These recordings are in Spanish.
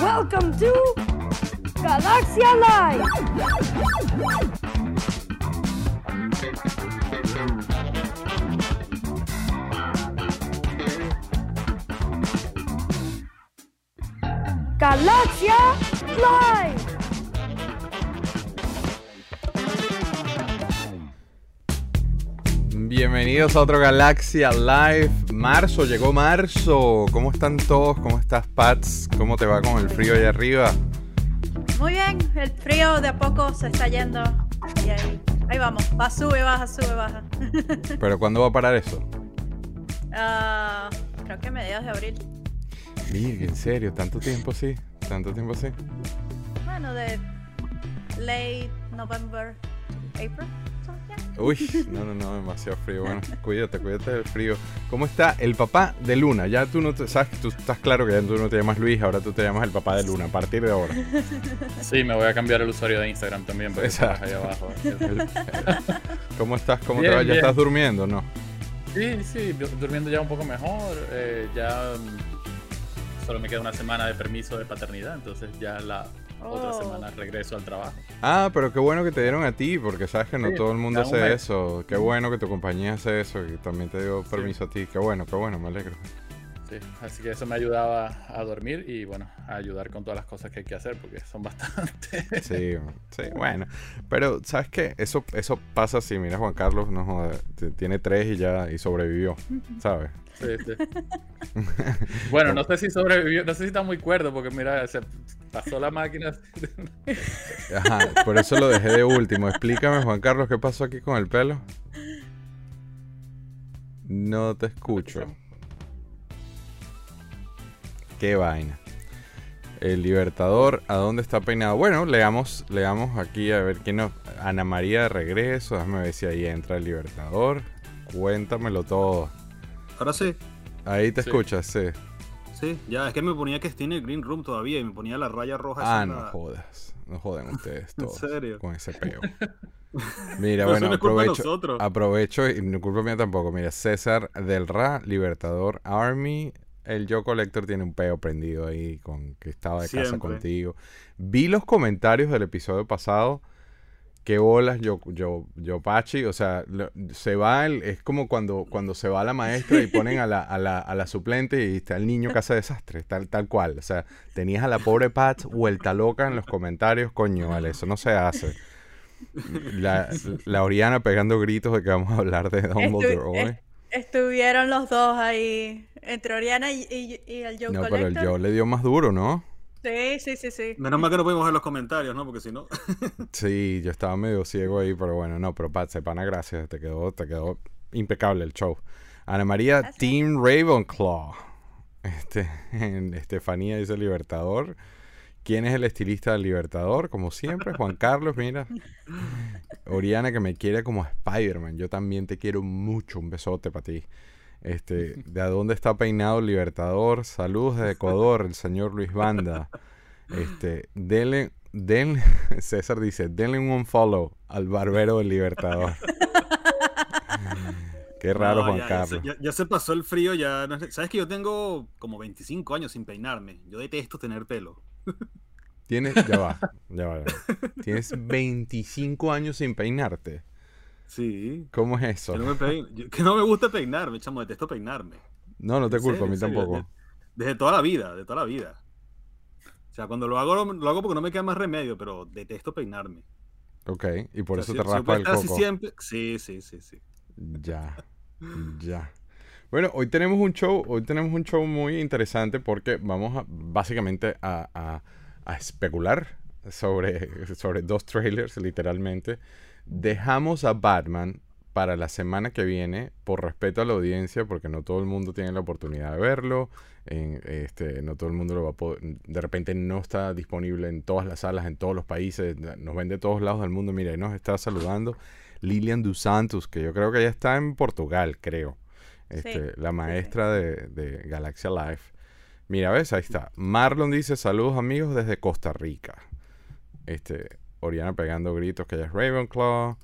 Welcome to Galaxia Live! Galaxia Live! Bienvenidos a otro Galaxia Live. Marzo, llegó marzo. ¿Cómo están todos? ¿Cómo estás, Pats? ¿Cómo te va con el frío allá arriba? Muy bien, el frío de a poco se está yendo. Y ahí, ahí vamos, va, sube, baja, sube, baja. ¿Pero cuándo va a parar eso? Ah, creo que mediados de abril. Mira, en serio, tanto tiempo sí. Tanto tiempo sí. Bueno, de late November, April. Uy, no, no, no, demasiado frío. Bueno, cuídate, cuídate del frío. ¿Cómo está el papá de Luna? Ya tú no te, sabes, tú estás claro que ya tú no te llamas Luis, ahora tú te llamas el papá de Luna a partir de ahora. Sí, me voy a cambiar el usuario de Instagram también porque estás ahí abajo. ¿Cómo estás? ¿Cómo te va? ¿Ya bien. estás durmiendo? No. Sí, sí, du- durmiendo ya un poco mejor. eh, ya mm, solo me queda una semana de permiso de paternidad, entonces ya la otra Oh. semana regreso al trabajo. Ah, pero qué bueno que te dieron a ti, porque sabes que no Sí, todo el mundo hace eso. Qué bueno que tu compañía hace eso y también te dio permiso a ti. Qué bueno, qué bueno, me alegro. Sí, así que eso me ayudaba a dormir y bueno, a ayudar con todas las cosas que hay que hacer porque son bastantes. Sí, sí, bueno. Pero, ¿sabes qué? Eso, eso pasa si, mira, Juan Carlos no tiene tres y ya y sobrevivió, ¿sabes? Sí, sí. Bueno, no sé si sobrevivió, no sé si está muy cuerdo porque mira, se pasó la máquina. Ajá, por eso lo dejé de último. Explícame, Juan Carlos, ¿qué pasó aquí con el pelo? No te escucho. Qué vaina. El Libertador, ¿a dónde está peinado? Bueno, leamos, leamos aquí a ver quién nos. Ana María de regreso, déjame ver si ahí entra el Libertador. Cuéntamelo todo. Ahora sí, Ahí te Sí. escuchas, sí. sí, ya, es que me ponía que estoy en el Green Room todavía y me ponía la raya roja. Ah, en no la- jodas. No joden ustedes ¿En todos. serio? Con ese peo. Mira, Pero bueno, aprovecho, nosotros. aprovecho, y no culpa mía tampoco. Mira, César del Ra, Libertador Army. El Yo Collector tiene un peo prendido ahí con que estaba de casa contigo. Vi los comentarios del episodio pasado. Qué bolas, yo, yo, yo Pachi. O sea, lo- se va el, es como cuando, cuando se va la maestra y ponen a la, a la, a la suplente y está el niño que hace desastre, tal, tal cual. O sea, tenías a la pobre Pat vuelta loca en los comentarios, coño, vale, eso no se hace. La, la Oriana pegando gritos de que vamos a hablar de Dumbledore Estu- hoy. est- estuvieron los dos ahí, entre Oriana y, y- y el Joe No, pero el yo le dio más duro, ¿no? Sí, sí, sí, sí. Menos mal que no podemos ver los comentarios, ¿no? Porque si no. Sí, yo estaba medio ciego ahí, pero bueno, no, pero Pat, sepana, gracias, te quedó, te quedó impecable el show. Ana María, Gracias. Team Ravenclaw. Este, en Estefanía dice Libertador. ¿Quién es el estilista del Libertador? Como siempre, Juan Carlos, mira. Oriana que me quiere como Spider-Man. Yo también te quiero mucho. Un besote para ti. Este, ¿de a dónde está peinado el Libertador? Saludos de Ecuador, el señor Luis Banda. Este, denle, denle, César dice, denle un follow al barbero del Libertador. Qué raro, No, Juan ya, Carlos. Ya, ya se pasó el frío, ya. no Sabes que yo tengo como 25 años sin peinarme. Yo detesto tener pelo. Tienes, ya va, ya va, ya va. Tienes 25 años sin peinarte. Sí. ¿Cómo es eso? Que no me, peino- yo- que no me gusta peinarme, chamo. Detesto peinarme. No, no te culpo, a mí tampoco. de- Desde toda la vida, de toda la vida. O sea, cuando lo hago, lo, lo hago porque no me queda más remedio, pero detesto peinarme. Ok, y por O eso sea, te si- raspa el así coco. siempre- Sí, sí, sí, sí. Ya, ya. Bueno, hoy tenemos un show, hoy tenemos un show muy interesante porque vamos a, básicamente a, a- a especular sobre, sobre dos trailers, literalmente. Dejamos a Batman para la semana que viene por respeto a la audiencia, porque no todo el mundo tiene la oportunidad de verlo. en, este, no todo el mundo lo va a poder, de repente no está disponible en todas las salas, en todos los países, nos ven de todos lados del mundo. Mira, ahí nos está saludando Lilian dos Santos, que yo creo que ya está en Portugal, creo. Este, la maestra de, de Galaxia Life. Mira, ves, ahí está. Marlon dice, saludos amigos desde Costa Rica. Este, Oriana pegando gritos que ella es Ravenclaw.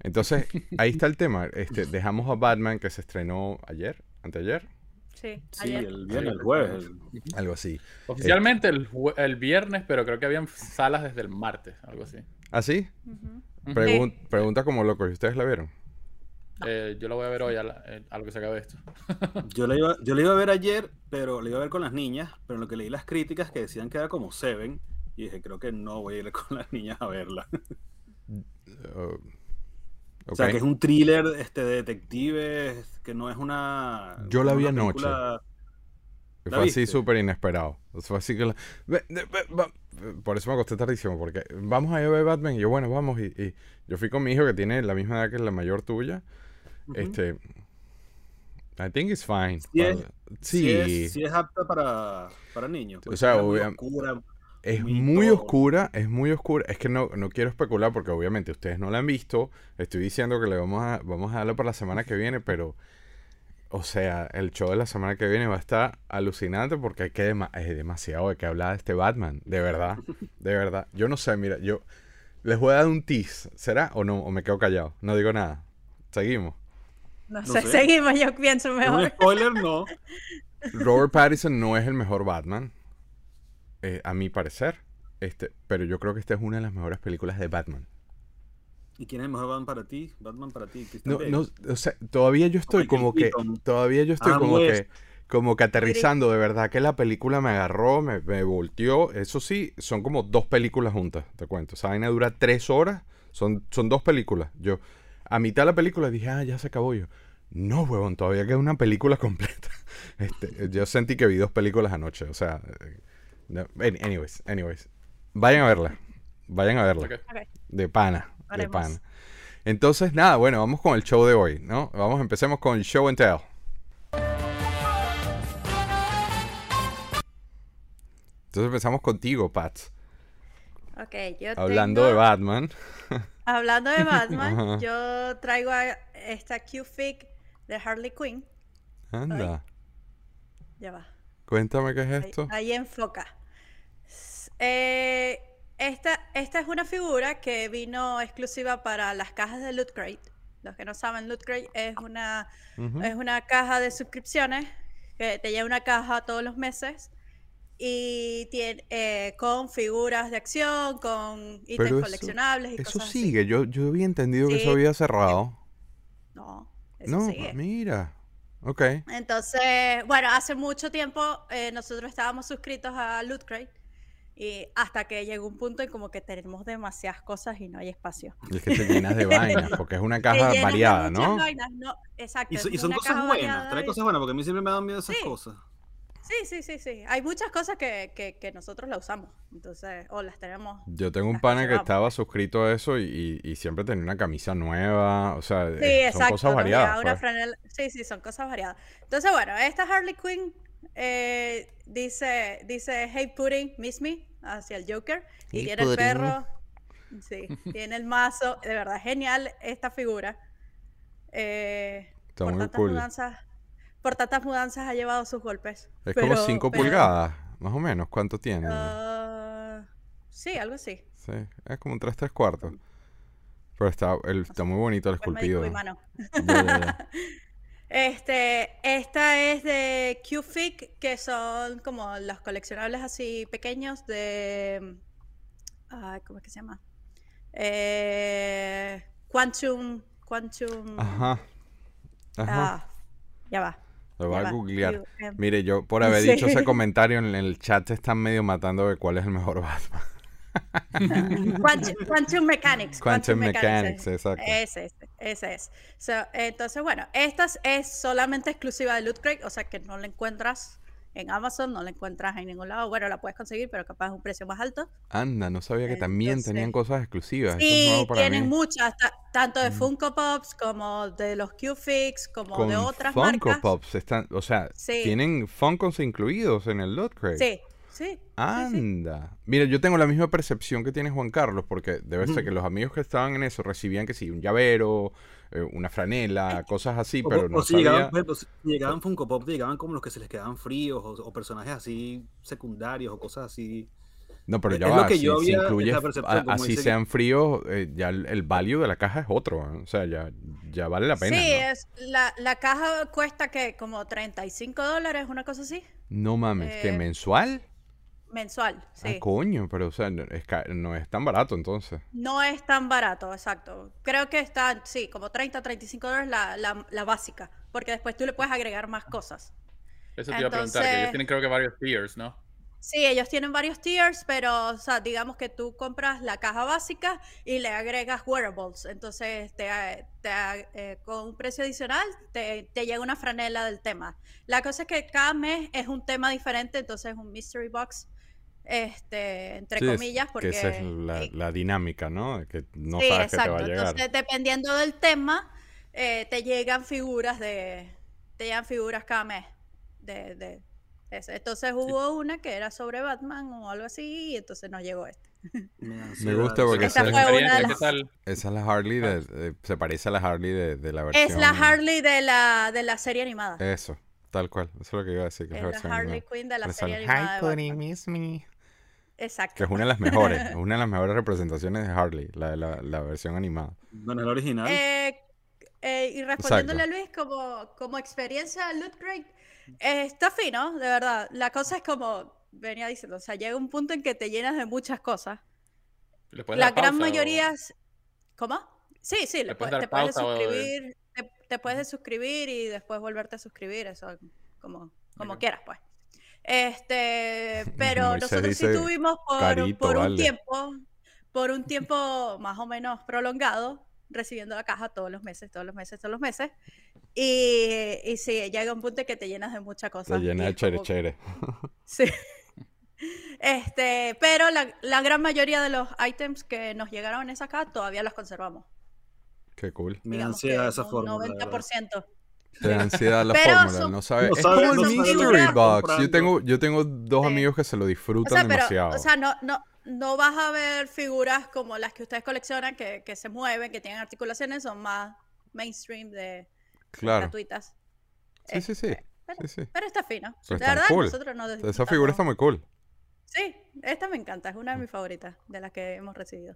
Entonces, ahí está el tema. Este, dejamos a Batman que se estrenó ayer, anteayer. Sí, Sí, ayer. el viernes, el jueves. Algo así. Oficialmente el, el viernes, pero creo que habían salas desde el martes, algo así. ¿Así? Ujú. Pregun- Pregunta como loco, ¿y ustedes la vieron? Eh, yo lo voy a ver hoy a, la- eh, a lo que se acabe esto. Yo la, iba, yo la iba a ver ayer, pero la iba a ver con las niñas, pero en lo que leí las críticas que decían que era como Seven, y dije, creo que no voy a ir con las niñas a verla. Uh, O sea, que es un thriller este, de detectives, que no es una... Yo la vi anoche. película- Que ¿La Fue así súper inesperado. Fue así que la- Por eso me acosté tardísimo, porque vamos a ir a ver Batman. Y yo, bueno, vamos. Y, y yo fui con mi hijo que tiene la misma edad que la mayor tuya. Este. I think it's fine. Sí es- Sí, Sí, es, sí es apta para, para niños. O pues, sea, es muy obvia- oscura, Es muy oscura, es muy oscura. Es que no, no quiero especular porque obviamente ustedes no la han visto. Estoy diciendo que le vamos a, vamos a darle para la semana que viene, pero, o sea, el show de la semana que viene va a estar alucinante porque hay que es demasiado de que hablar de este Batman, de verdad, de verdad. Yo no sé, mira, yo les voy a dar un tease, ¿será o no? O me quedo callado, no digo nada. Seguimos. No, No sé, sé. seguimos, yo pienso Es un mejor. spoiler, no. Robert Pattinson no es el mejor Batman, eh, a mi parecer, este, pero yo creo que esta es una de las mejores películas de Batman. ¿Y quién es el mejor Batman para ti? Batman para ti, Christian No, Bale. no, o sea, todavía yo estoy como que, todavía yo estoy Adam como West. que, como que aterrizando de verdad que la película me agarró, me, me volteó. Eso sí, son como dos películas juntas, te cuento. Esa vaina dura tres horas, son, son dos películas. Yo, a mitad de la película dije, ah, ya se acabó yo. No, huevón, todavía queda una película completa. Este, yo sentí que vi dos películas anoche, o sea, no, any- anyways, anyways. Vayan a verla, vayan a verla. De pana, de pana. Entonces, nada, bueno, vamos con el show de hoy, ¿no? Vamos, empecemos con el show and tell. Entonces empezamos contigo, Pat. Ok, yo Hablando tengo- de Batman. Hablando de Batman, Ajá. yo traigo a esta Q-Fic de Harley Quinn. Anda, Ya va. Cuéntame qué es Ahí, esto. ahí enfoca. S- eh, esta, esta es una figura que vino exclusiva para las cajas de Loot Crate. Los que no saben, Loot Crate es una, Ujú. es una caja de suscripciones que te lleva una caja todos los meses y tiene eh, con figuras de acción, con ítems eso- coleccionables y Eso cosas así. sigue, yo, yo había entendido que eso Sí. había cerrado. No, eso No, sigue. mira. Ok. Entonces, bueno, hace mucho tiempo eh, nosotros estábamos suscritos a Loot Crate y hasta que llegó un punto en como que tenemos demasiadas cosas y no hay espacio. Y es que te llenas de vainas, porque es una caja variada, ¿no? vainas, no, Exacto. Y, so- son cosas buenas, trae y- cosas buenas, porque a mí siempre me dan miedo esas Sí. cosas. Sí, sí, sí, sí. Hay muchas cosas que, que, que nosotros la usamos. Entonces, o las tenemos. Yo tengo un pana que estaba suscrito a eso y, y- y siempre tenía una camisa nueva. O sea, Sí, eh, son cosas variadas. una pues. franela- Sí, sí, son cosas variadas. Entonces, bueno, esta Harley Quinn eh, dice, dice, hey Pudding, miss me, hacia el Joker. Y Hey, tiene el perro. Sí, tiene el mazo. De verdad, genial esta figura. Eh, Está por muy tantas cool. mudanzas. Por tantas mudanzas ha llevado sus golpes. Es como Pero- 5 pero, pulgadas, más o menos. ¿Cuánto tiene? ah, sí, algo así. Sí, es como un 3 3 cuartos. Pero está, el- está muy bonito el esculpido. y mano. Este, esta es de QFIC, que son como los coleccionables así pequeños de. ay, ¿Cómo es que se llama? Eh, Quantum. Quantum. Ajá. Ajá. ah, ya va. Lo voy a googlear. Em, Mire, yo por haber Sí. dicho ese comentario en el chat se están medio matando de cuál es el mejor Batman. Quantum, Quantum Mechanics. Quantum eh. Mechanics, exacto. Ese, ese, ese es. So, entonces, bueno, esta es- es solamente exclusiva de Loot Crate, o sea que no la encuentras en Amazon, no la encuentras en ningún lado. Bueno, la puedes conseguir, pero capaz es un precio más alto. Anda, no sabía que también Entonces- tenían cosas exclusivas. Es Sí, para tienen mí. muchas, ta- tanto de Mm. Funko Pops como de los Q-Fix, como Con de otras Funko marcas. Pops están, o sea, Sí. tienen Funkos incluidos en el Loot Crate. Sí, sí. sí, sí. Anda. Mira, yo tengo la misma percepción que tiene Juan Carlos, porque debe ser que los amigos que estaban en eso recibían que sí, un llavero, eh, una franela, cosas así, O- pero o, no si llegaban, sabía. por ejemplo, si llegaban Funko Pop, llegaban como los que se les quedaban fríos, o, o personajes así secundarios, o cosas así No, pero Es- ya es lo va, que si, yo si había- incluyes, a- así dice que- sean fríos, eh, ya el, el value de la caja es otro, ¿eh? o sea, ya, ya vale la pena. sí, ¿no? es, la, la caja cuesta que como 35 dólares, una cosa así, No mames, ¿que eh, mensual? Mensual. Sí. Ah, coño, pero o sea, no es, no es tan barato entonces. No es tan barato, exacto. Creo que está, sí, como 30, 35 dólares la, la, la básica, porque después tú le puedes agregar más cosas. Eso te iba a preguntar, que Entonces- ellos tienen creo que varios tiers, ¿no? Sí, ellos tienen varios tiers, pero, o sea, digamos que tú compras la caja básica y le agregas wearables. Entonces, te, te, eh, con un precio adicional, te, te llega una franela del tema. La cosa es que cada mes es un tema diferente, entonces es un mystery box, este, entre Sí, comillas, porque... Que esa es la, eh, la dinámica, ¿no? De Que no sí, sabes que te exacto. va a llegar. Entonces, dependiendo del tema, eh, te llegan figuras de. Te llegan figuras cada mes. De, de ese. Entonces hubo una que era sobre Batman o algo así, y entonces nos llegó este. Me gusta porque Esta esa, fue una de experiencia, ¿qué las- esa es la Harley, de, de- se parece a la Harley de, de la versión. Es la Harley de la, de la serie animada. Eso, tal cual. Eso es lo que iba a decir. Que es es la Harley animada. Quinn de la serie animada. Hi, Batman". miss me. Exacto. Que es una de las mejores, es una de las mejores representaciones de Harley, la de la, la versión animada. Bueno, el original. Eh, eh, y respondiéndole a Luis, como, como experiencia de Loot Crate, eh, está fino, de verdad. La cosa es como venía diciendo, o sea, llega un punto en que te llenas de muchas cosas. ¿Le puedes La dar gran pausa o- mayoría... es- ¿Cómo? Sí, sí, ¿Le puedes te puedes o suscribir, te, te puedes suscribir y después volverte a suscribir, eso como, como quieras, pues. Este, pero Moisés nosotros sí tuvimos por, "Carito, por un vale". tiempo, por un tiempo más o menos prolongado, recibiendo la caja todos los meses, todos los meses, todos los meses. Y, y sí, llega un punto en que te llenas de muchas cosas. Te y llena de es como- chere chere. Sí. Este, pero la, la gran mayoría de los ítems que nos llegaron en esa caja todavía los conservamos. Qué cool. Me ansiedad esa verdad. 90%. Te da ansiedad la Pero fórmula, son- no sabes. No es sabe- como el no Mystery Box. Yo tengo, yo tengo dos Sí. amigos que se lo O disfrutan pero, demasiado. o sea, no, no, no vas a ver figuras como las que ustedes coleccionan que, que se mueven, que tienen articulaciones, son más mainstream de claro. gratuitas. Sí, sí, sí. Este, pero, sí, sí. pero está fino. Pero de verdad, cool. nosotros nos Esa figura está muy cool. Sí, esta me encanta, es una de mis favoritas de las que hemos recibido.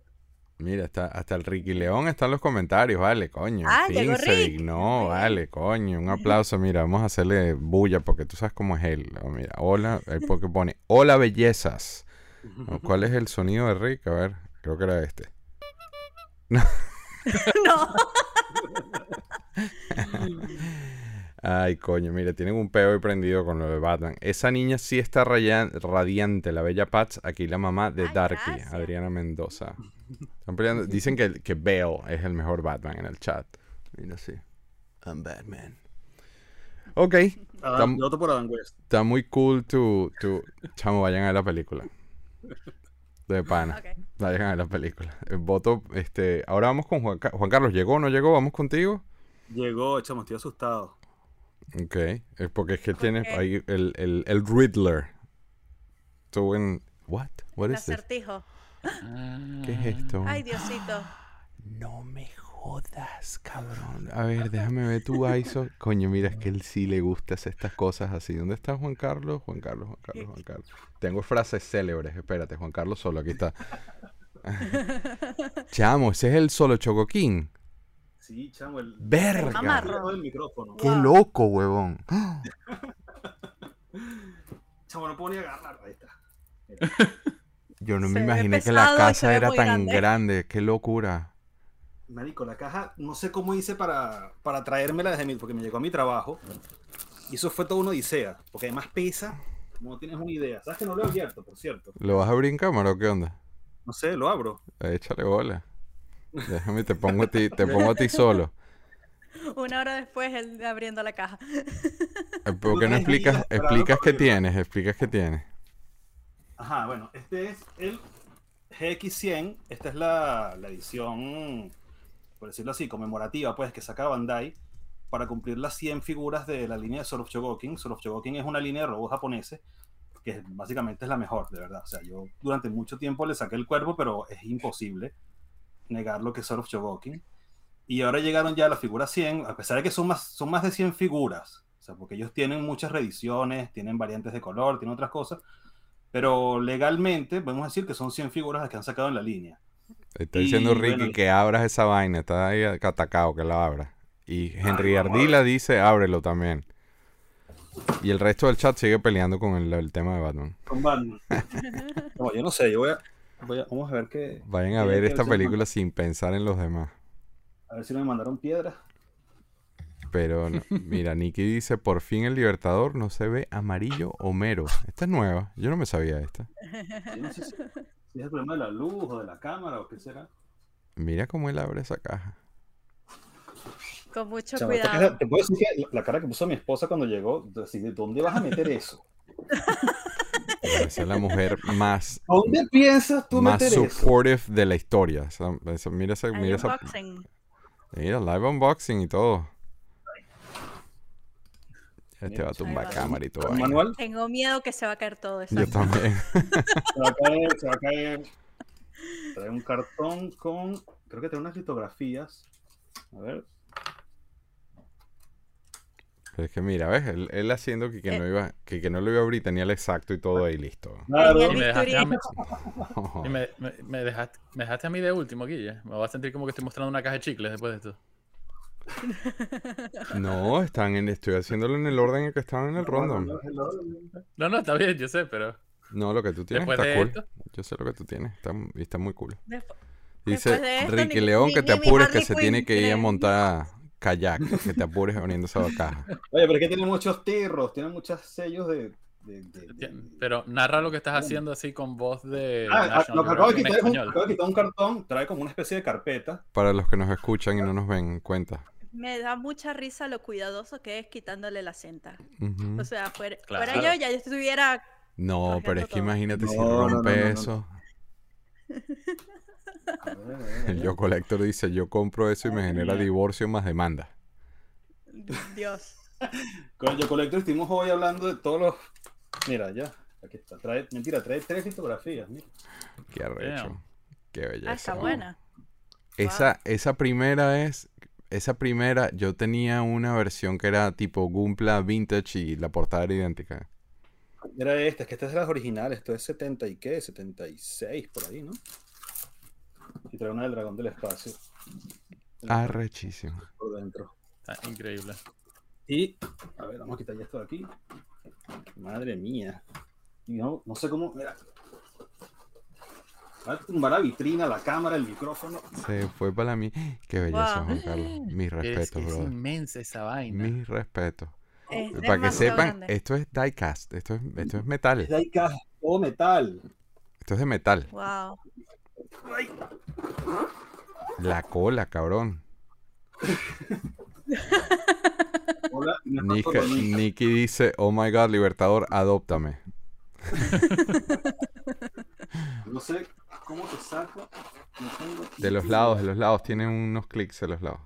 Mira, está, hasta el Ricky León está en los comentarios, vale, coño. Ah, llegó Rick. bien. vale, coño. Un aplauso, mira, vamos a hacerle bulla porque tú sabes cómo es él. Oh, Mira, hola, él porque pone, hola bellezas. Oh, ¿Cuál es el sonido de Rick? A ver, creo que era este. no, Ay, coño, mira, tienen un peo ahí prendido con lo de Batman. Esa niña sí está radiante, la bella Pats, aquí la mamá de Ay, Darky, gracias. Adriana Mendoza. Están peleando- Dicen que, que Bale es el mejor Batman en el chat. Mira, sí. I'm Batman. Ok, Adam- voto por Adam West. está muy cool tu, tu... Chamo, vayan a ver la película. De pana. Vayan a ver la película. El voto, este... Ahora vamos con Juan, Ca- Juan Carlos. ¿Llegó o no llegó? ¿Vamos contigo? Llegó, chamo, estoy asustado. Ok, es porque es que tiene Ok. ahí el, el, el Riddler. Estuvo en... What? What El is this? Acertijo. ¿Qué es esto? Ay, Diosito. No me jodas, cabrón. A ver, déjame ver tu ISO. Coño, mira, es que él sí le gusta hacer estas cosas así. ¿Dónde está Juan Carlos? Juan Carlos, Juan Carlos, Juan Carlos. Tengo frases célebres. Espérate, Juan Carlos solo, aquí está. Chamo, ese es el solo Chocoquín. Sí, chamo, el... Verga. Del micrófono. Qué Wow. loco, huevón. Chamo, no puedo ni agarrar. Ahí está. Yo no me Se imaginé que la casa era tan grande. grande. Qué locura. Marico, la caja, no sé cómo hice para, para traérmela desde mi, porque me llegó a mi trabajo. Y eso fue toda una odisea, porque además pesa, como no tienes una idea. ¿Sabes que no lo he abierto, por cierto? ¿Lo vas a abrir en cámara o qué onda? No sé, lo abro. Échale bola. Déjame, te pongo a ti, te pongo a ti solo. Una hora después él abriendo la caja. Eh, ¿Por qué no explicas, explicas qué tienes? Explicas qué tienes. Ajá, bueno, este es el GX100. Esta es la, la edición, por decirlo así, conmemorativa, pues, que saca Bandai para cumplir las 100 figuras de la línea de Sword of Chogokin. Sword of Chogokin es una línea de robots japoneses que básicamente es la mejor, de verdad. O sea, yo durante mucho tiempo le saqué el cuerpo, pero es imposible negar lo que es Sword of Chogokin. Y ahora llegaron ya las figuras 100, a pesar de que son más, son más de 100 figuras. O sea, porque ellos tienen muchas reediciones, tienen variantes de color, tienen otras cosas Pero legalmente podemos decir que son 100 figuras las que han sacado en la línea. Está diciendo Ricky bueno, que abras esa vaina. Está ahí atacado que la abra. Y Henry Ardila dice ábrelo también. Y el resto del chat sigue peleando con el, el tema de Batman. Con Batman. No, yo no sé, yo voy a, voy a- Vamos a ver qué. Vayan a ver esta película sin pensar en los demás. A ver si no me mandaron piedras. Pero no- mira, Nicky dice, por fin el Libertador no se ve amarillo Homero. Esta es nueva. Yo no me sabía esta. Yo no sé si, si es el problema de la luz o de la cámara o qué será. Mira cómo él abre esa caja. Con mucho cuidado. cara- te puedo decir que la- cara que puso mi esposa cuando llegó, así, ¿de dónde vas a meter eso? Esa es la mujer más, ¿A dónde piensas tú más meter eso? supportive de la historia. Mira esa, mira esa, unboxing. mira, live unboxing y todo. Este va a tumbar va. cámara y todo. ¿Un vaina. manual? Tengo miedo que se va a caer todo eso. Yo también. Se va a caer, se va a caer. Trae un cartón con. Creo que trae unas litografías. A ver. Pero es que mira, ¿ves? Él, él haciendo que, que Eh. no iba, que, que no lo iba a abrir, tenía el exacto y todo ahí listo. Claro. Y me dejaste, a mí, bisturí. y me, me- me dejaste, me dejaste a mí de último, Guille. Me voy a sentir como que estoy mostrando una caja de chicles después de esto. No, están en, estoy haciéndolo en el orden en que estaban en el random. No, no, está bien, yo sé, pero No, lo que tú tienes Después está de cool. esto. Yo sé lo que tú tienes, está, y está muy cool. Dice esto, Ricky ni- León ni- que te apures que se tiene que ir a montar kayak, que te apures abriendo esa caja. Oye, pero es que tiene muchos tirros, tiene muchos sellos de. de- de- de- Pero narra lo que estás haciendo así con voz de Ah, ah, lo que acabo de quitar es un, español. acabo de quitar un cartón, trae como una especie de carpeta. Para los que nos escuchan y no nos ven, cuenta. Me da mucha risa lo cuidadoso que es quitándole la cinta. O sea, fuera, Claro. fuera yo, ya yo estuviera. No, pero es que todo. imagínate si No, no, no, rompe no, no. eso. El. Yo Collector dice, yo compro eso y me genera divorcio más demanda. Dios. Con el Yo Collector estuvimos hoy hablando de todos los. Mira, ya. Aquí está. Trae, mentira, trae tres litografías. Mira. Qué arrecho. Damn. Qué belleza. Ah, está buena. Esa, esa primera es, esa primera, yo tenía una versión que era tipo Gumpla Vintage y la portada era idéntica. Era esta, es que esta es de las originales. Esto es 70 y qué, 76 por ahí, ¿no? Y trae una del dragón del espacio. Arrechísimo. Por dentro. Está increíble. Y, a ver, vamos a quitar ya esto de aquí. Madre mía. Y no, no sé cómo. Mira. Va a tumbar la vitrina, la cámara, el micrófono. Se fue para mí. Qué belleza, Wow. Juan Carlos. Mis Es, respetos, es brother. inmensa esa vaina. Mis respetos. Es Para que sepan, grande. esto es diecast, esto es, esto es metal, Es caja, todo metal. esto es de metal. Wow. La cola, cabrón. Hola. Nicky dice, oh my god, Libertador, adóptame. No sé cómo te saco. No tengo- De los lados, de los lados, tienen unos clics de los lados.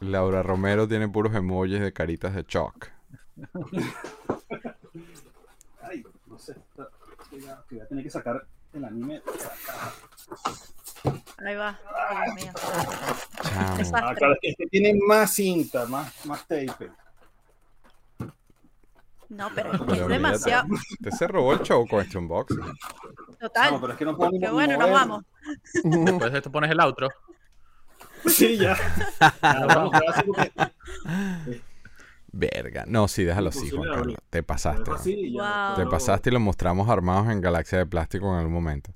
Laura Romero tiene puros emojis de caritas de shock. Ay, no sé. que voy a tener que sacar el anime de la caja. Ahí va. Ay, Dios mío. Ah, claro, es que este tiene más cinta, más, más tape. No, pero Pero es mírate, demasiado. Usted se robó el show con este unboxing. Total. No, pero es que no puedo Qué bueno, nos vamos. Después de esto pones el outro. Sí, ya. Ya, vamos, porque- Verga. No, sí, déjalo así, Juan Carlos. Te pasaste. Así Wow. Te pasaste y lo mostramos armados en Galaxia de Plástico en algún momento.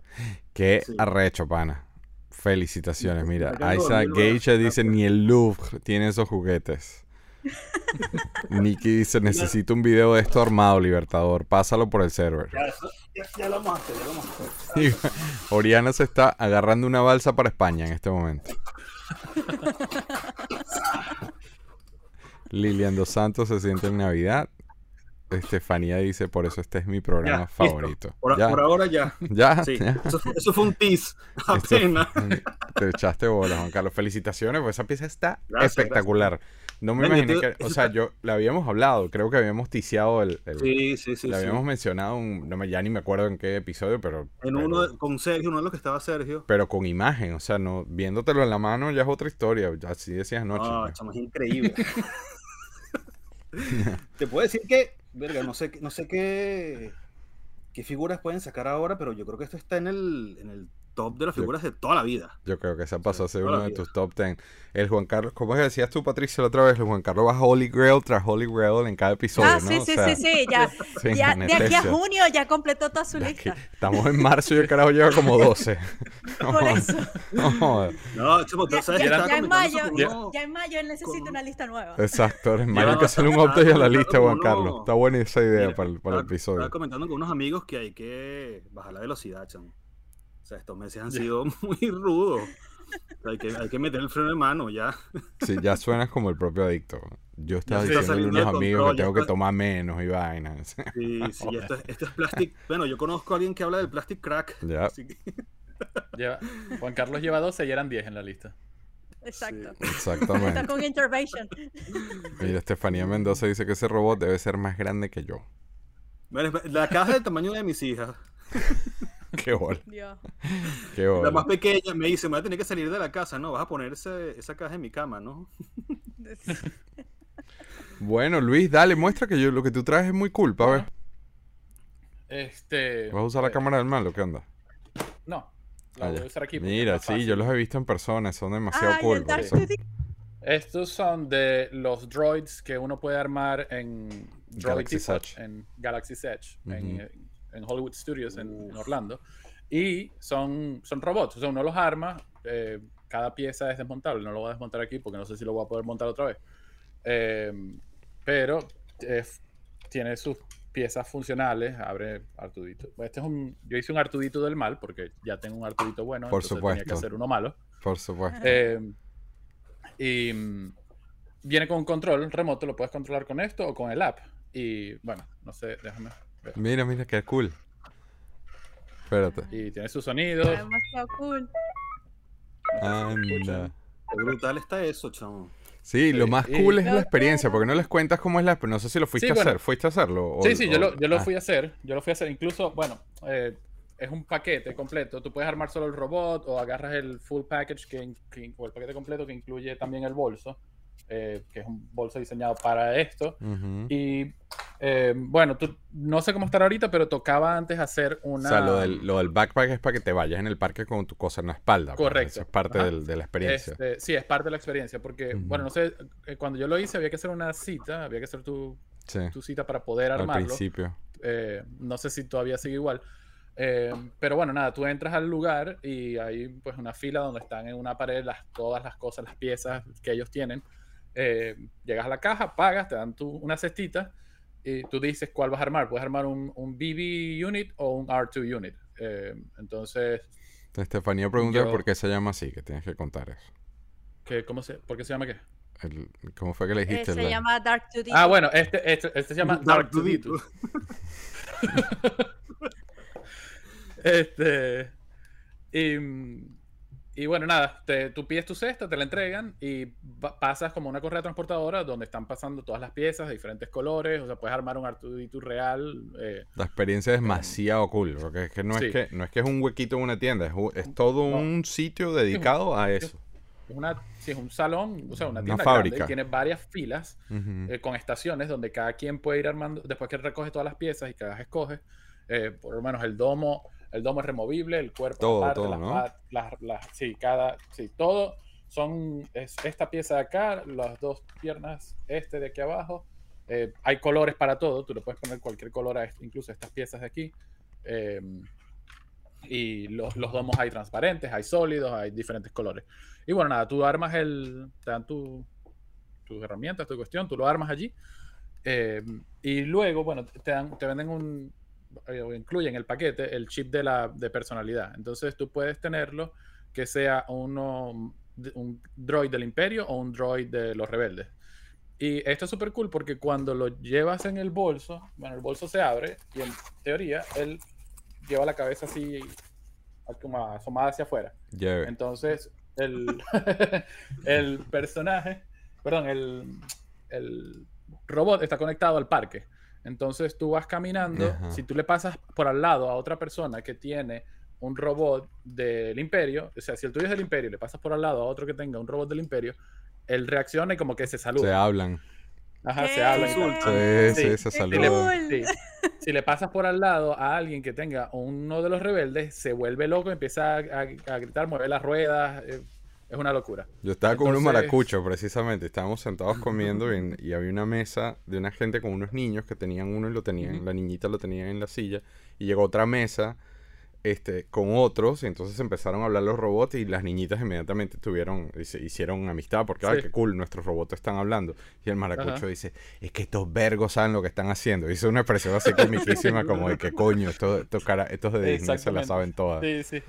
Qué Sí. arrecho, pana. Felicitaciones. Mira, Isaac Geisha dice, ni el Louvre tiene esos juguetes. Nicky dice, necesito un video de esto armado, Libertador. Pásalo por el server. Ya, eso- ya, ya lo vamos a hacer, ya lo vamos a hacer. Y Oriana se está agarrando una balsa para España en este momento. Lilian Dos Santos se siente en Navidad. Estefanía dice, por eso este es mi programa Ya, favorito. Por, ahora ya. ya, Sí. ya. Eso, fue- eso fue un tease. Apenas. Te echaste bola, Juan Carlos. Felicitaciones, pues esa pieza está Gracias, espectacular. No me imaginé que, o eso sea, yo le habíamos hablado, creo que habíamos ticiado el, el- Sí, sí, sí. sí. habíamos mencionado, un- no me, ya ni me acuerdo en qué episodio, pero, En uno con Sergio, uno de los que estaba Sergio. pero con imagen, o sea, no viéndotelo en la mano ya es otra historia, así decías anoche. Pues. chamo, es increíble. Te puedo decir que Verga, no sé, qué- no sé qué, qué figuras pueden sacar ahora, pero yo creo que esto está en el, en el top de las Yo- figuras de toda la vida. Yo creo que esa pasó a ser uno de vida. tus top 10. El Juan Carlos, ¿cómo decías tú, Patricia, la otra vez? El Juan Carlos va Holy Grail tras Holy Grail en cada episodio, Ah, ¿no? sí, O sí, sea, sí, sí, ya, ya de aquí a junio ya completó toda su lista. Estamos en marzo y el carajo lleva como 12. No Por jodas, eso. no. No, tú Ya, sabes ya- en mayo, uno- ya en mayo él necesita con- una lista nueva. Exacto, hermano, hay Lleva que hacerle un update a la lista, Juan Carlos. Está buena esa idea Mira, para el, para el estaba- episodio. Estaba comentando con unos amigos que hay que bajar la velocidad, chamo. O sea, estos meses han sido muy rudos. O sea, hay, que, hay que meter el freno de mano ya. Sí, ya suenas como el propio adicto. Yo estaba está a saliendo unos amigos control, que tengo que está- tomar menos y vainas. Sí, sí, esto es, esto es plastic. Bueno, yo conozco a alguien que habla del plastic crack. Ya. así que- Lleva- Juan Carlos lleva 12 y eran 10 en la lista. Exacto. Está Exactamente. con Intervention. Mira, Estefanía Mendoza dice que ese robot debe ser más grande que yo. La caja del tamaño de mis hijas. Qué bola, Dios. qué La más pequeña me dice, me voy a tener que salir de la casa, ¿no? Vas a poner ese- esa caja en mi cama, ¿no? Bueno, Luis, dale, muestra que yo lo que tú traes es muy cool, pa' ver. Este. ¿Vas a usar la eh, cámara del mal o qué onda? No. La Ah, voy a usar aquí. Mira, sí, fácil. yo los he visto en persona, son demasiado Ah, y cool. Estos son de los droids que uno puede armar en Droid Galaxy's Depot, Edge. en Galaxy's Edge, en, Ujú. eh, en Hollywood Studios en, en Orlando. Y son, son robots, o sea, uno los arma, eh, cada pieza es desmontable, no lo voy a desmontar aquí porque no sé si lo voy a poder montar otra vez. Eh, pero eh, tiene sus piezas funcionales, abre Artudito. Este es un, yo hice un Artudito del mal porque ya tengo un Artudito bueno, Por entonces tenía que supuesto. hacer uno malo. Por supuesto. Eh, y mm, viene con un control remoto, lo puedes controlar con esto o con el app. Y bueno, no sé, déjame. Mira, mira, qué cool. Espérate. Y tiene sus sonidos. Está demasiado cool. Anda. Qué brutal está eso, chamo. Sí, lo más y- cool es la experiencia, porque no les cuentas cómo es la No sé si lo fuiste Sí, a bueno. hacer. ¿Fuiste a hacerlo? O- Sí, sí, yo lo, yo lo ah, fui a hacer. Yo lo fui a hacer. Incluso, bueno, eh, es un paquete completo. Tú puedes armar solo el robot o agarras el full package que, que o el paquete completo que incluye también el bolso, eh, que es un bolso diseñado para esto. Y eh, bueno, tú, no sé cómo estar ahorita, pero tocaba antes hacer una. O sea, lo del, lo del backpack es para que te vayas en el parque con tu cosa en la espalda. pues, Correcto. Eso es parte del- de la experiencia. Este, sí, es parte de la experiencia, porque, bueno, no sé, eh, cuando yo lo hice había que hacer una cita, había que hacer tu, Sí, tu cita para poder al armarlo. principio. Eh, no sé si todavía sigue igual. Eh, pero bueno, nada, tú entras al lugar y hay pues una fila donde están en una pared las, todas las cosas, las piezas que ellos tienen. Eh, llegas a la caja, pagas, te dan tu, una cestita y tú dices cuál vas a armar. Puedes armar un, un BB unit o un R2 unit. Eh, entonces, Estefanía pregunta Yo- por qué se llama así, que tienes que contar eso. ¿qué, cómo se, ¿por qué se llama qué? El- ¿Cómo fue que le Eh, dijiste? se La- llama Dark Duty. Ah, bueno, este, este, este se llama Dark Dark Duty. Duty. Este. Y, y bueno, nada, te- tú pides tu cesta, te la entregan y pa- pasas como una correa transportadora donde están pasando todas las piezas de diferentes colores. O sea, puedes armar un Artudito real. eh, La experiencia es demasiado cool, porque es que no, Sí. es, que, no es que es un huequito en una tienda, es, es todo No. un sitio dedicado a eso. es una, sí, es un salón, o sea, una Una tienda fábrica. grande y tiene varias filas eh, con estaciones donde cada quien puede ir armando, después que recoge todas las piezas y cada escoge, eh, por lo menos el domo, el domo es removible, el cuerpo Todo, aparte, todo, las ¿no? pat- las- las- sí, cada, sí, todo son, es esta pieza de acá, las dos piernas, este de aquí abajo, eh, hay colores para todo, tú le puedes poner cualquier color a esto, incluso estas piezas de aquí, eh, y los, los domos hay transparentes, hay sólidos, hay diferentes colores. Y bueno, nada, tú armas el, te dan tu, tus herramientas, tu cuestión, tú lo armas allí. eh, y luego, bueno, te, dan, te venden un, eh, o incluyen el paquete el chip de, la, de personalidad. Entonces tú puedes tenerlo que sea uno, un droid del imperio o un droid de los rebeldes. Y esto es súper cool porque cuando lo llevas en el bolso, bueno, el bolso se abre y en teoría él lleva la cabeza así, como asomada hacia afuera. Lleve. Entonces, el, el personaje, perdón, el, el robot está conectado al parque. Entonces tú vas caminando, Ajá. si tú le pasas por al lado a otra persona que tiene un robot del imperio, o sea, si el tuyo es del imperio y le pasas por al lado a otro que tenga un robot del imperio, él reacciona y como que se saluda. Se hablan. Ajá, ¿Qué? se habla y tal. Sí, sí, Sí. se Qué Si le, saluda. cool. sí. Si le pasas por al lado a alguien que tenga uno de los rebeldes, se vuelve loco, empieza a, a- a gritar, mueve las ruedas. eh, es una locura. Yo estaba con unos maracuchos, precisamente. Estábamos sentados comiendo y, y había una mesa de una gente con unos niños que tenían uno y lo tenían, la niñita lo tenía en la silla. Y llegó otra mesa este, con otros y entonces empezaron a hablar los robots y las niñitas inmediatamente tuvieron, se hicieron amistad porque, ay, Sí. qué cool, nuestros robots están hablando. Y el maracucho Ajá. dice, es que estos vergos saben lo que están haciendo. Hizo una expresión así comiquísima como de que coño, estos, estos, de Disney se la saben todas. Sí, sí.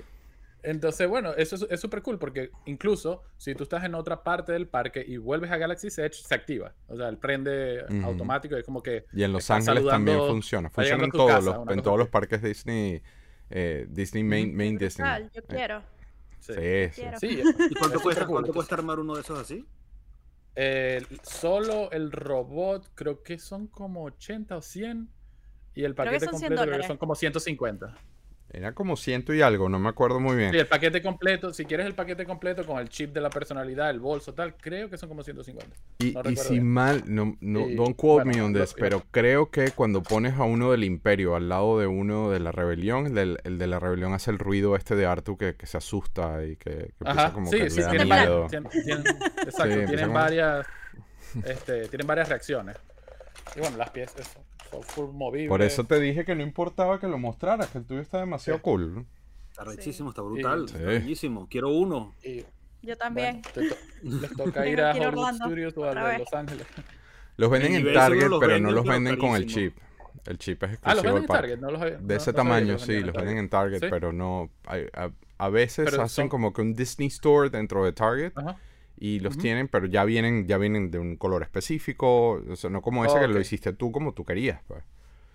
Entonces, bueno, eso es- es súper cool porque incluso si tú estás en otra parte del parque y vuelves a Galaxy's Edge, se activa. O sea, el prende automático. Es como que Y en Los Ángeles también funciona. Funciona en todos casa, los, en todos los parques Disney, eh, Disney Main, Main Disney. Yo quiero. Sí. Sí, sí. Quiero. Sí, ¿Y cuánto, cuesta, cool. cuánto cuesta armar uno de esos así? eh, solo el robot creo que son como 80 o 100. Y el paquete son 100 completo creo que son como 150. Era como ciento y algo, no me acuerdo muy bien. Sí, el paquete completo, si quieres el paquete completo con el chip de la personalidad, el bolso, tal, creo que son como 150. Y, no y si bien. mal, no, no, Y, don't quote bueno, me on lo- this, pero creo que cuando pones a uno del imperio al lado de uno de la rebelión, el, del- el de la rebelión hace el ruido este de Artu que, que se asusta y que, que empieza Ajá, como sí, que sí, le da tienen miedo. varias, tienen- tienen- exacto, tienen varias, este, tienen varias reacciones. Y bueno, las piezas Por eso te dije que no importaba que lo mostraras, que el tuyo está demasiado Sí. cool. Está rechísimo, está brutal, Sí. está bellísimo. Quiero uno. Y, Yo también. bueno, te to- les toca ir a Hollywood Studios o a. Los Ángeles. Los venden En Target, pero no los venden con el chip. El chip es Ah, los exclusivo venden del en parque. Target, no los había- De no- ese no tamaño, los sí, los venden en Target. Pero no. hay- a, a veces Pero hacen son- como que un Disney Store dentro de Target Ajá. Y los tienen, pero ya vienen, ya vienen de un color específico. O sea, no como ese que lo hiciste tú como tú querías, pues.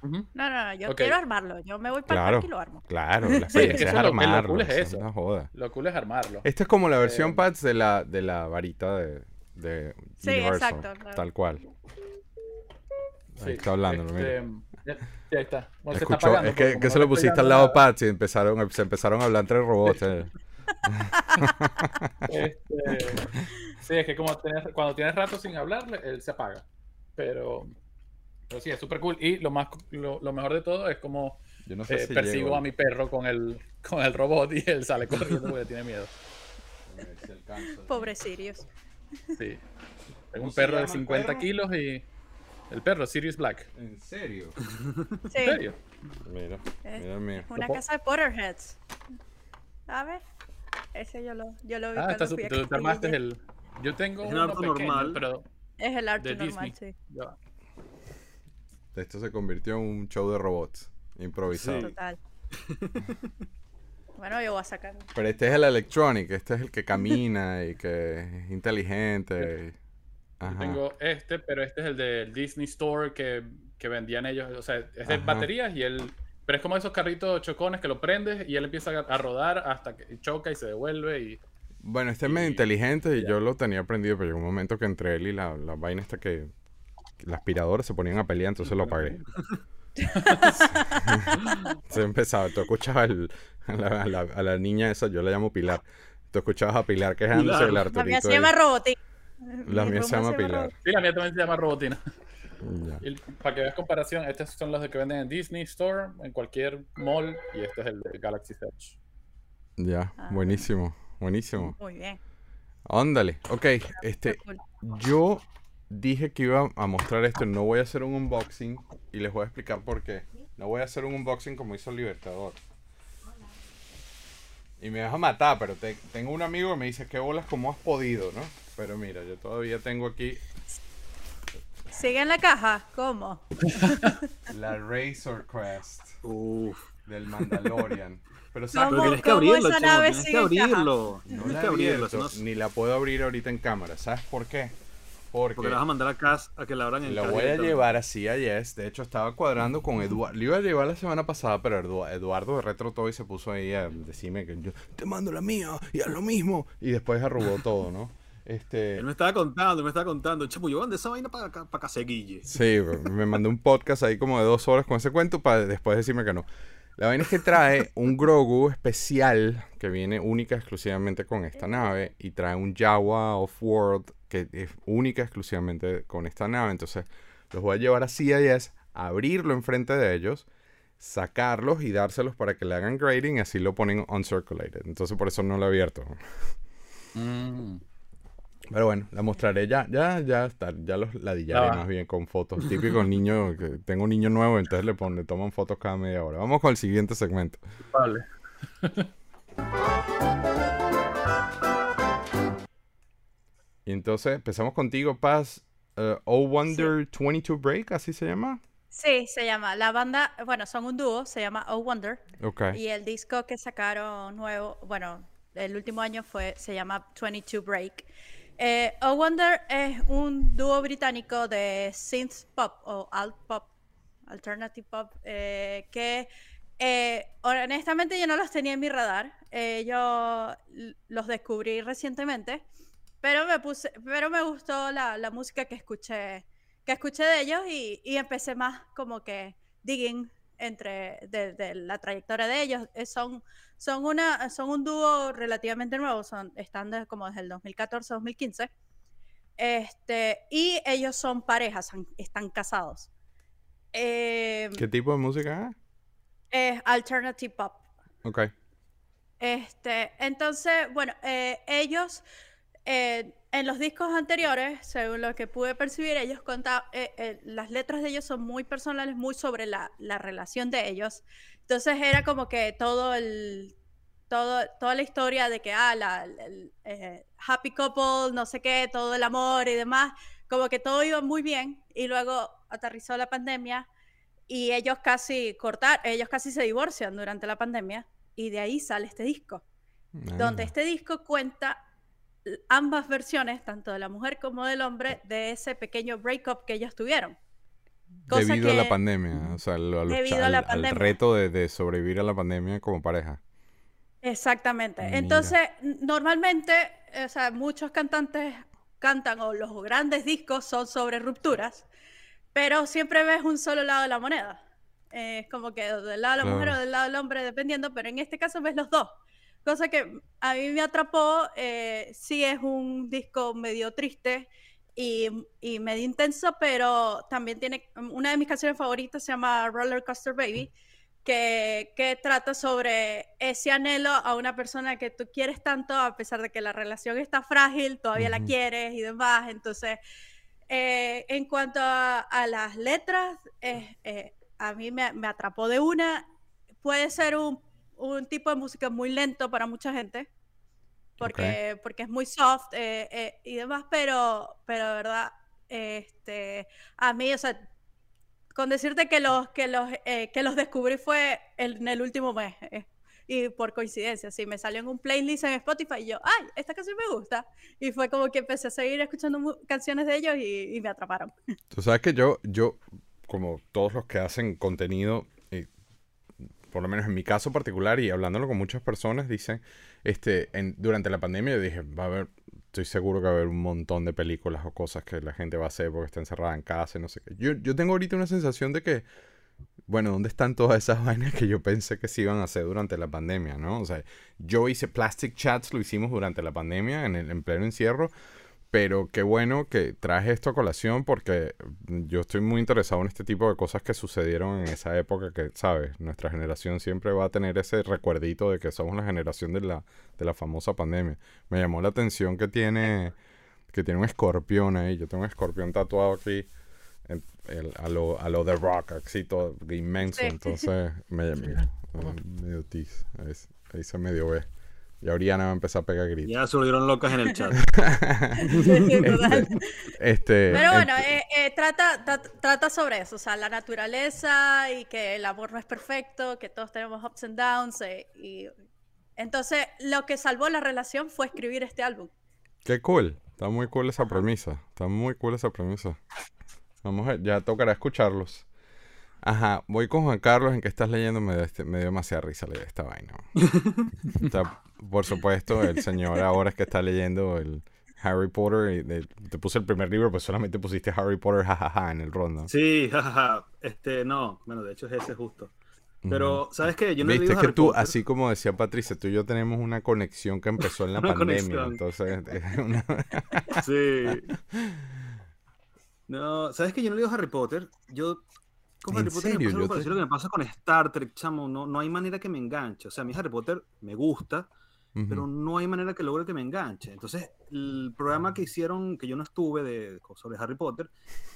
No, no, no, yo quiero armarlo. Yo me voy para el Claro. parque y lo armo. Claro, la Sí, es que experiencia es es lo- armarlo. cool es eso eso. es una joda. Lo cool es armarlo. Esta es como la versión Eh, Pats de la, de la varita de, de Sí, Universal. exacto, claro. Tal cual. Sí, Ahí está hablando, este, mira. ya- sí, ahí está. Bueno, se está Escuchó, apagando es que, que se lo pusiste al lado Pats y empezaron, se empezaron a hablar entre robots. Este, sí, es que como tienes- cuando tienes rato sin hablarle, él se apaga. Pero, pero sí, es súper cool. Y lo, más, lo, lo mejor de todo es como Yo no sé eh, si persigo llego. a mi perro con el, con el robot y él sale corriendo porque tiene miedo. Pobre Sirius. Sí. Tengo un perro de llama el 50 perro? kilos y el perro, Sirius Black. ¿En serio? Sí, ¿En serio? Mira, mira, mira. una casa de Potterheads. A ver. Ese yo lo, yo lo vi Ah, está cuando fui Tú te el. Yo tengo Es uno pequeño, normal. pero Es el arte normal, Disney. sí. Esto se convirtió en un show de robots improvisado. Sí. Total. bueno, yo voy a sacar. Pero este es el electronic, este es el que camina y que es inteligente. y- Yo Ajá. tengo este, pero este es el del Disney Store que, que vendían ellos. O sea, es de Ajá. baterías y él. Pero es como esos carritos chocones que lo prendes y él empieza a, rodar hasta que choca y se devuelve. Y Bueno, este es medio inteligente y ya. yo lo tenía aprendido, pero llegó un momento que entre él y la, la vaina esta que... La aspiradora se ponían a pelear, entonces lo apagué. se empezaba, tú escuchabas el- a, la, a la- a la niña esa, yo la llamo Pilar. Tú escuchabas a Pilar quejándose del Pilar. La mía Arturito. se llama ahí. Robotín. La mía se llama Pilar. Sí, la mía también se llama Robotina. Y para que veas comparación, estos son los de que venden en Disney Store, en cualquier mall, y este es el de Galaxy Edge. Ya, Ah. buenísimo, buenísimo. Muy bien. Ándale, ok, este, yo dije que iba a mostrar esto, no voy a hacer un unboxing y les voy a explicar por qué. No voy a hacer un unboxing como hizo el Libertador. Y me vas a matar, pero te- tengo un amigo que me dice, ¿qué bolas cómo has podido, no? Pero mira, yo todavía tengo aquí ¿Sigue en la caja? ¿Cómo? la Razor Crest Uf. del Mandalorian. Pero. ¿sabes Pero tienes que cómo abrirlo, esa nave Tienes que abrirlo. No Tienes la que he abrirlo. abierto, no- ni la puedo abrir ahorita en cámara. ¿Sabes por qué? Porque, Porque le vas a mandar a casa a que la abran en Lo voy a llevar así a Yes. De hecho, estaba cuadrando con Eduardo. Lo iba a llevar la semana pasada, pero Edu- Eduardo de Retro Toy se puso ahí a decirme que yo te mando la mía y haz lo mismo. Y después arrugó todo, ¿no? Este. Él me estaba contando, me estaba contando. Chapo, yo mandé esa vaina para, para Caseguille. Sí, me mandó un podcast ahí como de dos horas con ese cuento para después decirme que no. La vaina es que trae un Grogu especial que viene única exclusivamente con esta nave y trae un Jawa Off-World que es única exclusivamente con esta nave. Entonces los voy a llevar a CIS, abrirlo enfrente de ellos, sacarlos y dárselos para que le hagan grading y así lo ponen uncirculated. Entonces por eso no lo he abierto. Mm. Pero bueno, la mostraré ya, ya, ya está, ya los ladillaré más bien con fotos. Típico niño, que tengo un niño nuevo, entonces le, pon- le toman fotos cada media hora. Vamos con el siguiente segmento. Vale. Y entonces empezamos contigo, Paz. eh, oh Wonder 22 Break, así se llama. Sí, se llama. La banda, bueno, son un dúo, se llama Oh Wonder. Ok. Y el disco que sacaron nuevo, bueno, el último año fue, se llama 22 Break. Eh, Wonder es un dúo británico de synth pop o alt pop, alternative pop, eh, que eh, honestamente yo no los tenía en mi radar. Eh, yo los descubrí recientemente, pero me puse, pero me gustó la, música que escuché, que escuché de ellos y empecé más como que digging entre de, de la trayectoria de ellos. Eh, son, son, una, son un dúo relativamente nuevo, son, están desde, como desde el 2014-2015. Este, y ellos son parejas, están casados. Eh, ¿Qué tipo de música es alternative pop. Ok. Este, entonces, bueno, eh, ellos eh, en los discos anteriores, según lo que pude percibir, ellos contaban, las letras de ellos son muy personales, muy sobre la, la relación de ellos. Entonces era como que todo el, todo, toda la historia de que, ah, la, el, eh, happy couple, no sé qué, todo el amor y demás, como que todo iba muy bien. Y luego aterrizó la pandemia y ellos casi cortar, ellos casi se divorcian durante la pandemia y de ahí sale este disco, donde este disco cuenta ambas versiones, tanto de la mujer como del hombre, de ese pequeño breakup que ellos tuvieron. Cosa Debido a la pandemia, o sea, lo- lo- Debido a al, la al pandemia. reto de, de sobrevivir a la pandemia como pareja. Exactamente. Mira. Entonces, normalmente, eh, o sea, muchos cantantes cantan o los grandes discos son sobre rupturas, pero siempre ves un solo lado de la moneda. Eh, es como que del lado de la mujer o del lado del hombre, dependiendo, pero en este caso ves los dos. Cosa que a mí me atrapó, eh, sí es un disco medio triste y, y medio intenso, pero también tiene, una de mis canciones favoritas se llama Roller Coaster Baby, que, que trata sobre ese anhelo a una persona que tú quieres tanto, a pesar de que la relación está frágil, todavía la quieres y demás. Entonces, eh, en cuanto a, a las letras, eh, eh, a mí me, me atrapó de una. Puede ser un, un tipo de música muy lento para mucha gente, porque, porque es muy soft eh, eh, y demás, pero, pero de verdad, este, a mí, o sea, con decirte que los, que los, eh, que los descubrí fue el- en el último mes. y por coincidencia, sí, me salió en un playlist en Spotify y yo, ay, esta canción me gusta. Y fue como que empecé a seguir escuchando canciones de ellos y, y me atraparon. Tú sabes que yo, yo, como todos los que hacen contenido, por lo menos en mi caso particular y hablándolo con muchas personas, dicen, este, en, durante la pandemia yo dije, va a haber, estoy seguro que va a haber un montón de películas o cosas que la gente va a hacer porque está encerrada en casa y no sé qué. Yo, yo tengo ahorita una sensación de que, bueno, ¿dónde están todas esas vainas que yo pensé que se iban a hacer durante la pandemia, no? O sea, yo hice Plastic Chats, lo hicimos durante la pandemia, en el en pleno encierro, pero qué bueno que traje esto a colación porque yo estoy muy interesado en este tipo de cosas que sucedieron en esa época que, ¿sabes? Nuestra generación siempre va a tener ese recuerdito de que somos la generación de la, de la famosa pandemia. Me llamó la atención que tiene, que tiene un escorpión ahí. Yo tengo un escorpión tatuado aquí en- el- a, lo, a lo de Rock, así todo inmenso. Entonces, me, eh, medio tiz. Ahí, ahí se medio ve. Y Oriana va a empezar a pegar gritos. Ya se volvieron locas en el chat. Total. Este, Pero bueno, ent- eh, eh, trata, tra- trata sobre eso, o sea, la naturaleza y que el amor no es perfecto, que todos tenemos ups and downs. eh, y entonces, lo que salvó la relación fue escribir este álbum. Qué cool. Está muy cool esa premisa. Está muy cool esa premisa. Vamos a, ya tocará escucharlos. Ajá, voy con Juan Carlos en que estás leyendo, me, da este- me dio demasiada risa leer esta vaina. Está, por supuesto, el señor ahora es que está leyendo el Harry Potter. Y de- te puse el primer libro, pues solamente pusiste Harry Potter jajaja en el ronda. Sí, jajaja. Este, no, bueno, de hecho es ese justo. Pero, ¿sabes qué? Yo no Viste leído que Harry tú, Potter. así como decía Patricia, tú y yo tenemos una conexión que empezó en la Una pandemia. conexión. Entonces, es una- Sí. No, ¿sabes que yo no leo Harry Potter? Yo con ¿En Harry Potter serio? me pasa algo te- parecido lo que me pasa con Star Trek, chamo. No, no hay manera que me enganche. O sea, a mí Harry Potter me gusta, Ujú. pero no hay manera que logre que me enganche. Entonces, el programa que hicieron, que yo no estuve de, sobre Harry Potter,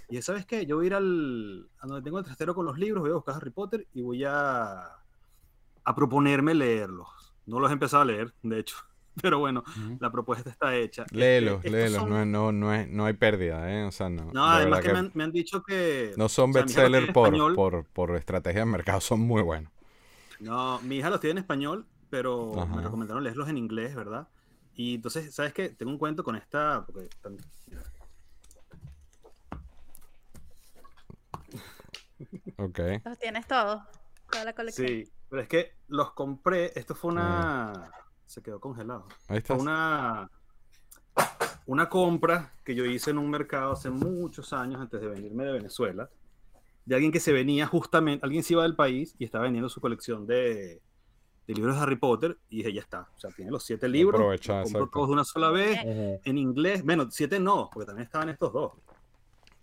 y ¿sabes qué? Yo voy a ir al, a donde tengo el trastero con los libros, voy a buscar Harry Potter y voy a, a proponerme leerlos. No los he empezado a leer, de hecho. Pero bueno, Ujú. la propuesta está hecha. Léelos, Este, léelos, son- no, no, no, es- no hay pérdida, ¿eh? O sea, no. No, de además verdad que, me, han, me han dicho que. No son o sea, por, por, por estrategia de mercado, son muy buenos. No, mi hija los tiene en español, pero Ajá. me recomendaron leerlos en inglés, ¿verdad? Y entonces, ¿sabes qué? Tengo un cuento con esta. Porque, Ok. Los tienes todos. Toda la colección. sí, pero es que los compré. Esto fue una. Se quedó congelado. Ahí está. Fue una. Una compra que yo hice en un mercado hace muchos años antes de venirme de Venezuela. De alguien que se venía justamente. Alguien se iba del país y estaba vendiendo su colección de, de libros de Harry Potter. Y dije, ya está. O sea, tiene los siete libros. Aprovecha, exacto. todos de una sola vez. En inglés. Bueno, siete no, porque también estaban estos dos.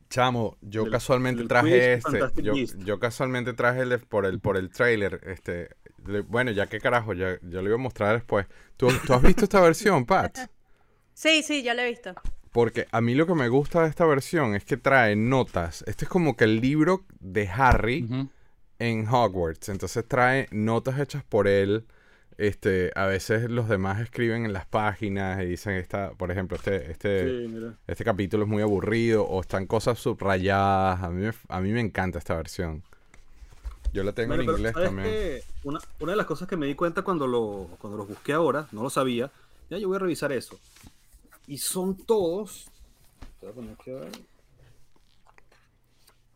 Chamo, yo casualmente del traje este. Yo, yo casualmente traje el de- por el por el trailer. Este, le- bueno, ya que carajo, ya, yo lo iba a mostrar después. ¿Tú, tú has visto esta versión, Pat? Sí, sí, yo lo he visto. Porque a mí lo que me gusta de esta versión es que trae notas. Este es como que el libro de Harry Ujú. En Hogwarts. Entonces trae notas hechas por él. Este, a veces los demás escriben en las páginas y dicen esta, por ejemplo, este, este, Sí, este capítulo es muy aburrido o están cosas subrayadas. A mí, me- a mí me encanta esta versión. Yo la tengo en inglés ¿sabes también. Una, una de las cosas que me di cuenta cuando, lo, cuando los busqué ahora, no lo sabía, ya yo voy a revisar eso. Y son todos. voy a poner aquí a ver.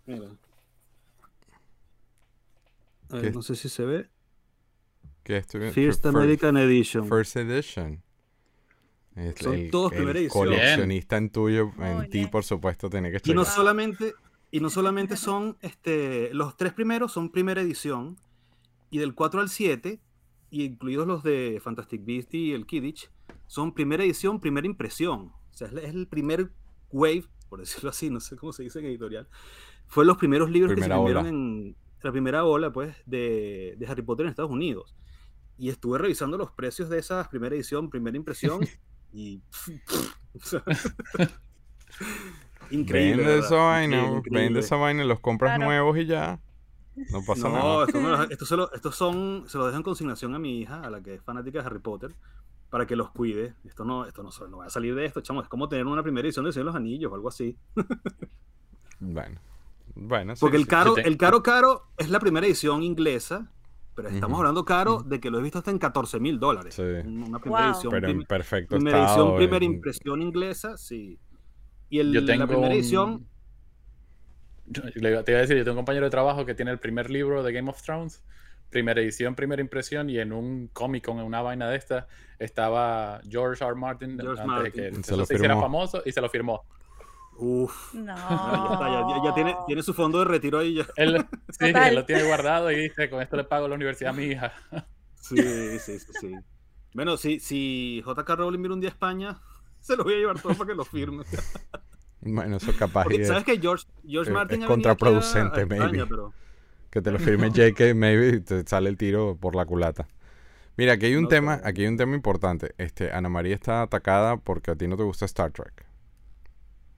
Mira. A ver, ¿Qué? no sé si se ve. ¿Qué estoy viendo? First Fir- fir- American Edition. First Edition. Es Son todos primera edición. coleccionista en tuyo, en ti, por supuesto, tiene que Y no solamente, y no solamente son, este, los tres primeros son primera edición, y del 4 al 7, y incluidos los de Fantastic Beasts y el Kidditch, son primera edición, primera impresión. O sea, es, el primer wave, por decirlo así, no sé cómo se dice en editorial. Fue los primeros libros Primera que se imprimieron ola. en la primera ola, pues, de, de Harry Potter en Estados Unidos. Y estuve revisando los precios de esas primera edición, primera impresión, y... increíble. Vende ¿verdad? esa vaina, vende esa vaina, los compras Claro. nuevos y ya. No pasa No, nada. esto, me lo- esto se lo- estos son, se los dejo en consignación a mi hija, a la que es fanática de Harry Potter, para que los cuide. Esto no, esto no, no va a salir de esto, chamo. Es como tener una primera edición de Señor de los Anillos o algo así. Bueno. Bueno, sí, Porque el caro, el caro caro es la primera edición inglesa, pero estamos hablando caro de que lo he visto hasta en 14 mil dólares. Sí. Una primera Wow. edición, Pero en perfecto primera edición, primera en- impresión inglesa, sí. Y el, Yo tengo la primera un- edición, Yo- Te iba a decir, yo tengo un compañero de trabajo que tiene el primer libro de Game of Thrones, primera edición, primera impresión, y en un Comic Con, en una vaina de esta, estaba George R. Martin George antes Martin. de que Se lo eso se hiciera famoso y se lo firmó. Uff. No. Ya, está, ya, tiene, tiene su fondo de retiro ahí ya. Él, sí, él lo tiene guardado y dice, con esto le pago la universidad a mi hija. Sí, sí, sí, sí. Bueno, si, si JK Rowling viene un día a España, se lo voy a llevar todo para que lo firme. Bueno, eso capaz Porque, es- ¿sabes que George, George es- Martin es contraproducente, a España, maybe. pero que te lo firme JK, maybe y te sale el tiro por la culata. Mira, aquí hay un No tema, aquí hay un tema importante. Este, Ana María está atacada porque a ti no te gusta Star Trek.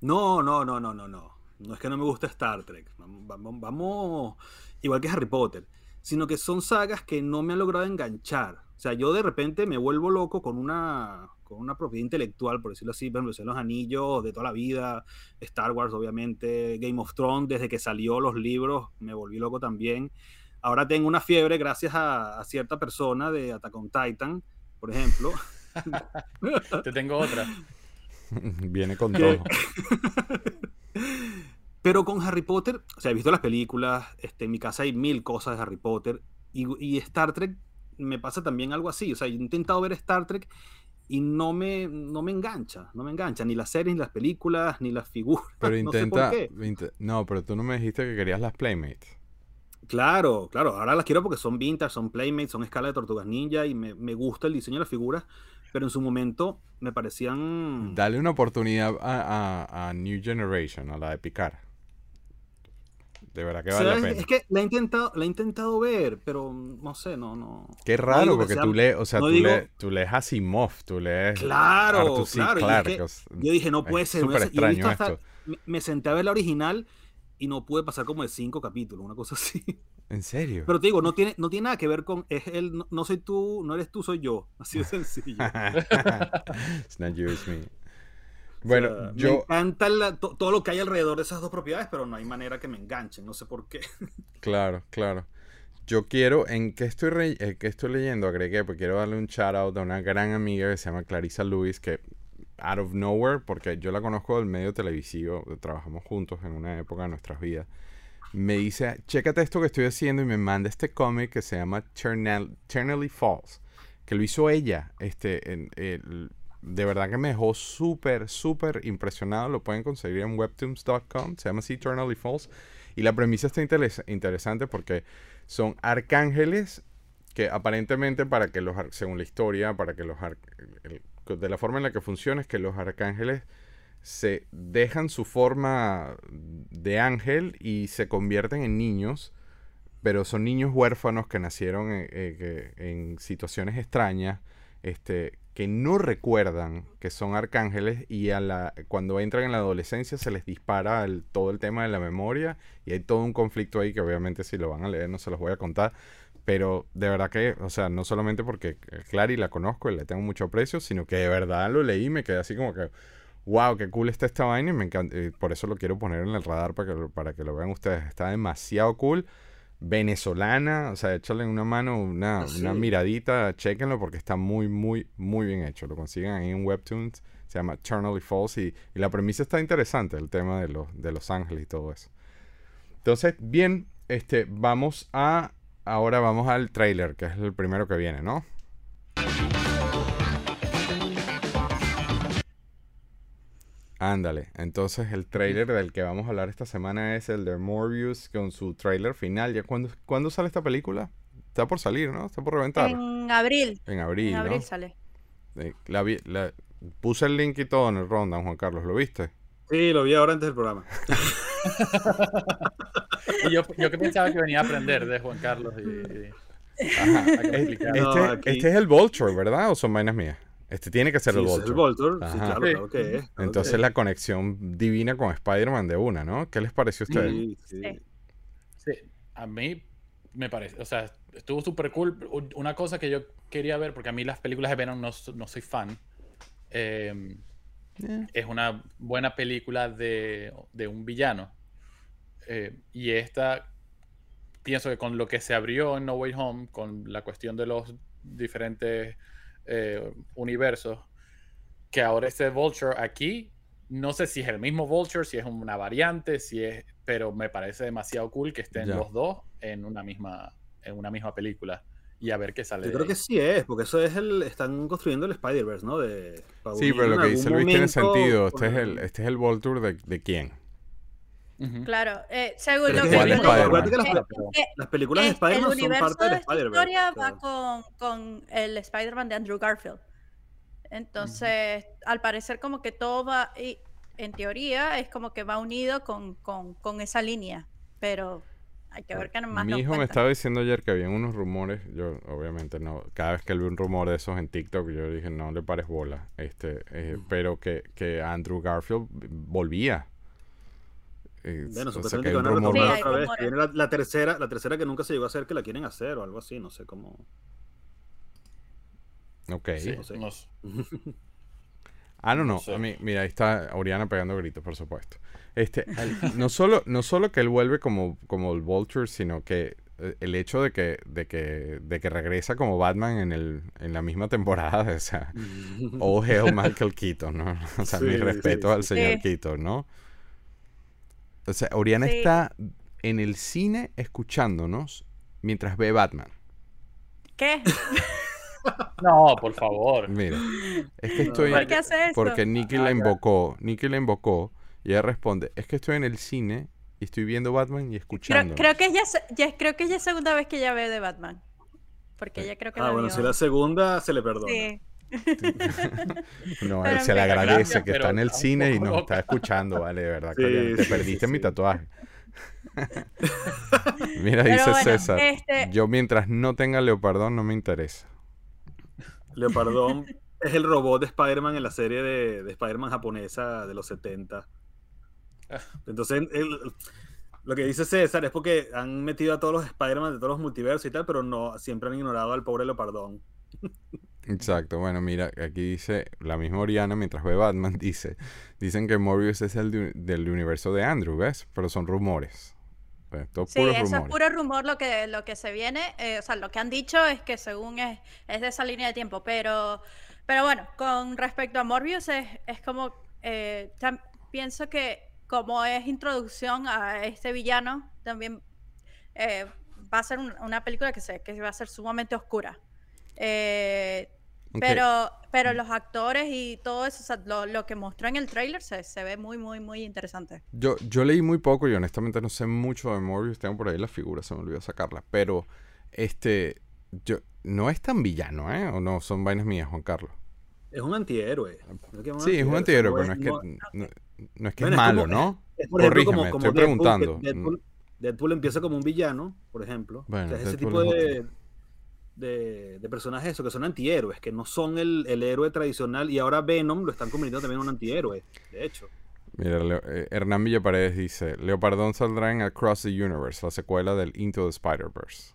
No, no, no, no, no, no. No es que no me guste Star Trek. Vamos, vamos, igual que Harry Potter. Sino que son sagas que no me han logrado enganchar. O sea, yo de repente me vuelvo loco con una, con una propiedad intelectual, por decirlo así. Por ejemplo, los Anillos de toda la vida. Star Wars, obviamente. Game of Thrones, desde que salió los libros, me volví loco también. Ahora tengo una fiebre gracias a, a cierta persona de Attack on Titan, por ejemplo. Te tengo otra. Viene con todo. Pero con Harry Potter, o sea, he visto las películas, este, en mi casa hay mil cosas de Harry Potter, y, y Star Trek me pasa también algo así, o sea, he intentado ver Star Trek y no me, no me engancha, no me engancha, ni las series, ni las películas, ni las figuras, Pero no sé por intenta, qué. no, pero tú no me dijiste que querías las Playmates. Claro, claro. Ahora las quiero porque son vintage, son playmates, son escala de tortugas ninja y me, me gusta el diseño de las figuras, pero en su momento me parecían... Dale una oportunidad a, a- a New Generation, a la de Picar. De verdad que vale la pena. Es que la he intentado, la he intentado ver, pero no sé, no, no. Qué raro, porque sea- tú lees, o sea, no tú, digo- lees, tú lees Asimov, tú lees Claro, Arthur claro. es que yo dije, no puede ser. no súper puede ser. Y he visto hasta- esto. me, me senté a ver la original y no pude pasar como de cinco capítulos, una cosa así. ¿En serio? Pero te digo, no tiene, no tiene nada que ver con. Es el, no, no soy tú, no eres tú, soy yo. Así de sencillo. it's not you, it's me. Bueno, O sea, Me yo, encanta la- to- todo lo que hay alrededor de esas dos propiedades, pero no hay manera que me enganchen. No sé por qué. claro, claro. Yo quiero, en qué estoy, re- eh, qué estoy leyendo, agregué, porque quiero darle un shout out a una gran amiga que se llama Clarissa Lewis, que out of nowhere, porque yo la conozco del medio televisivo, trabajamos juntos en una época de nuestras vidas, me dice, chécate esto que estoy haciendo y me manda este cómic que se llama Eternal- Eternally False, que lo hizo ella, este, en- de verdad que me dejó súper, súper impresionado, lo pueden conseguir en webtoons.com, se llama así Eternally False, y la premisa está interes- interesante porque son arcángeles que aparentemente para que los, según la historia, para que los, el- de la forma en la que funciona es que los arcángeles se dejan su forma de ángel y se convierten en niños, pero son niños huérfanos que nacieron en, eh, que- en situaciones extrañas, este, que no recuerdan que son arcángeles y a la, cuando entran en la adolescencia se les dispara todo el tema de la memoria y hay todo un conflicto ahí que obviamente si lo van a leer no se los voy a contar, pero de verdad que, o sea, no solamente porque Clary la conozco y le tengo mucho aprecio, sino que de verdad lo leí y me quedé así como que, wow, qué cool está esta vaina y me encanta, y por eso lo quiero poner en el radar para que, lo- para que lo vean ustedes, está demasiado cool. Venezolana, o sea, échale una mano, una, Ah, sí. una miradita, chequenlo porque está muy, muy, muy bien hecho. Lo consiguen ahí en Webtoons, se llama Eternally False y, y la premisa está interesante, el tema de los, de los ángeles y todo eso. Entonces, bien, este, vamos a, ahora vamos al trailer, que es el primero que viene, ¿no? Ándale, entonces el trailer del que vamos a hablar esta semana es el de Morbius con su trailer final. ¿Ya cuándo, cuándo sale esta película? Está por salir, ¿no? Está por reventar. En, En abril. abril, En ¿no? abril sale. Eh, la vi- la- puse el link y todo en el rundown, Juan Carlos, ¿lo viste? Sí, lo vi ahora antes del programa. Y yo, yo que pensaba que venía a aprender de Juan Carlos y, y- Ajá. Eh, explicara. No, este, aquí- este es el Vulture, ¿verdad? ¿O son vainas mías? Este tiene que ser Sí, el ese es Vulture. el Voltor. Sí, claro, Sí. claro que es. claro que Entonces es. la conexión divina con Spider-Man de una, ¿no? ¿Qué les pareció a ustedes? Sí, sí. Sí. A mí me parece, o sea, estuvo súper cool. Un- Una cosa que yo quería ver, porque a mí las películas de Venom no, no soy fan, eh, Eh, es una buena película de, de un villano. Eh, y esta, pienso que con lo que se abrió en No Way Home, con la cuestión de los diferentes eh, universos, que ahora este Vulture aquí, no sé si es el mismo Vulture, si es una variante, si es, pero me parece demasiado cool que estén los dos en una misma, en una misma película y a ver qué sale. Yo de creo ahí. que sí es, porque eso es el. Están construyendo el Spider-Verse, ¿no? De, Sí, pero lo que dice Luis tiene sentido. Este es el, este es el Vulture de, de quién. Claro, eh, según Pero lo que ¿Cuál yo es Spider-Man? Que las, eh, eh, las películas de Spider-Man son parte del de esta Spider-Verse. historia va con, con el Spider-Man de Andrew Garfield. Entonces, al parecer como que todo va, y en teoría es como que va unido con, con, con esa línea, pero hay que ver qué más Mi hijo me estaba diciendo ayer que había unos rumores. Yo, obviamente, no. Cada vez que él ve un rumor de esos en TikTok, yo dije, no le pares bola. Este, eh, pero que, que Andrew Garfield volvía. Eh, Bueno, supuestamente que van a Sí, retomar otra vez. Viene la, la tercera, la tercera que nunca se llegó a hacer, que la quieren hacer o algo así, no sé cómo. Ok. Sí, no sé. no sé. Ah, no, no. No sé. A mí- mira, ahí está Oriana pegando gritos, por supuesto. Este, al- no, solo, no solo que él vuelve como, como el Vulture, sino que eh, el hecho de que, de que, de que regresa como Batman en, el, en la misma temporada, o sea, all hail Michael Keaton, ¿no? O sea, Sí, mi sí, respeto sí. al señor Sí. Keaton, ¿no? O sea, Oriana Sí. está en el cine escuchándonos mientras ve Batman. ¿Qué? No, por favor. Mira, es que estoy... ¿Por qué hace eso? Porque Nicky Ah, la ya. invocó, Nicky la invocó y ella responde, es que estoy en el cine y estoy viendo Batman y escuchando. creo que ya, se- ya- creo que ya es segunda vez que ya ve de Batman. Porque ella creo que Ah, la bueno, vio. si la segunda se le perdona. Sí. No, él se le agradece gracias, que está en el cine y nos loca. está escuchando, vale, de verdad. Sí, Coriano, te sí, perdiste sí, mi sí. tatuaje. Mira, Pero dice bueno, César. este- Yo mientras no tenga leopardón no me interesa. Leopardón es el robot de Spider-Man en la serie de, de Spider-Man japonesa de los 70. Entonces, el- lo que dice César es porque han metido a todos los Spider-Man de todos los multiversos y tal, pero no siempre han ignorado al pobre Leopardón. Exacto, bueno, mira, aquí dice la misma Oriana mientras ve Batman, dice, dicen que Morbius es el de- del universo de Andrew, ¿ves? Pero son rumores. Todo Sí, eso es puro rumor lo que, lo que se viene. eh, o sea, lo que han dicho es que según es, es de esa línea de tiempo. Pero, pero bueno, con respecto a Morbius, es, es como. eh, pienso que como es introducción a este villano, también eh, va a ser un- una película que, se, que va a ser sumamente oscura. Eh, pero, pero los actores y todo eso, o sea, lo, lo que mostró en el tráiler se, se ve muy, muy, muy interesante. Yo, yo leí muy poco y honestamente no sé mucho de Morbius, tengo por ahí la figura, se me olvidó sacarla, pero este, yo, no es tan villano, ¿eh? ¿O no? Son vainas mías, Juan Carlos. Es un antihéroe. No que Sí, es un antihéroe, pero no es que, no- no, no es, que Bueno, es es malo, como- ¿no? es, por ejemplo, como- Corrígeme, como estoy Deadpool, preguntando. Deadpool, Deadpool empieza como un villano, por ejemplo. O Bueno, sea, ese tipo de, de personajes eso, que son antihéroes, que no son el, el héroe tradicional. Y ahora Venom lo están convirtiendo también en un antihéroe, de hecho. Mira, Leo- eh, Hernán Villaparedes dice, Leopardón saldrá en Across the Universe, la secuela del Into the Spider-Verse.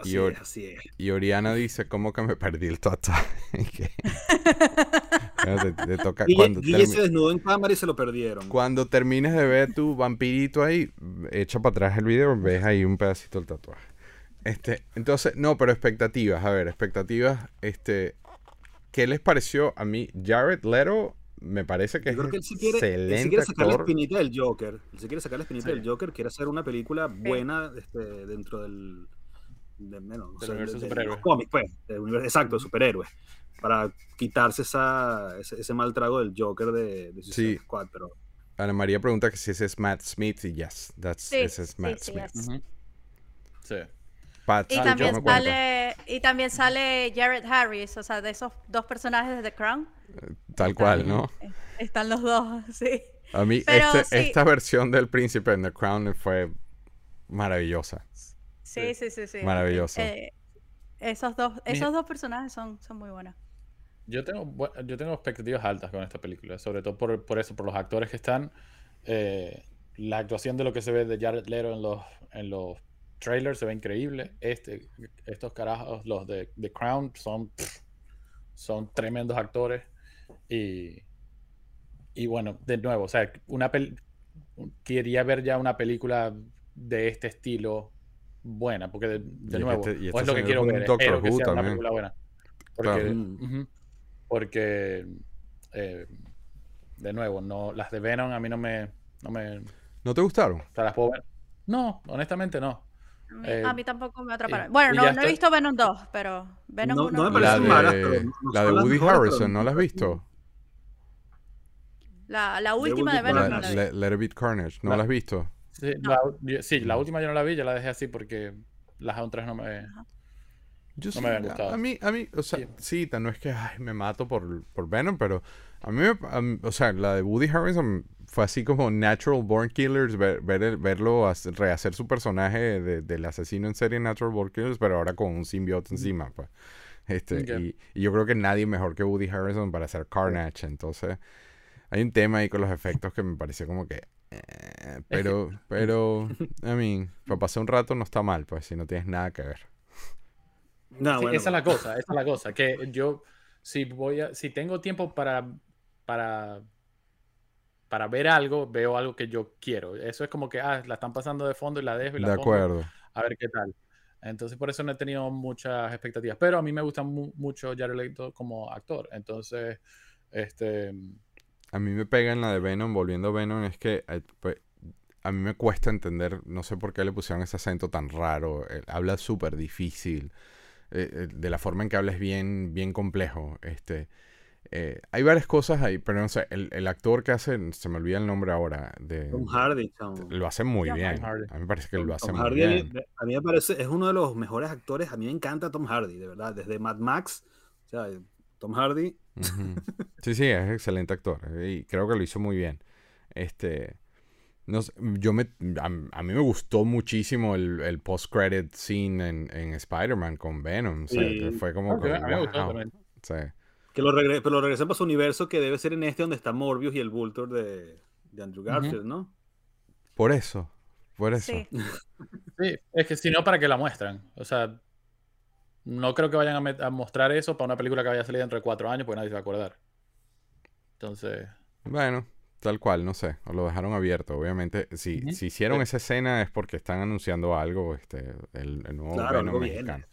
Así Y or- es, así es. Y Oriana dice, ¿cómo que me perdí el tatuaje? ¿Qué? Te- te toca- Guille, cuando, termi- se desnudó en cámara y se lo perdieron. cuando termines de ver tu vampirito ahí, echa para atrás el video, ves ahí un pedacito del tatuaje. Este, entonces, no, pero expectativas, a ver, expectativas, este, ¿qué les pareció a mí? Jared Leto me parece que Yo creo es que él sí quiere, él sí excelente quiere sacar la actor. espinita del Joker. Él sí quiere sacar la espinita Sí. del Joker. Quiere hacer una película buena este, dentro del. De- no Del sé, universo de- los cómics, pues. del universo- exacto, de superhéroes. Para quitarse esa, ese, ese mal trago del Joker de, de Suicide Sí. Squad. Pero Ana María pregunta que si ese es Matt Smith y yes, that's, Sí, ese es sí, Matt sí, Smith. Sí. Pat, Y sí, también yo me cuento. sale y también sale Jared Harris, o sea, de esos dos personajes de The Crown. Tal cual, ¿no? eh, Están los dos, sí. A mí Pero este- sí. esta versión del príncipe en The Crown fue maravillosa. Sí, sí, sí, sí. Maravilloso. Eh, esos dos, Mi- esos dos personajes son, son muy buenos. Yo tengo, yo tengo expectativas altas con esta película, sobre todo por, por eso, por los actores que están. eh, la actuación de lo que se ve de Jared Leto en los, en los trailers se ve increíble. Este, estos carajos, los de The Crown, son, pff, son tremendos actores. Y, y bueno, de nuevo, o sea, una quería ver ya una película de este estilo buena, porque de, Y nuevo, este- y o este es lo que quiero ver, espero que una película buena. Porque, Claro. Porque eh, de nuevo, no, las de Venom a mí no me, no me, ¿No te gustaron? sea, las puedo ver. No, honestamente no. A mí, Eh, a mí tampoco me atraparon. y- Bueno, y no, no he visto Venom 2, pero Venom No- 1 no me pero no la de Woody pero Harrison, ¿no la has visto? La, la de Venom La, no la Let It Be Carnage, ¿no La- la has visto? Sí, la, yo- sí, la última yo no la vi, yo la dejé así porque las otras no me... Yo No sí, me habían a- gustado. A mí, a mí, o sea, Sí. sí, tan- no es que ay, me mato por, por Venom, pero a mí, me- a mí- o sea, la de Woody Harrison fue así como Natural Born Killers, ver, ver el- verlo hacer- rehacer su personaje de- del asesino en serie Natural Born Killers, pero ahora con un simbionte encima, pues. Este, y, y yo creo que nadie mejor que Woody Harrison para hacer Carnage, entonces hay un tema ahí con los efectos que me pareció como que... eh, pero, pero, I mean, para pasar un rato no está mal, pues, si no tienes nada que ver. No, Sí, bueno, esa es la cosa, esa es la cosa, que yo si voy a, si tengo tiempo para, para, para ver algo, veo algo que yo quiero. Eso es como que, ah, la están pasando de fondo y la dejo y la De pongo, acuerdo. a ver qué tal. Entonces por eso no he tenido muchas expectativas, pero a mí me gusta mu- mucho Jared Leto como actor. Entonces, este, A mí me pega en la de Venom, volviendo a Venom, es que eh, pues, a mí me cuesta entender, no sé por qué le pusieron ese acento tan raro, eh, habla súper difícil, eh, eh, de la forma en que habla es bien, bien complejo, este, eh, hay varias cosas ahí, pero no sé, el, el actor que hace, se me olvida el nombre ahora, de, Tom Hardy, chamo. lo hace muy Tom bien. Hardy. A mí me parece que lo hace Tom muy Hardy, bien. a mí me parece, es uno de los mejores actores. A mí me encanta Tom Hardy, de verdad. Desde Mad Max, o sea, Tom Hardy, Sí, sí, es excelente actor eh, y creo que lo hizo muy bien. Este, no sé, yo me, a, a mí me gustó muchísimo el, el post-credit scene en, en Spider-Man con Venom. o sea, Sí. que fue como Ok, que, a mí me gustó wow. también. Sí. que lo, regre pero lo regresan para su universo, que debe ser en este donde está Morbius y el Vulture de, de Andrew Garfield, ¿no? Por eso, por eso. Sí. Sí, es que si no, ¿para qué la muestran? O sea, no creo que vayan a, mostrar eso para una película que vaya a salir dentro de cuatro años, porque nadie se va a acordar. Entonces, Bueno, tal cual, no sé, o lo dejaron abierto. Obviamente, si, si hicieron Sí. esa escena es porque están anunciando algo, este, el, el nuevo Claro, Venom mexicano.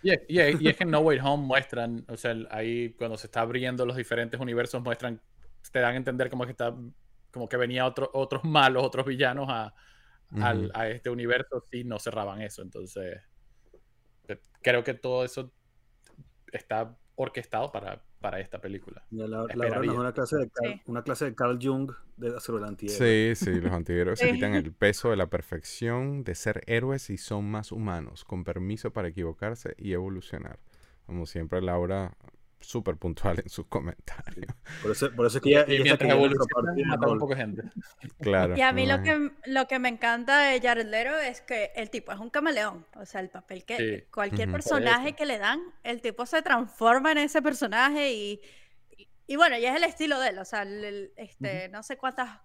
y es, y es- y es que en No Way Home muestran, o sea, ahí cuando se está abriendo los diferentes universos, muestran, te dan a entender como que está, como que venía otro, otros malos, otros villanos a, al- a este universo si no cerraban eso. Entonces, creo que todo eso está orquestado para, para esta película. Y la, la no es una clase de Carl, Sí. una clase de Carl Jung de, sobre el antihéroe. Sí, sí, los antihéroes se quitan el peso de la perfección de ser héroes y son más humanos, con permiso para equivocarse y evolucionar. Como siempre, Laura, súper puntual en sus comentarios. Por, eso, por eso es que ella, y mientras un poco de gente. Claro. Y a mí lo que, lo que me encanta de Jared Leto es que el tipo es un camaleón. O sea, el papel que Sí. cualquier personaje que le dan, el tipo se transforma en ese personaje y, y, y bueno, y es el estilo de él. O sea, el- el- este, no sé cuántas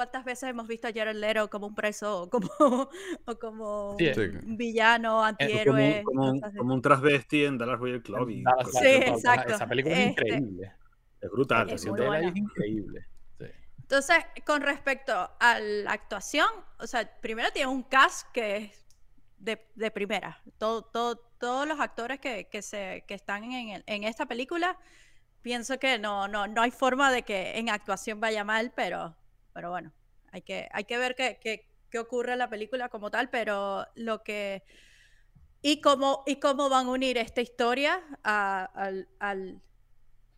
cuántas veces hemos visto a Jared Leto como un preso o como, o como Sí, un villano, Como antihéroe. como, un, como un transvesti en Dallas Royal Club. y Dallas cosas Sí, exacto. Esa película es Este- increíble. Es brutal. Es increíble. Sí. Entonces, con respecto a la actuación, o sea, primero tiene un cast que es de, de primera. Todo, todo, todos los actores que, que, se, que están en, el- en esta película, pienso que no, no, no hay forma de que en actuación vaya mal, pero, pero bueno, hay que, hay que ver qué, qué, qué ocurre en la película como tal, pero lo que... Y cómo, y cómo van a unir esta historia a, al, al-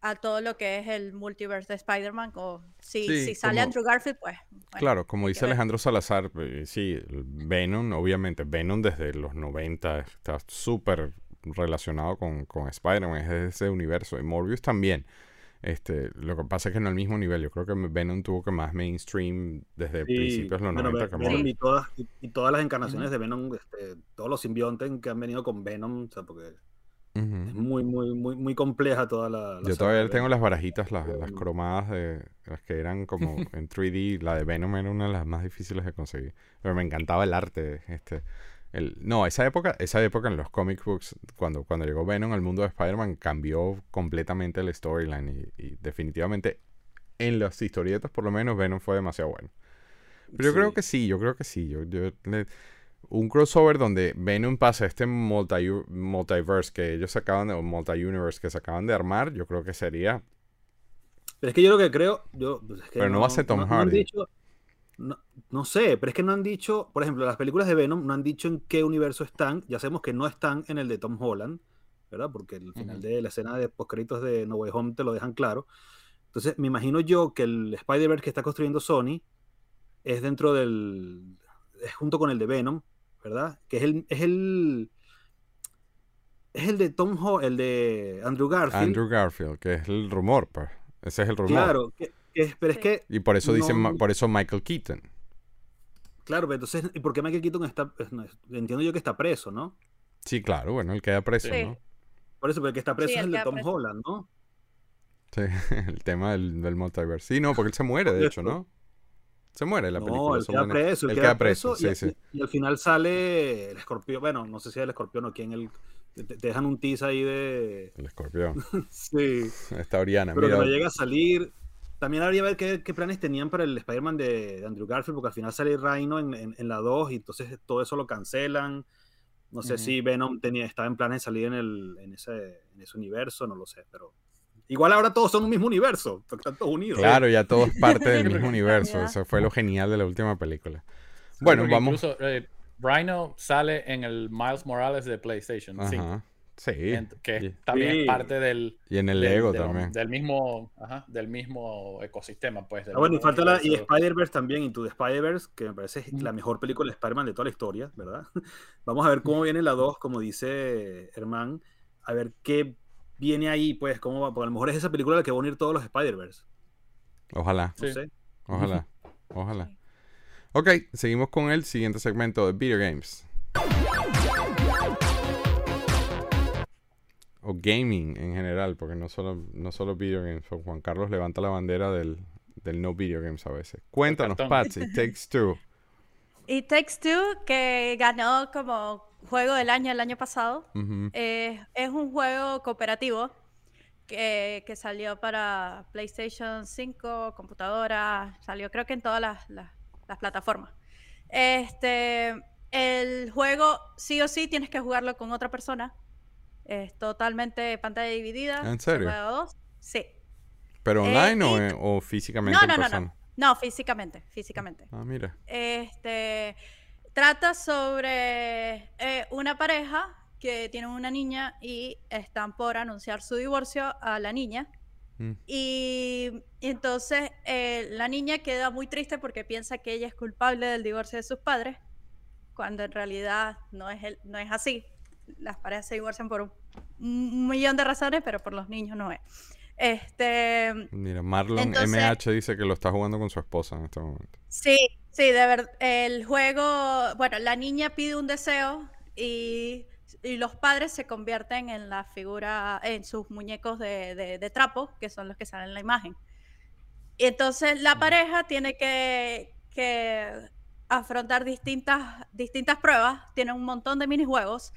a todo lo que es el multiverse de Spider-Man. O si, Sí, si sale como- Andrew Garfield, pues. bueno, Claro, como dice ver. Alejandro Salazar, eh, sí, Venom, obviamente, Venom desde los 90 está súper relacionado con, con Spider-Man, es de ese universo, y Morbius también. Este, lo que pasa es que no al mismo nivel, yo creo que Venom tuvo que más mainstream desde Sí, principios de los bueno, 90 Ve- que Venom Morbius. y, todas, y, y todas las encarnaciones de Venom, este, todos los simbiontes que han venido con Venom, o sea, porque es muy, muy, muy, muy compleja toda la. la Yo todavía tengo Venom. las barajitas, las, las Venom. cromadas de las que eran como en 3D. La de Venom era una de las más difíciles de conseguir. Pero me encantaba el arte. Este, el, no, esa época, esa época en los comic books, cuando, cuando llegó Venom al mundo de Spider-Man, cambió completamente el storyline. Y, y definitivamente, en las historietas, por lo menos, Venom fue demasiado bueno. Pero yo creo que sí, yo creo que sí. Yo, yo le- un crossover donde Venom pasa este multi, multiverse que ellos acaban de, o multi-universe que se acaban de armar, yo creo que sería Pero es que yo lo que creo. Yo, pues, es que Pero no va a ser Tom Hardy. No, no sé, pero es que no han dicho, por ejemplo, las películas de Venom no han dicho en qué universo están. Ya sabemos que no están en el de Tom Holland, ¿verdad? Porque el final de la escena de postcréditos de No Way Home te lo dejan claro. Entonces, me imagino yo que el Spider-Verse que está construyendo Sony es dentro del. es junto con el de Venom, ¿verdad? Que es el. Es el es el de Tom Ho el de Andrew Garfield. Andrew Garfield, que es el rumor, pues. Ese es el rumor. Claro, que- que- pero es Sí. que Y por eso dicen, No- por eso Michael Keaton. Claro, pero entonces, ¿y por qué Michael Keaton está, es- no, es- entiendo yo que está preso, ¿no? Sí, claro, bueno, él queda preso, Sí. ¿no? Por eso, porque el que está preso Sí, es él el de Tom preso. Holland, ¿no? Sí, el tema del, del multiverse. Sí, no, porque él se muere, de hecho, ¿no? Se muere la no, película. él son queda preso, él, Él queda, preso, preso, y, sí, sí. y- al final sale el escorpión, bueno, no sé si es el escorpión o quién, el, te, te dejan un tease ahí de... El escorpión. Sí, Está Oriana, pero que mira. no llega a salir. También habría que ver qué, qué planes tenían para el Spider-Man de, de Andrew Garfield, porque al final sale Rhino en, en- en la 2 y entonces todo eso lo cancelan. No sé si Venom tenía, estaba en planes de salir en, el, en, ese, en ese universo, no lo sé, pero... Igual ahora todos son un mismo universo, están todos unidos. Claro, ya todo es parte del mismo universo. Eso fue lo genial de la última película. Bueno, Porque vamos. Incluso eh, Rhino sale en el Miles Morales de PlayStation 5. Sí. que y, también Sí. es parte del, y en el del- Lego también. del mismo ajá, del mismo ecosistema pues del Ah, bueno, y falta la y. Spider-Verse también, Into the Spider-Verse, que me parece la mejor película de Spider-Man de toda la historia, ¿verdad? Vamos a ver cómo viene la 2, como dice Herman, a ver qué viene ahí, pues, cómo va, porque a lo mejor es esa película la que va a unir todos los Spider-Verse. Ojalá, No Sí. sé. ojalá, ojalá. Ok, seguimos con el siguiente segmento de Video Games. O gaming en general, porque no solo, no solo video games. o Juan Carlos levanta la bandera del, del no video games a veces. Cuéntanos. Patsy, Takes Two. Y Takes Two, que ganó como juego del año el año pasado, eh, es un juego cooperativo que, que salió para PlayStation 5, computadora, salió creo que en todas las, las- las plataformas. Este, el juego sí o sí tienes que jugarlo con otra persona. Es totalmente pantalla dividida. ¿En se serio? dos. Sí. ¿Pero Eh, online o, y- en- o físicamente No, en no, no, persona? no. No, físicamente, físicamente. Ah, mira. Este trata sobre eh, una pareja que tiene una niña y están por anunciar su divorcio a la niña. Mm. Y, y entonces eh, la niña queda muy triste porque piensa que ella es culpable del divorcio de sus padres, cuando en realidad no es, el- no es así. Las parejas se divorcian por un, un millón de razones, pero por los niños no es. Este, Mira, Marlon Entonces- MH dice que lo está jugando con su esposa en este momento. Sí, sí, de verdad. El juego, bueno, la niña pide un deseo y, y los padres se convierten en la figura, en sus muñecos de, de- de trapo, que son los que salen en la imagen. Y entonces la pareja tiene que, que afrontar distintas, distintas pruebas, tiene un montón de minijuegos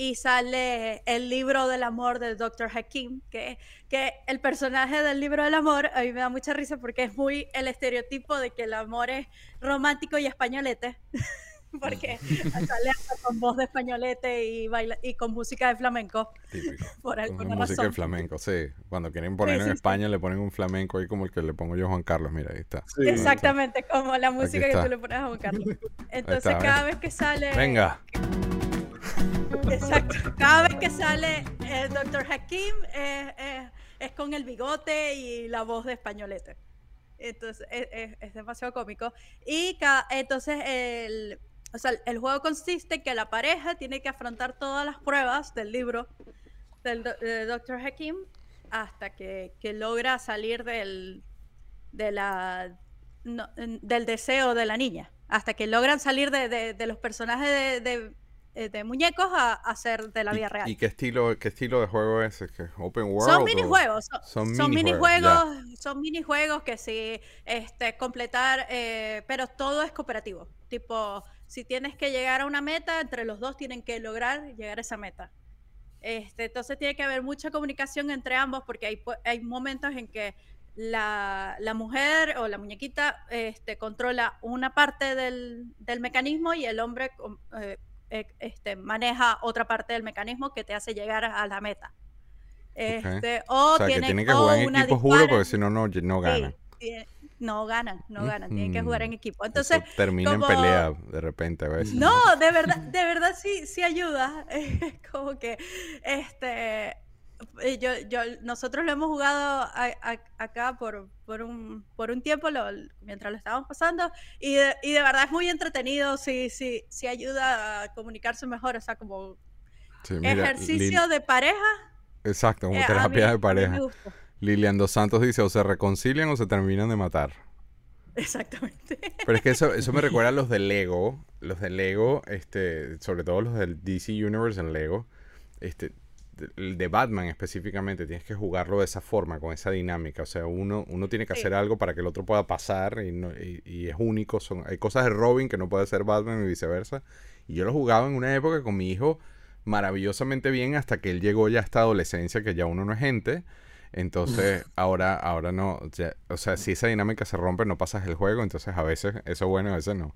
y sale el libro del amor del Dr. Hakim, que, que el personaje del libro del amor a mí me da mucha risa porque es muy el estereotipo de que el amor es romántico y españolete, porque sale con voz de españolete y, baila, y con música de flamenco, Típico. por Con alguna música razón. de flamenco, sí. Cuando quieren poner en sí, sí. España le ponen un flamenco ahí como el que le pongo yo a Juan Carlos. Mira, ahí está. Sí. Exactamente, como la música que tú le pones a Juan Carlos. Entonces, está, cada vez que sale. Venga. Exacto. Cada vez que sale el Dr. Hakim eh, eh, es con el bigote y la voz de españolete. Entonces es, demasiado cómico. Y entonces el, o sea, el juego consiste en que la pareja tiene que afrontar todas las pruebas del libro del de Dr. Hakim hasta que, logra salir del, del deseo de la niña. Hasta que logran salir de los personajes de, de- de muñecos a, a ser de la ¿Y- vida real. ¿Y qué estilo, qué estilo de juego es? ¿Es que ¿Open World? Son minijuegos, son, son son minijuegos, minijuegos, son minijuegos que sí, este, completar, eh, pero todo es cooperativo. Tipo, si tienes que llegar a una meta, entre los dos tienen que lograr llegar a esa meta. Este, entonces tiene que haber mucha comunicación entre ambos porque hay, hay momentos en que la, la mujer o la muñequita este, controla una parte del, del mecanismo y el hombre eh, este, maneja otra parte del mecanismo que te hace llegar a la meta. Este, o, O sea, que tienen- que jugar en equipo, juro, porque si no, no, no ganan. Sí, sí, no ganan, no ganan, tienen que jugar en equipo. Eso Entonces, termina como- en pelea de repente a veces. no, de verdad, de verdad sí, sí ayuda. Es como que, este, eh, yo, yo, nosotros lo hemos jugado a- a- acá por, por, un, por un tiempo lo- mientras lo estábamos pasando y de, y de verdad es muy entretenido, sí, sí, sí ayuda a comunicarse mejor, o sea, como Sí, mira, ejercicio Lil- de pareja. Exacto, como eh, terapia mí- de pareja. Lilian Dos Santos dice, o se reconcilian o se terminan de matar. Exactamente. Pero es que eso, eso me recuerda a los de Lego. Los de Lego, este, sobre todo los del DC Universe en Lego. Este, el de Batman específicamente, tienes que jugarlo de esa forma, con esa dinámica. O sea, uno, uno tiene que Sí. hacer algo para que el otro pueda pasar y, no- y- y es único. Son, hay cosas de Robin que no puede hacer Batman y viceversa. Y yo lo jugaba en una época con mi hijo maravillosamente bien hasta que él llegó ya a esta adolescencia que ya uno no es gente. Entonces, ahora, ahora no, o sea, o sea, si esa dinámica se rompe, no pasas el juego, entonces a veces eso es bueno, a veces no.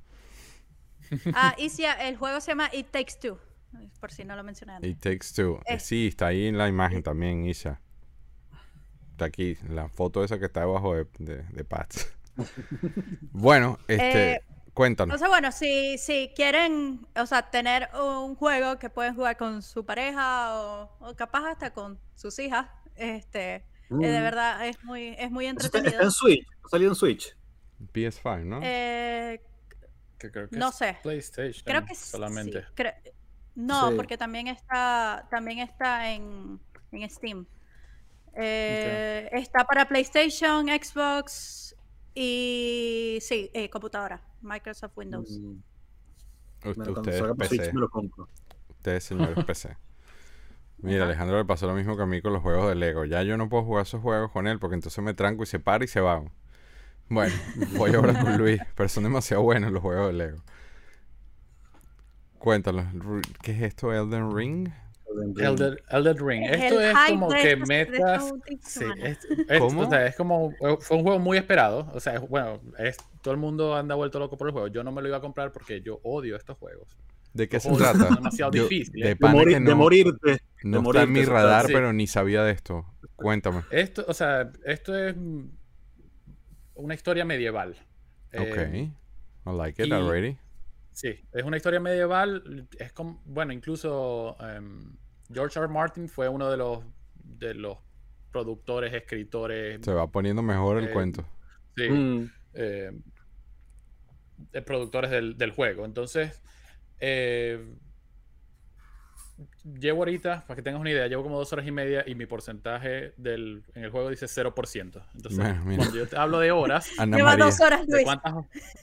Ah, y sí, el juego se llama It Takes Two, por si no lo mencioné antes. It Takes Two. Eh, Sí, está ahí en la imagen también, Isha. Está aquí, la foto esa que está debajo de, de, de Pat. bueno, este, Eh, Cuéntanos. Entonces, bueno, si, si quieren, o sea, tener un juego que pueden jugar con su pareja o, o capaz hasta con sus hijas, este, eh, de Mm. verdad es muy, es muy entretenido. está en Switch, ha salido en Switch. PS5, ¿no? Eh, Que creo que No es sé. PlayStation creo que solamente. sí. cre- no, Sí. porque también está, también está en, en Steam. Eh, Está para PlayStation, Xbox y sí, eh, computadora, Microsoft Windows. Mm, Ustedes PC. me lo compro. Ustedes, señores PC. Mira, Alejandro le pasó lo mismo que a mí con los juegos de Lego. Ya yo no puedo jugar esos juegos con él porque entonces me tranco y se para y se va. Bueno, voy ahora con Luis, pero son demasiado buenos los juegos de Lego. Cuéntanos, Ru- ¿qué es esto? ¿Elden Ring? Elder Ring. Es Esto el es como que metas. Sí, es, es- ¿Cómo? o sea, es como. Fue un juego muy esperado. O sea, es- bueno, es, todo el mundo anda vuelto loco por el juego. Yo no me lo iba a comprar porque yo odio estos juegos. ¿De qué se trata? son demasiado Yo- difíciles. de morir- de morirte. no de está en mi radar, sí. pero ni sabía de esto. Cuéntame. Esto, o sea, esto es una historia medieval. Ok. Eh, I like it y- already. Sí, es una historia medieval. Es como, bueno, incluso em, George R. R. Martin fue uno de los de los productores, escritores, Se va poniendo mejor el eh, cuento. sí, Mm, eh, de productores del, del juego. Entonces, eh, llevo ahorita, para que tengas una idea, llevo como dos horas y media y mi porcentaje del, en el juego dice 0%. Entonces, cuando yo te hablo de horas, Ana Lleva María, dos horas, ¿de Luis. cuántas?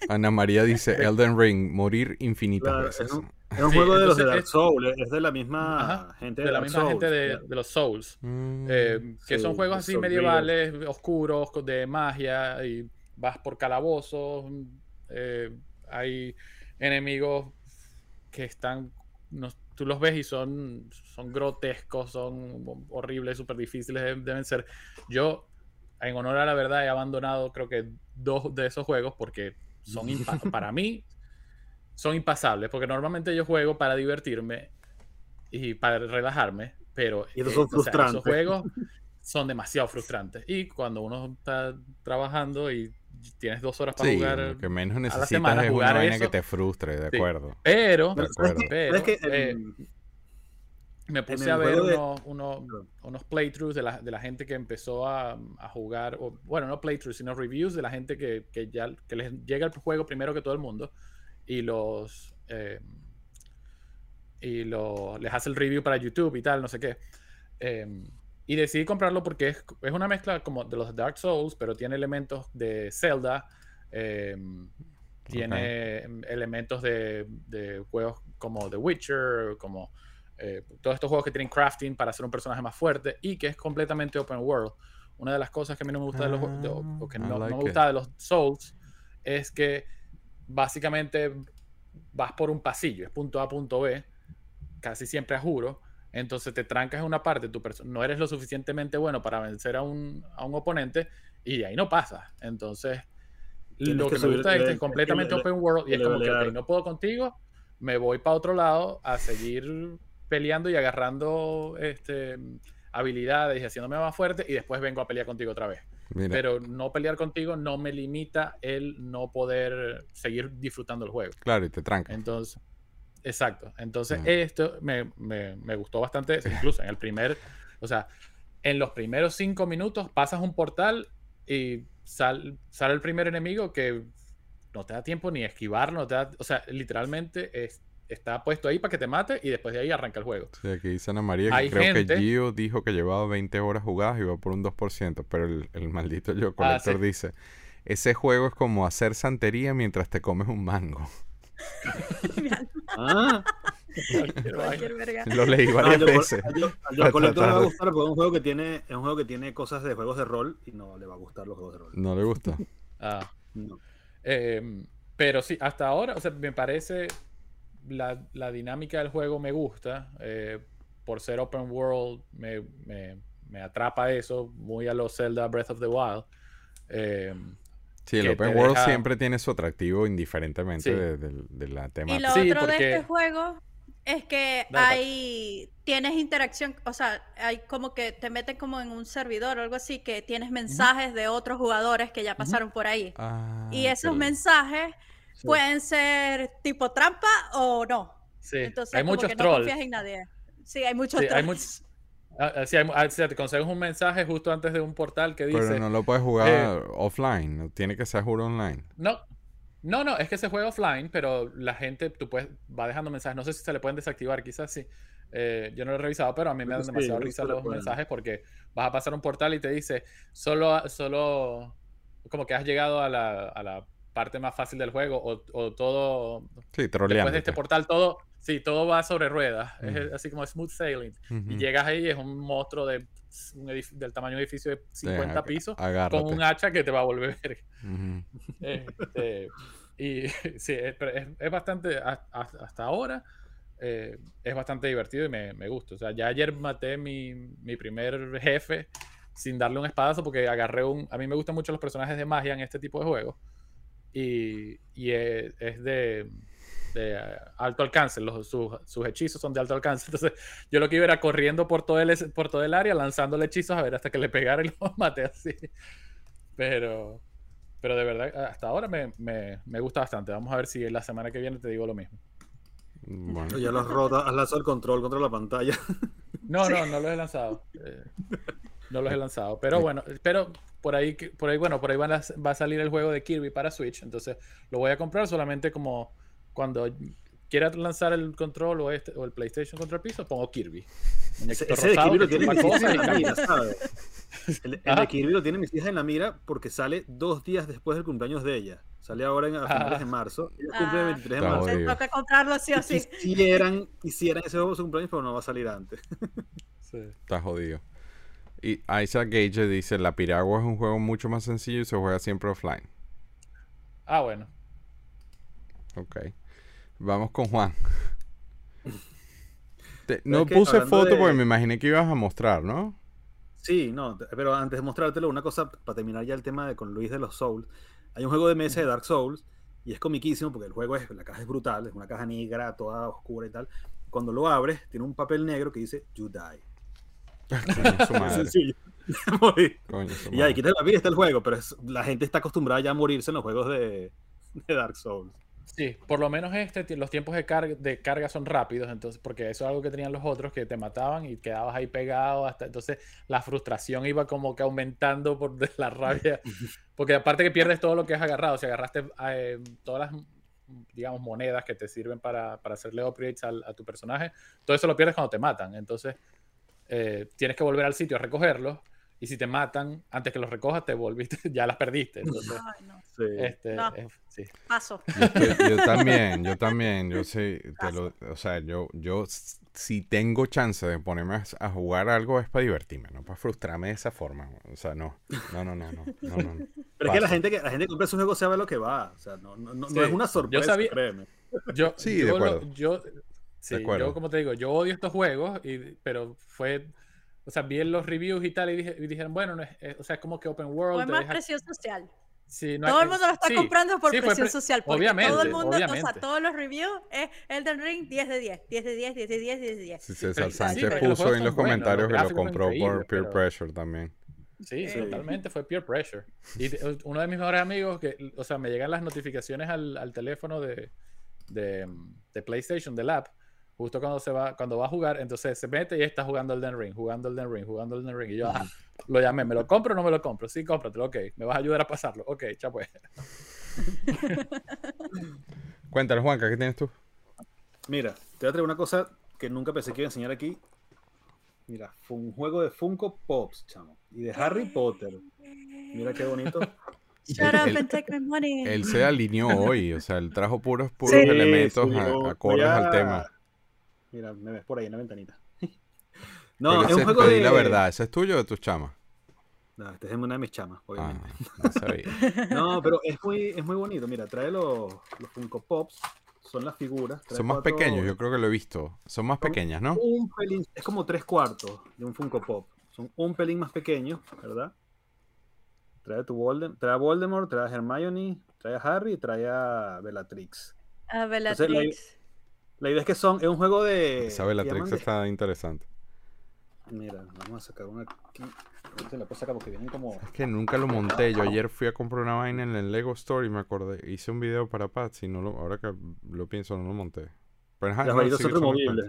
Ana María dice Elden Ring, morir infinitas claro, veces. es un, es un Sí, juego de los de Dark Souls, es de la misma Ajá, gente de la Dark misma gente de, claro. de los Souls. Mm, eh, que son juegos de así Soul medievales, oscuros, de magia, y vas por calabozos, eh, hay enemigos que están, no- tú los ves y son, son grotescos, son horribles, súper difíciles de, de vencer. Yo, en honor a la verdad, he abandonado creo que dos de esos juegos porque son para mí son impasables, porque normalmente yo juego para divertirme y para relajarme, pero Y esos son o sea, esos juegos son demasiado frustrantes. Y cuando uno está trabajando y tienes dos horas para Sí, jugar, lo que menos necesitas semana es una jugar vaina que te frustre, de Sí. acuerdo. pero, De Pero, pero, eh, me puse a ver de- unos, unos- unos playthroughs de la, de la gente que empezó a, a jugar, o, bueno, no playthroughs, sino reviews de la gente que, que ya que les llega el juego primero que todo el mundo y los eh, y lo, les hace el review para YouTube y tal, no sé qué. Eh, y decidí comprarlo porque es, es una mezcla como de los Dark Souls, pero tiene elementos de Zelda, eh, tiene elementos de, de juegos como The Witcher, como eh, todos estos juegos que tienen crafting para hacer un personaje más fuerte y que es completamente open world. Una de las cosas que a mí no me gusta de los de- o- que Ah, no, no me gusta de los Souls es que básicamente vas por un pasillo, es punto A, punto B, casi siempre a juro. Entonces te trancas en una parte, tu no eres lo suficientemente bueno para vencer a un, a un oponente y de ahí no pasa. Entonces, Tienes lo que que, me gusta es que es completamente open world y es como que, levelear. ok, no puedo contigo, me voy para otro lado a seguir peleando y agarrando este, habilidades y haciéndome más fuerte y después vengo a pelear contigo otra vez. Mira, Pero no pelear contigo no me limita el no poder seguir disfrutando el juego. claro, y te tranca. Entonces, exacto. Entonces, esto me, me- me gustó bastante. Incluso en el primer, o sea, en los primeros cinco minutos pasas un portal y sal- sale el primer enemigo que no te da tiempo ni esquivar, no te da, o sea, literalmente es- está puesto ahí para que te mate y después de ahí arranca el juego. Sí, aquí dice Ana María que Hay creo gente- que Gio dijo que llevaba 20 horas jugadas y va por un 2%, pero el, el maldito yo Collector Ah, sí. dice, ese juego es como hacer santería mientras te comes un mango. Ah, Cualquier verga. Lo leí varias veces. a yo- a para Joe Collector le va a gustar porque es un juego que tiene, es un juego que tiene cosas de juegos de rol y no le va a gustar los juegos de rol. No le gusta. Ah, No. Eh, pero sí, hasta ahora, o sea, me parece la, la dinámica del juego me gusta. eh, por ser open world, me, me- me atrapa eso, muy a los Zelda Breath of the Wild. Eh, Sí, el Open World deja- siempre tiene su atractivo indiferentemente Sí. de, de- de la Y temática. lo Sí, otro porque- de este juego es que dale. hay tienes interacción, o sea, hay como que te meten como en un servidor o algo así que tienes mensajes de otros jugadores que ya pasaron por ahí. Ah, Y esos mensajes pueden ser tipo trampa o no. Sí, Entonces, hay como muchos que no trolls. confías en nadie. Sí, hay muchos Sí, hay trolls. Ah, ah, hay mu- ah, te consigues un mensaje justo antes de un portal que dice... Pero no lo puedes jugar eh, offline. Tiene que ser jugar online. No, no, no, es que se juega offline, pero la gente, tú puedes, va dejando mensajes. No sé si se le pueden desactivar, quizás sí. Eh, yo no lo he revisado, pero a mí me dan sí, demasiado risa los pueden. mensajes porque vas a pasar un portal y te dice, solo, solo, como que has llegado a la, a la parte más fácil del juego o, o todo, Sí, después de este portal, todo, sí, todo va sobre ruedas. Es así como smooth sailing. Y llegas ahí y es un monstruo de, un del tamaño de un edificio de 50 pisos Agárrate. con un hacha que te va a volver. Este, y sí, es, es, bastante, hasta ahora, eh, es bastante divertido y me, me gusta. O sea, ya ayer maté mi, mi primer jefe sin darle un espadazo porque agarré un... A mí me gustan mucho los personajes de magia en este tipo de juegos. Y, y es, es de, de, eh, alto alcance, los, sus, sus hechizos son de alto alcance. Entonces yo lo que iba era corriendo por todo el, por todo el área, lanzándole hechizos a ver hasta que le pegara y lo maté así. Pero, pero de verdad, hasta ahora me, me, me gusta bastante. Vamos a ver si la semana que viene te digo lo mismo. Bueno, Ya lo has roto, has lanzado el control contra la pantalla. No, no, no los he lanzado. Eh, no los he lanzado. Pero bueno, pero por ahí, que- por ahí, bueno, por ahí van va a salir el juego de Kirby para Switch. Entonces lo voy a comprar solamente como cuando quiera lanzar el control o, este, o el PlayStation contra el piso, pongo Kirby. Ese, de Kirby lo tiene mis hijas en la mira, ¿sabes? El, el Ajá. de Kirby lo tiene mis hijas en la mira porque sale dos días después del cumpleaños de ella. Sale ahora en, a finales Ah. de marzo. Ella cumple el Ah. 23 de marzo. Entonces toca comprarlo sí o sí. Quisieran, quisieran ese juego su cumpleaños, pero no va a salir antes. Sí. está jodido. Y Isaac Gage dice, la piragua es un juego mucho más sencillo y se juega siempre offline. Ah, bueno. Ok. Vamos con Juan. Te- no que puse foto de- porque me imaginé que ibas a mostrar, ¿no? Sí, no, pero antes de mostrártelo, una cosa para terminar ya el tema de con Luis de los Souls. Hay un juego de mesa de Dark Souls y es comiquísimo porque el juego es, la caja es brutal, es una caja negra, toda oscura y tal. Cuando lo abres, tiene un papel negro que dice You die. Coño, su madre. Sencillo. Morí. Coño, su Y madre. y quitas el papel y está el juego, pero es- la gente está acostumbrada ya a morirse en los juegos de, de Dark Souls. Sí, por lo menos este, los tiempos de carga, de carga son rápidos, entonces, porque eso es algo que tenían los otros que te mataban y quedabas ahí pegado hasta, entonces la frustración iba como que aumentando por la rabia, porque aparte que pierdes todo lo que has agarrado, si agarraste eh, todas las, digamos, monedas que te sirven para, para hacerle upgrades al- a tu personaje, todo eso lo pierdes cuando te matan, entonces eh, tienes que volver al sitio a recogerlos y si te matan, antes que los recojas, te volviste, ya las perdiste. Entonces, no. Sí. Este, no. Es, sí. Paso. Yo, yo, también, yo también, yo sí, te lo, o sea, yo, yo si tengo chance de ponerme a, jugar algo es para divertirme, no para frustrarme de esa forma. O sea, no, no, no, no, no, no, no. Pero es que la gente que la gente compra sus juegos sabe lo que va, o sea, no, no, sí. no es una sorpresa, yo sabía, créeme. Yo, sí, yo, de acuerdo. Lo, yo, sí, de acuerdo. yo como te digo, yo odio estos juegos, y, pero fue o sea, vi los reviews y tal, y, dije- y dijeron, bueno, no es, es- o sea, es como que open world. Fue te más deja- presión social. sí, no todo hay- el mundo lo está sí, comprando por sí, presión pre- social. Porque Obviamente, todo el mundo, o sea, obviamente. todos los reviews es Elden Ring 10 de 10, 10 de 10, 10 de 10, 10 de 10. Sí, César Sánchez puso en los buenos, comentarios los que lo compró por peer pero- pressure también. Sí, Sí. totalmente, fue peer pressure. Y uno de mis mejores amigos, que, o sea, me llegan las notificaciones al, al teléfono de, de, de PlayStation, del app, justo cuando se va, cuando va a jugar, entonces se mete y está jugando Elden Ring, jugando Elden Ring, jugando Elden Ring. Y yo, ah, lo llamé, ¿me lo compro o no me lo compro? Sí, cómpratelo, ok. ¿Me vas a ayudar a pasarlo? Ok, ya pues. Cuéntale, Juanca, ¿qué tienes tú? Mira, te voy a traer una cosa que nunca pensé que iba a enseñar aquí. Mira, fue un juego de Funko Pops, chamo. Y de Harry Potter. Mira qué bonito. Shut up and take my money. Él se alineó hoy, o sea, él trajo puros, puros Sí, elementos sí, a- voy acordes a- al tema. Mira, me ves por ahí en la ventanita. No, es un juego pedí de... la verdad, ¿ese es tuyo o de tus chamas? No, esta es una de mis chamas, Ah, obviamente. no sabía. No, pero es muy, es muy bonito. Mira, trae los, los Funko Pops. Son las figuras. trae Son más cuatro- pequeños, yo creo que lo he visto. Son más Son pequeñas, ¿no? Un pelín, es como tres cuartos de un Funko Pop. Son un pelín más pequeños, ¿verdad? Trae a tu Voldem- trae a Voldemort, trae a Hermione, trae a Harry y trae a Bellatrix. A Entonces, la- idea es que son, es un juego de. Bellatrix llaman de- está interesante. Mira, vamos a sacar una aquí. Este la puedo sacar porque vienen como. Es que nunca lo monté. Yo ayer fui a comprar una vaina en el Lego Store y me acordé. Hice un video para Pats y no lo, ahora que lo pienso no lo monté. Pero, Las no, varitas son removibles.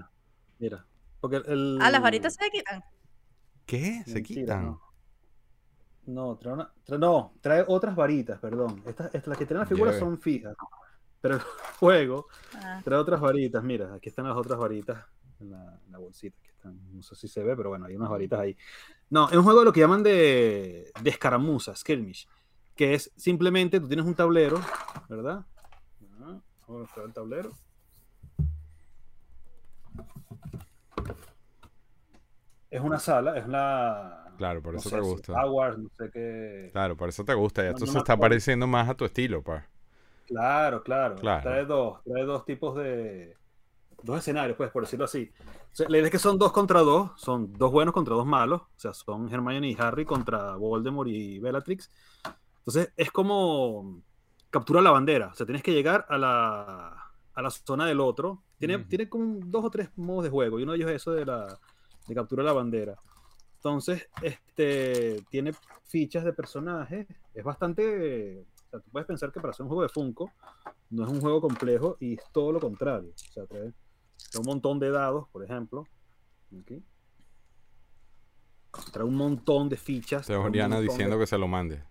Mira. Porque el. Ah, las varitas se quitan. ¿Qué? ¿Se Mentira, quitan? No, No, trae, una- trae- no, trae otras varitas, perdón. Estas, estas- las que tienen las figuras son fijas. Pero el juego Ah. trae otras varitas. Mira, aquí están las otras varitas en la, en la bolsita. Aquí están. No sé si se ve, pero bueno, hay unas varitas ahí. No, es un juego de lo que llaman de, de escaramuza, skirmish. Que es simplemente tú tienes un tablero, ¿verdad? Ah, Vamos a mostrar el tablero. Es una sala, es la. Claro, por no eso sé te gusta. Wars, no sé qué. Claro, por eso te gusta. Ya No, esto no se está acuerdo. pareciendo más a tu estilo, pa. Claro, claro. Claro. Trae dos, trae dos tipos de. Dos escenarios, pues, por decirlo así. O sea, la idea es que son dos contra dos, son dos buenos contra dos malos. O sea, son Hermione y Harry contra Voldemort y Bellatrix. Entonces, es como captura la bandera. O sea, tienes que llegar a la, a la zona del otro. Tiene, tiene como dos o tres modos de juego. Y uno de ellos es eso de la de captura la bandera. Entonces, este tiene fichas de personajes. Es bastante. Sea, tú puedes pensar que para hacer un juego de Funko no es un juego complejo y es todo lo contrario. O sea, trae, trae un montón de dados, por ejemplo. Trae un montón de fichas. Te Oriana de- diciendo que se lo mande.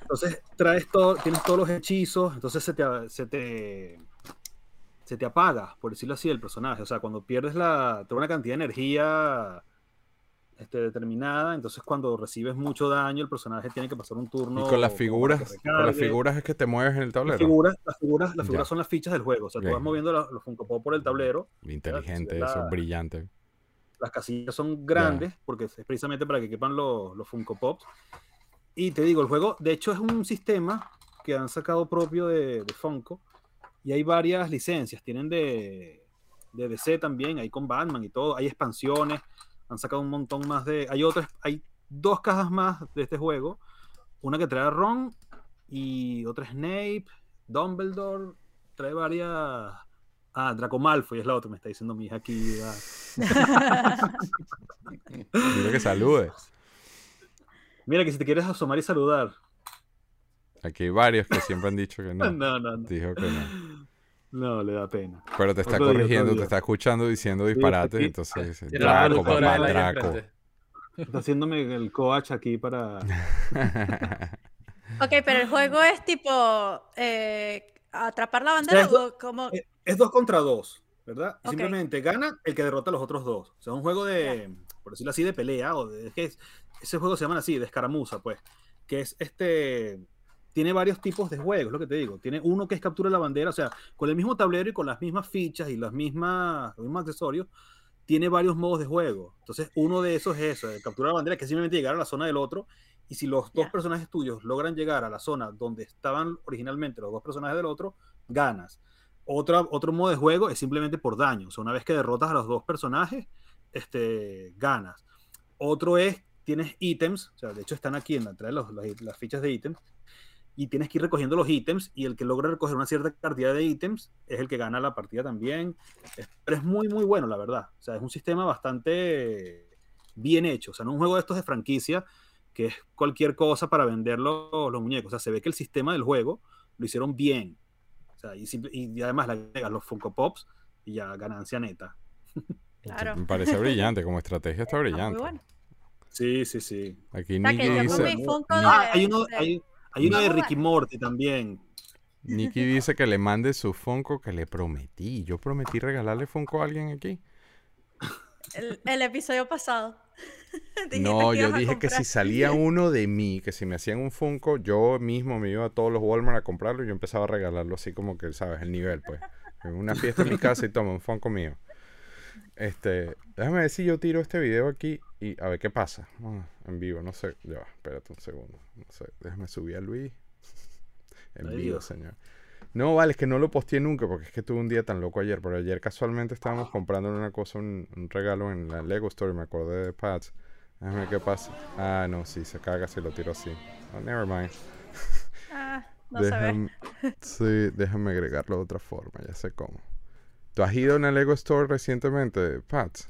Entonces traes todo, tienes todos los hechizos, entonces se te, se te, se te apaga, por decirlo así, el personaje. O sea, cuando pierdes la, toda una cantidad de energía este, determinada, entonces cuando recibes mucho daño, el personaje tiene que pasar un turno. Y con las figuras, con las figuras es que te mueves en el Las tablero. figuras, las figuras, las figuras son las fichas del juego. O sea, tú Ok. vas moviendo la- los Funko Pop por el tablero. Inteligente, La- eso es brillante. Las casillas son grandes porque es precisamente para que quepan los, los Funko Pops. Y te digo, el juego, de hecho, es un sistema que han sacado propio de, de Funko. Y hay varias licencias. Tienen de, de DC también, hay con Batman y todo. Hay expansiones. Han sacado un montón más de. Hay otras, hay dos cajas más de este juego. Una que trae a Ron y otra Snape, Dumbledore. Trae varias. Ah, Draco Malfoy es la otra, me está diciendo mi hija aquí. ah. Dile que salude. Mira que si te quieres asomar y saludar. Aquí hay varios que siempre han dicho que no. No, no, no. Dijo que no. No, le da pena. Pero te está Otro día, otro corrigiendo, te día. está escuchando diciendo disparates. aquí- Entonces Draco, papá, Draco. Está haciéndome el coach aquí para. Ok, pero el juego es tipo eh, atrapar la bandera es o como... Eh, Es dos contra dos, ¿verdad? Simplemente gana el que derrota a los otros dos. O sea, un juego de, por decirlo así, de pelea. O de, es que es- ese juego se llama así, de escaramuza, pues. Que es este. Tiene varios tipos de juegos, lo que te digo. Tiene uno que es captura la bandera, o sea, con el mismo tablero y con las mismas fichas y las mismas, los mismos accesorios, tiene varios modos de juego. Entonces, uno de esos es eso, de captura la bandera, que es simplemente llegar a la zona del otro. Y si los dos Ya. personajes tuyos logran llegar a la zona donde estaban originalmente los dos personajes del otro, ganas. Otra, otro modo de juego es simplemente por daño. O sea, una vez que derrotas a los dos personajes, este, ganas. Otro es, tienes ítems, o sea, de hecho están aquí en la entrada las, las fichas de ítems, y tienes que ir recogiendo los ítems, y el que logra recoger una cierta cantidad de ítems es el que gana la partida también. Es- pero es muy, muy bueno, la verdad. O sea, es un sistema bastante bien hecho. O sea, no es un juego de estos de franquicia, que es cualquier cosa para vender los, los muñecos. O sea, se ve que el sistema del juego lo hicieron bien. O sea, y, simple- y además le agregas los Funko Pops y ya ganancia neta. Claro. Me parece brillante, como estrategia está Ah, muy brillante. bueno. Sí, sí, sí. Aquí O sea, dice, Funko Ah, de- hay uno, de- hay, hay uno de Ricky ver. Morty también. Nicky dice que le mande su Funko que le prometí. Yo prometí regalarle Funko a alguien aquí. El, el episodio pasado. No, yo dije que si salía uno de mí, que si me hacían un Funko, yo mismo me iba a todos los Walmart a comprarlo y yo empezaba a regalarlo así como que, ¿sabes? El nivel, pues. En una fiesta en mi casa y toma un Funko mío. Este, déjame ver si yo tiro este video aquí y a ver qué pasa. Ah, en vivo, no sé. Ya, va, espérate un segundo. No sé, déjame subir a Luis. En Ay, vivo, Dios. señor. No, vale, es que no lo posteé nunca porque es que tuve un día tan loco ayer. Pero ayer casualmente estábamos comprando una cosa, un, un regalo en la Lego Store y me acordé de Pats. Déjame ver qué pasa. Ah, no, sí, se caga si lo tiro así. Oh, never mind. Ah, no. Déjame, sí, déjame agregarlo de otra forma, ya sé cómo. ¿Tú has ido a una Lego Store recientemente, Pats?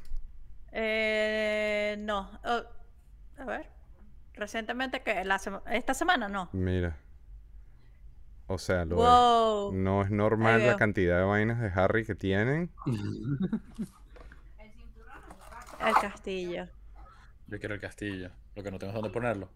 Eh, no. Oh, a ver. Recientemente que la sema- esta semana no. Mira. O sea, lo de- Wow. no es normal la cantidad de vainas de Harry que tienen. El castillo. Yo quiero el castillo. Lo que no tengo es dónde ponerlo.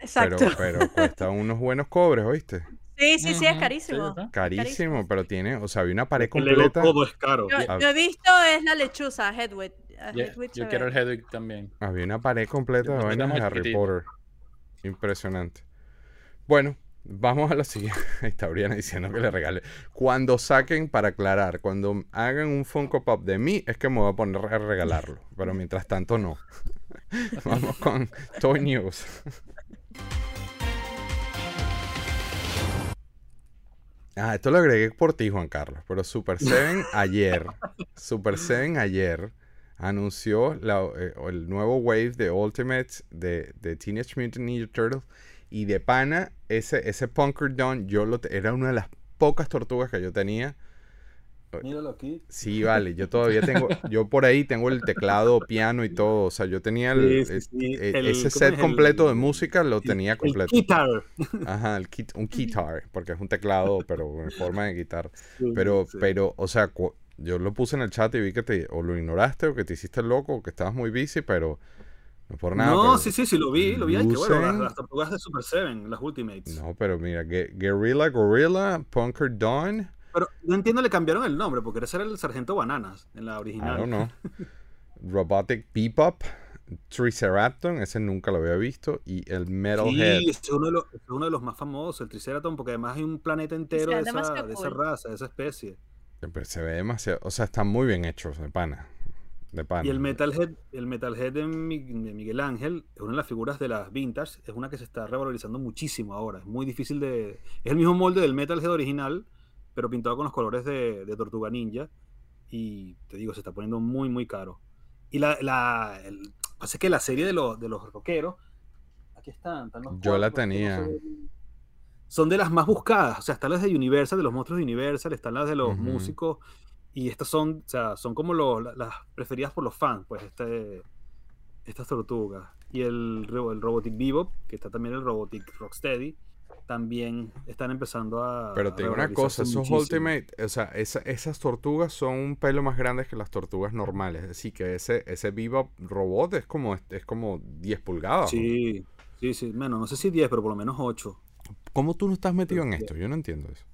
Exacto. Pero, pero cuesta unos buenos cobres, ¿oíste? Sí, sí, sí, es carísimo. Carísimo, pero tiene, o sea, había una pared El completa. todo es caro. Yo, yo he visto es la lechuza, Hedwig. A Ya- Hedwig se yo quiero el Hedwig también. Había una pared completa de vainas de Harry. Potter. Impresionante. Bueno, vamos a la siguiente. Ahí está Briana diciendo que le regale. Cuando saquen, para aclarar, cuando hagan un Funko Pop de mí, es que me voy a poner a regalarlo. Pero mientras tanto, no. vamos con Toy News. Ah, esto lo agregué por ti, Juan Carlos. Pero Super 7 ayer, Super 7 ayer anunció la- eh, el nuevo wave de Ultimates de, de Teenage Mutant Ninja Turtles. Y de pana, ese, ese Punker Dawn, yo lo era una de las pocas tortugas que yo tenía. Míralo aquí. Sí, vale, yo todavía tengo, yo por ahí tengo el teclado, piano y todo. O sea, yo tenía el, Sí, sí, el- sí, e- el- ese ¿cómo set es? completo de El- música, lo tenía El completo. guitar. Ajá, el kit, un guitar, porque es un teclado, pero en forma de guitarra. Sí, Pero, pero, o sea, yo lo puse en el chat y vi que te, o lo ignoraste o que te hiciste loco o que estabas muy busy, pero no por nada. no, pero- sí, sí, sí, lo vi, lo vi. Ay, que bueno, las, lucen- las tortugas de Super 7, las Ultimates. No, pero mira, Gue- Guerrilla Gorilla, Punker Dawn, Pero no entiendo, le cambiaron el nombre, porque ese era el Sargento Bananas en la original. don't know. Robotic Bebop, Triceratops, ese nunca lo había visto, y el Metalhead. Sí, es uno, de los, es uno de los más famosos, el Triceratops, porque además hay un planeta entero de es esa, de esa raza, de esa especie. Pero se ve demasiado, o sea, están muy bien hechos, de pana. De pana. Y el Metalhead, el Metalhead de, Mi- de Miguel Ángel es una de las figuras de las vintage, es una que se está revalorizando muchísimo ahora. Es muy difícil de. Es el mismo molde del Metalhead original, pero pintado con los colores de, de Tortuga Ninja. Y te digo, se está poniendo muy, muy caro. Y la. la el, pasa que la serie de, los de los rockeros. Aquí están. están los Yo la cuatro, tenía. Son de las más buscadas. O sea, están las de Universal, de los monstruos de Universal, están las de los músicos. Y estas son, o sea, son como las preferidas por los fans, pues, este, estas tortugas. Y el, el Robotic Bebop, que está también el Robotic Rocksteady, también están empezando a. Pero te digo una cosa, esos muchísimo. Ultimate, o sea, esa- esas tortugas son un pelo más grandes que las tortugas normales. Así que ese, ese Bebop robot es como, es como 10 pulgadas. ¿no? Sí, sí, sí. Bueno, no sé si 10, pero por lo menos 8. ¿Cómo tú no estás metido en esto? Yo no entiendo eso.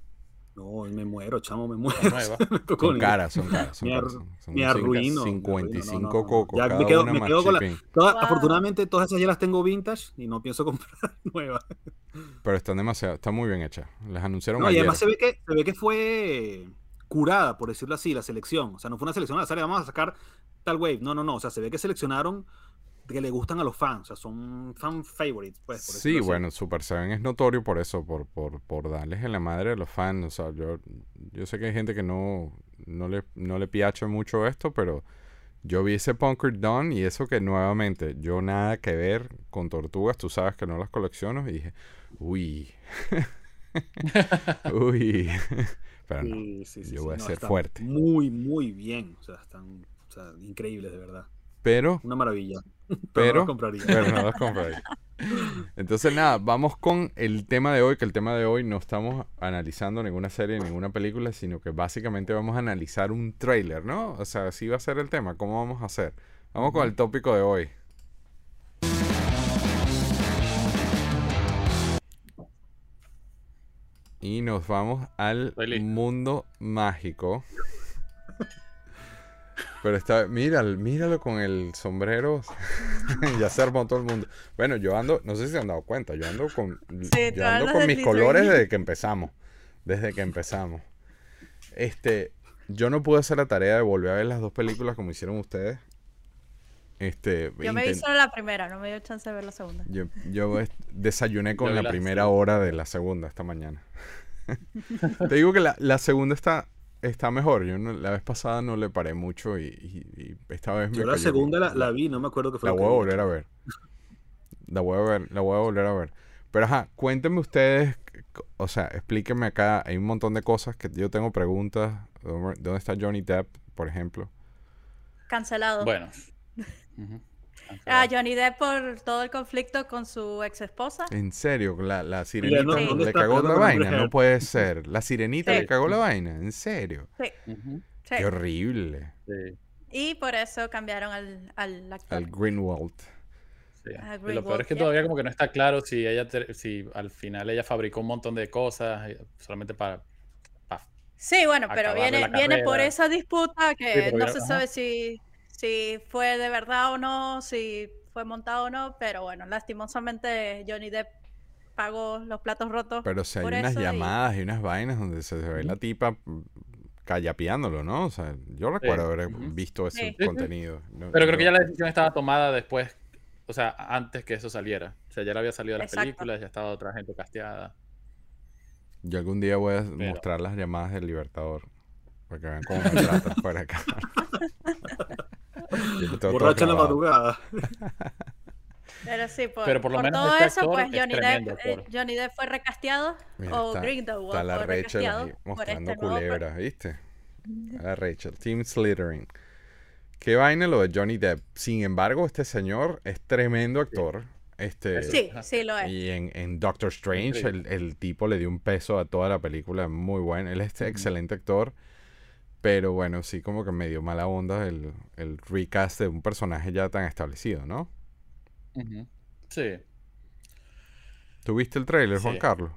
No, me muero, chamo, me muero. Me Son caras, son caras. Son Me caras, ar- son- son me cinco- arruino, me 55 arruino, no, no, no. cocos. Ya me quedo- una me más quedo con la- Wow. Afortunadamente todas esas ya las tengo vintage y no pienso comprar nuevas. Pero están demasiado, están muy bien hechas. Les anunciaron No, y ayer. además se ve que se ve que fue curada, por decirlo así, la selección. O sea, no fue una selección al azar, vamos a sacar tal wave. No, no, no. O sea, se ve que seleccionaron que le gustan a los fans. O sea, son fan favorites, pues. por Sí, bueno, Super Seven es notorio por eso, por, por, por darles en la madre a los fans. O sea, yo, yo sé que hay gente que no, no le, no le piacha mucho esto, pero yo vi ese Punker Dawn y eso que nuevamente, yo nada que ver con tortugas, tú sabes que no las colecciono, y dije, uy, uy, pero no. Sí, sí, sí, yo voy a no, ser fuerte. Muy, muy bien. O sea, están o sea, increíbles, de verdad. Pero, Una maravilla. Pero, no pero, las compraría. pero no. Entonces, nada, vamos con el tema de hoy, que el tema de hoy no estamos analizando ninguna serie, ninguna película, sino que básicamente vamos a analizar un trailer, ¿no? O sea, así va a ser el tema, ¿cómo vamos a hacer? Vamos con el tópico de hoy. Y nos vamos al mundo mágico. Pero está, míralo, míralo con el sombrero. ya se armó todo el mundo. Bueno, yo ando, no sé si se han dado cuenta, yo ando con, Sí, yo ando con mis colores desde que empezamos. Desde que empezamos. Este, yo no pude hacer la tarea de volver a ver las dos películas como hicieron ustedes. Este, Yo me vi solo la primera, no me dio chance de ver la segunda. yo, yo desayuné con Yo la la primera hora de la segunda esta mañana. Te digo que la, la segunda está, está mejor. Yo no- la vez pasada no le paré mucho y, y- y esta vez me Yo la cayó- segunda la, la vi, no me acuerdo qué fue la lo que voy a volver a ver. La voy a ver, la voy a volver a ver. Pero ajá, cuéntenme ustedes, o sea, explíquenme acá, hay un montón de cosas que yo tengo preguntas. ¿Dónde está Johnny Depp, por ejemplo? Cancelado. Bueno. A Johnny Depp por todo el conflicto con su ex esposa. En serio, la, la sirenita no, ¿dónde le cagó la vaina, no puede ser. La sirenita Sí. le cagó la vaina, en serio. Sí, Ujú. sí. Qué horrible. Sí, Y por eso cambiaron al, al actor. Al Greenwald. sí. Ah, Y lo peor es que todavía como que no está claro si ella te- si al final ella fabricó un montón de cosas eh, solamente para, para Sí, bueno, pero viene, viene por esa disputa que no se ajá. sabe si, si fue de verdad o no, si fue montado o no, pero bueno, lastimosamente Johnny Depp pagó los platos rotos. Pero si hay por unas eso llamadas y unas vainas donde se ve la tipa callapeándolo, ¿no? O sea, yo recuerdo haber visto ese Sí. Contenido. No- Pero creo que ya la decisión estaba tomada después, o sea, antes que eso saliera. O sea, ya le había salido las Exacto. películas, ya estaba otra gente casteada. Yo algún día voy a Pero- mostrar las llamadas del Libertador. Para que vean cómo me tratan fuera de Borracha en la madrugada. Pero sí, por, Pero por lo menos todo este eso, actor pues es Johnny Depp, tremendo eh. Johnny Depp fue recasteado Mira, o está- Grindelwald Está la fue Rachel recasteado ahí por mostrando este nuevo culebra, ¿viste? A la Rachel, Team Slytherin. Qué vaina lo de Johnny Depp. Sin embargo, este señor es tremendo actor. Este. Sí, sí lo es. Y en, en Doctor Strange, el, el tipo le dio un peso a toda la película. Muy bueno. Él es este excelente actor. Pero bueno, sí, como que me dio mala onda el, el recast de un personaje ya tan establecido, ¿no? Ujú. Sí. ¿Tuviste el trailer, Juan. Carlos?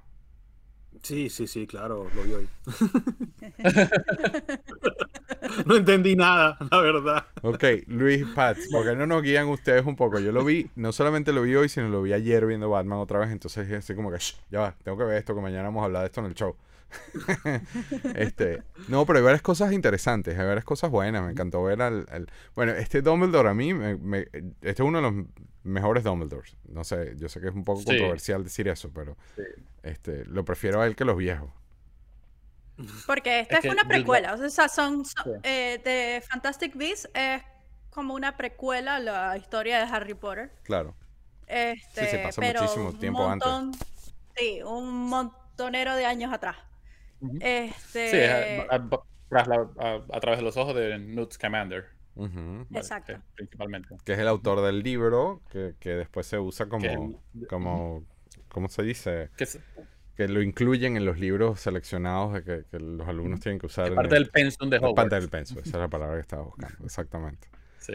Sí, sí, sí, claro, lo vi hoy. no entendí nada, la verdad. Ok, Luis Pats, ¿por qué no nos guían ustedes un poco? Yo lo vi, no solamente lo vi hoy, sino lo vi ayer viendo Batman otra vez, entonces así como que, "Shh, ya va, tengo que ver esto, que mañana vamos a hablar de esto en el show. este, no, pero hay varias cosas interesantes, hay varias cosas buenas, me encantó ver al... al- bueno, este Dumbledore a mí, me- me- este es uno de los mejores Dumbledores, no sé, yo sé que es un poco Sí. controversial decir eso, pero Sí. este, lo prefiero a él que los viejos. Porque esta Es es, que una precuela, o sea, son, son- Sí. eh, de Fantastic Beasts es como una precuela a la historia de Harry Potter. Claro. Este, se pasa pero muchísimo tiempo antes. Sí, un montonero de años atrás. Este, Sí, a, a- a- través de los ojos de Newt Scamander. ¿vale? Exacto. Que- principalmente. que es el autor del libro, que, que después se usa como, el- como, ¿cómo se dice? Que es, Que lo incluyen en los libros seleccionados de que, que los alumnos tienen que usar. parte el- del pensum de la Hogwarts. parte del penso, esa es la palabra que estaba buscando, exactamente. Sí.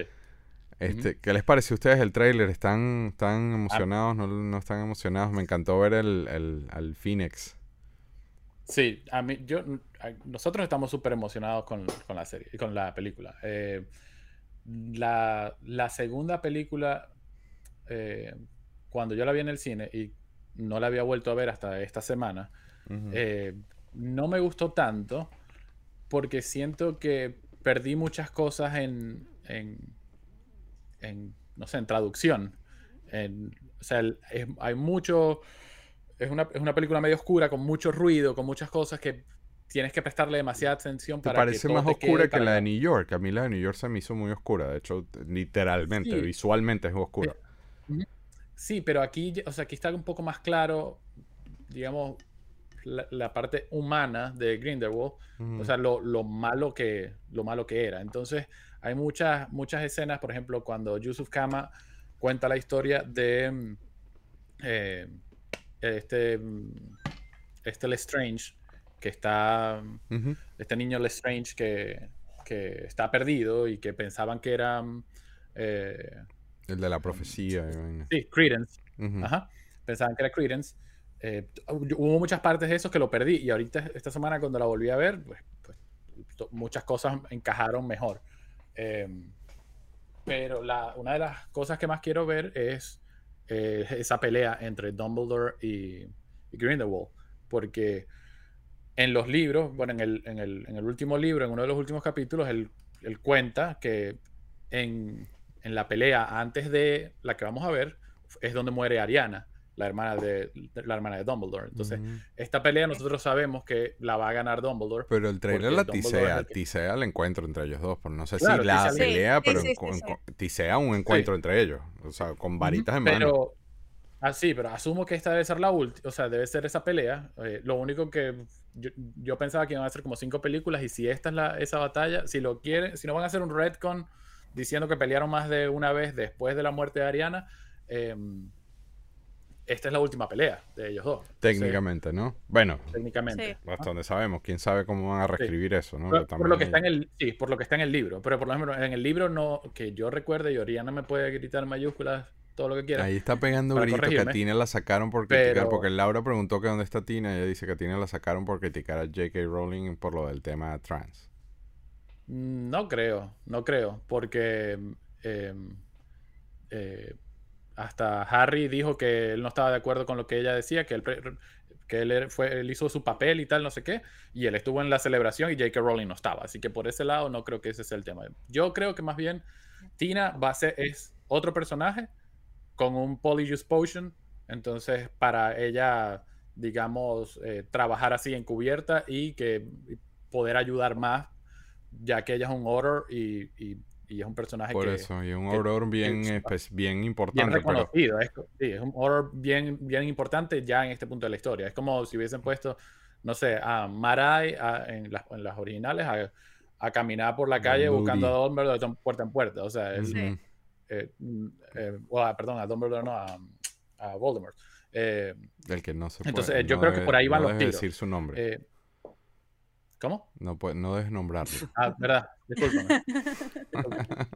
Este, ¿Qué les pareció a ustedes el tráiler? ¿Están, ¿Están emocionados? ¿No, no están emocionados? Me encantó ver el, el, al Phoenix. Sí, a mí, yo, a- nosotros estamos súper emocionados con, con la serie, con la película. Eh, la, la segunda película, eh, cuando yo la vi en el cine y no la había vuelto a ver hasta esta semana, eh, no me gustó tanto porque siento que perdí muchas cosas en, en, en, no sé, en traducción. En- o sea, el- es- hay mucho... Es una, es una película medio oscura, con mucho ruido, con muchas cosas que tienes que prestarle demasiada atención ¿Te para que parece más te oscura que la de New York? A mí la de New York se me hizo muy oscura. De hecho, literalmente, Sí. visualmente es oscura. Sí, pero aquí, o sea, aquí está un poco más claro, digamos, la, la parte humana de Grindelwald, o sea, lo, lo malo que, lo malo que era. Entonces, hay muchas, muchas escenas, por ejemplo, cuando Yusuf Kama cuenta la historia de mm, eh, este, este Lestrange, que está, este niño Lestrange que, que está perdido y que pensaban que era, eh, El de la profecía. sí, Credence. Ajá. Pensaban que era Credence. Eh, hubo muchas partes de eso que lo perdí y ahorita esta semana cuando la volví a ver, pues, pues, muchas cosas encajaron mejor. Eh, pero la, una de las cosas que más quiero ver es eh, esa pelea entre Dumbledore y, y Grindelwald, porque en los libros, bueno, en el, en el- en el último libro, en uno de los últimos capítulos, él, él cuenta que en, en la pelea antes de la que vamos a ver es donde muere Ariana, la hermana de, la hermana de Dumbledore. Entonces, esta pelea nosotros sabemos que la va a ganar Dumbledore. Pero el trailer la tisea, el que- tisea el encuentro entre ellos dos, pero no sé Claro, si la pelea, Sí, pero sí, en- sí, en- sí. con- tisea un encuentro entre ellos, o sea, con varitas en mano. Pero, ah, sí, pero asumo que esta debe ser la última, o sea, debe ser esa pelea. Eh, lo único que yo, yo pensaba que iban a ser como cinco películas y si esta es la, esa batalla, si lo quieren, si no van a hacer un retcon diciendo que pelearon más de una vez después de la muerte de Ariana, em, esta es la última pelea de ellos dos. Técnicamente, ¿no? Bueno, técnicamente. Sí. hasta donde sabemos. ¿Quién sabe cómo van a reescribir eso, no? Por, lo que está en el sí, por lo que está en el libro, pero por lo menos en el libro no que yo recuerde y Oriana me puede gritar en mayúsculas todo lo que quiera. Ahí está pegando para grito que a. Tina la sacaron por criticar, Pero- porque Laura preguntó que dónde está Tina y ella dice que a Tina la sacaron por criticar a J.K. Rowling por lo del tema trans. Mm, No creo, no creo, porque eh, eh, hasta Harry dijo que él no estaba de acuerdo con lo que ella decía, que él, que él, era- fue, él hizo su papel y tal, no sé qué, y él estuvo en la celebración y J.K. Rowling no estaba, así que por ese lado no creo que ese sea el tema. Yo creo que más bien Tina va es otro personaje con un Polyjuice Potion, entonces para ella, digamos, eh, trabajar así encubierta y que poder ayudar más ya que ella es un horror y, y- y es un personaje Por que eso, y un horror bien, bien bien importante, pero reconocido. Es, sí, es un horror bien, bien importante ya en este punto de la historia. Es como si hubiesen puesto, no sé, a Marai a- en, las, en las originales a, a caminar por la calle Moody. buscando a Dumbledore de puerta en puerta. O sea, es, Ujú. eh, mm, eh, o a- perdón, a Dumbledore no, a, a Voldemort. Eh, el que no se puede. Entonces, yo no creo que por ahí van no los tiros. decir su nombre. eh, ¿Cómo? No, puede, no debes nombrarlo. Ah, verdad. Discúlpame.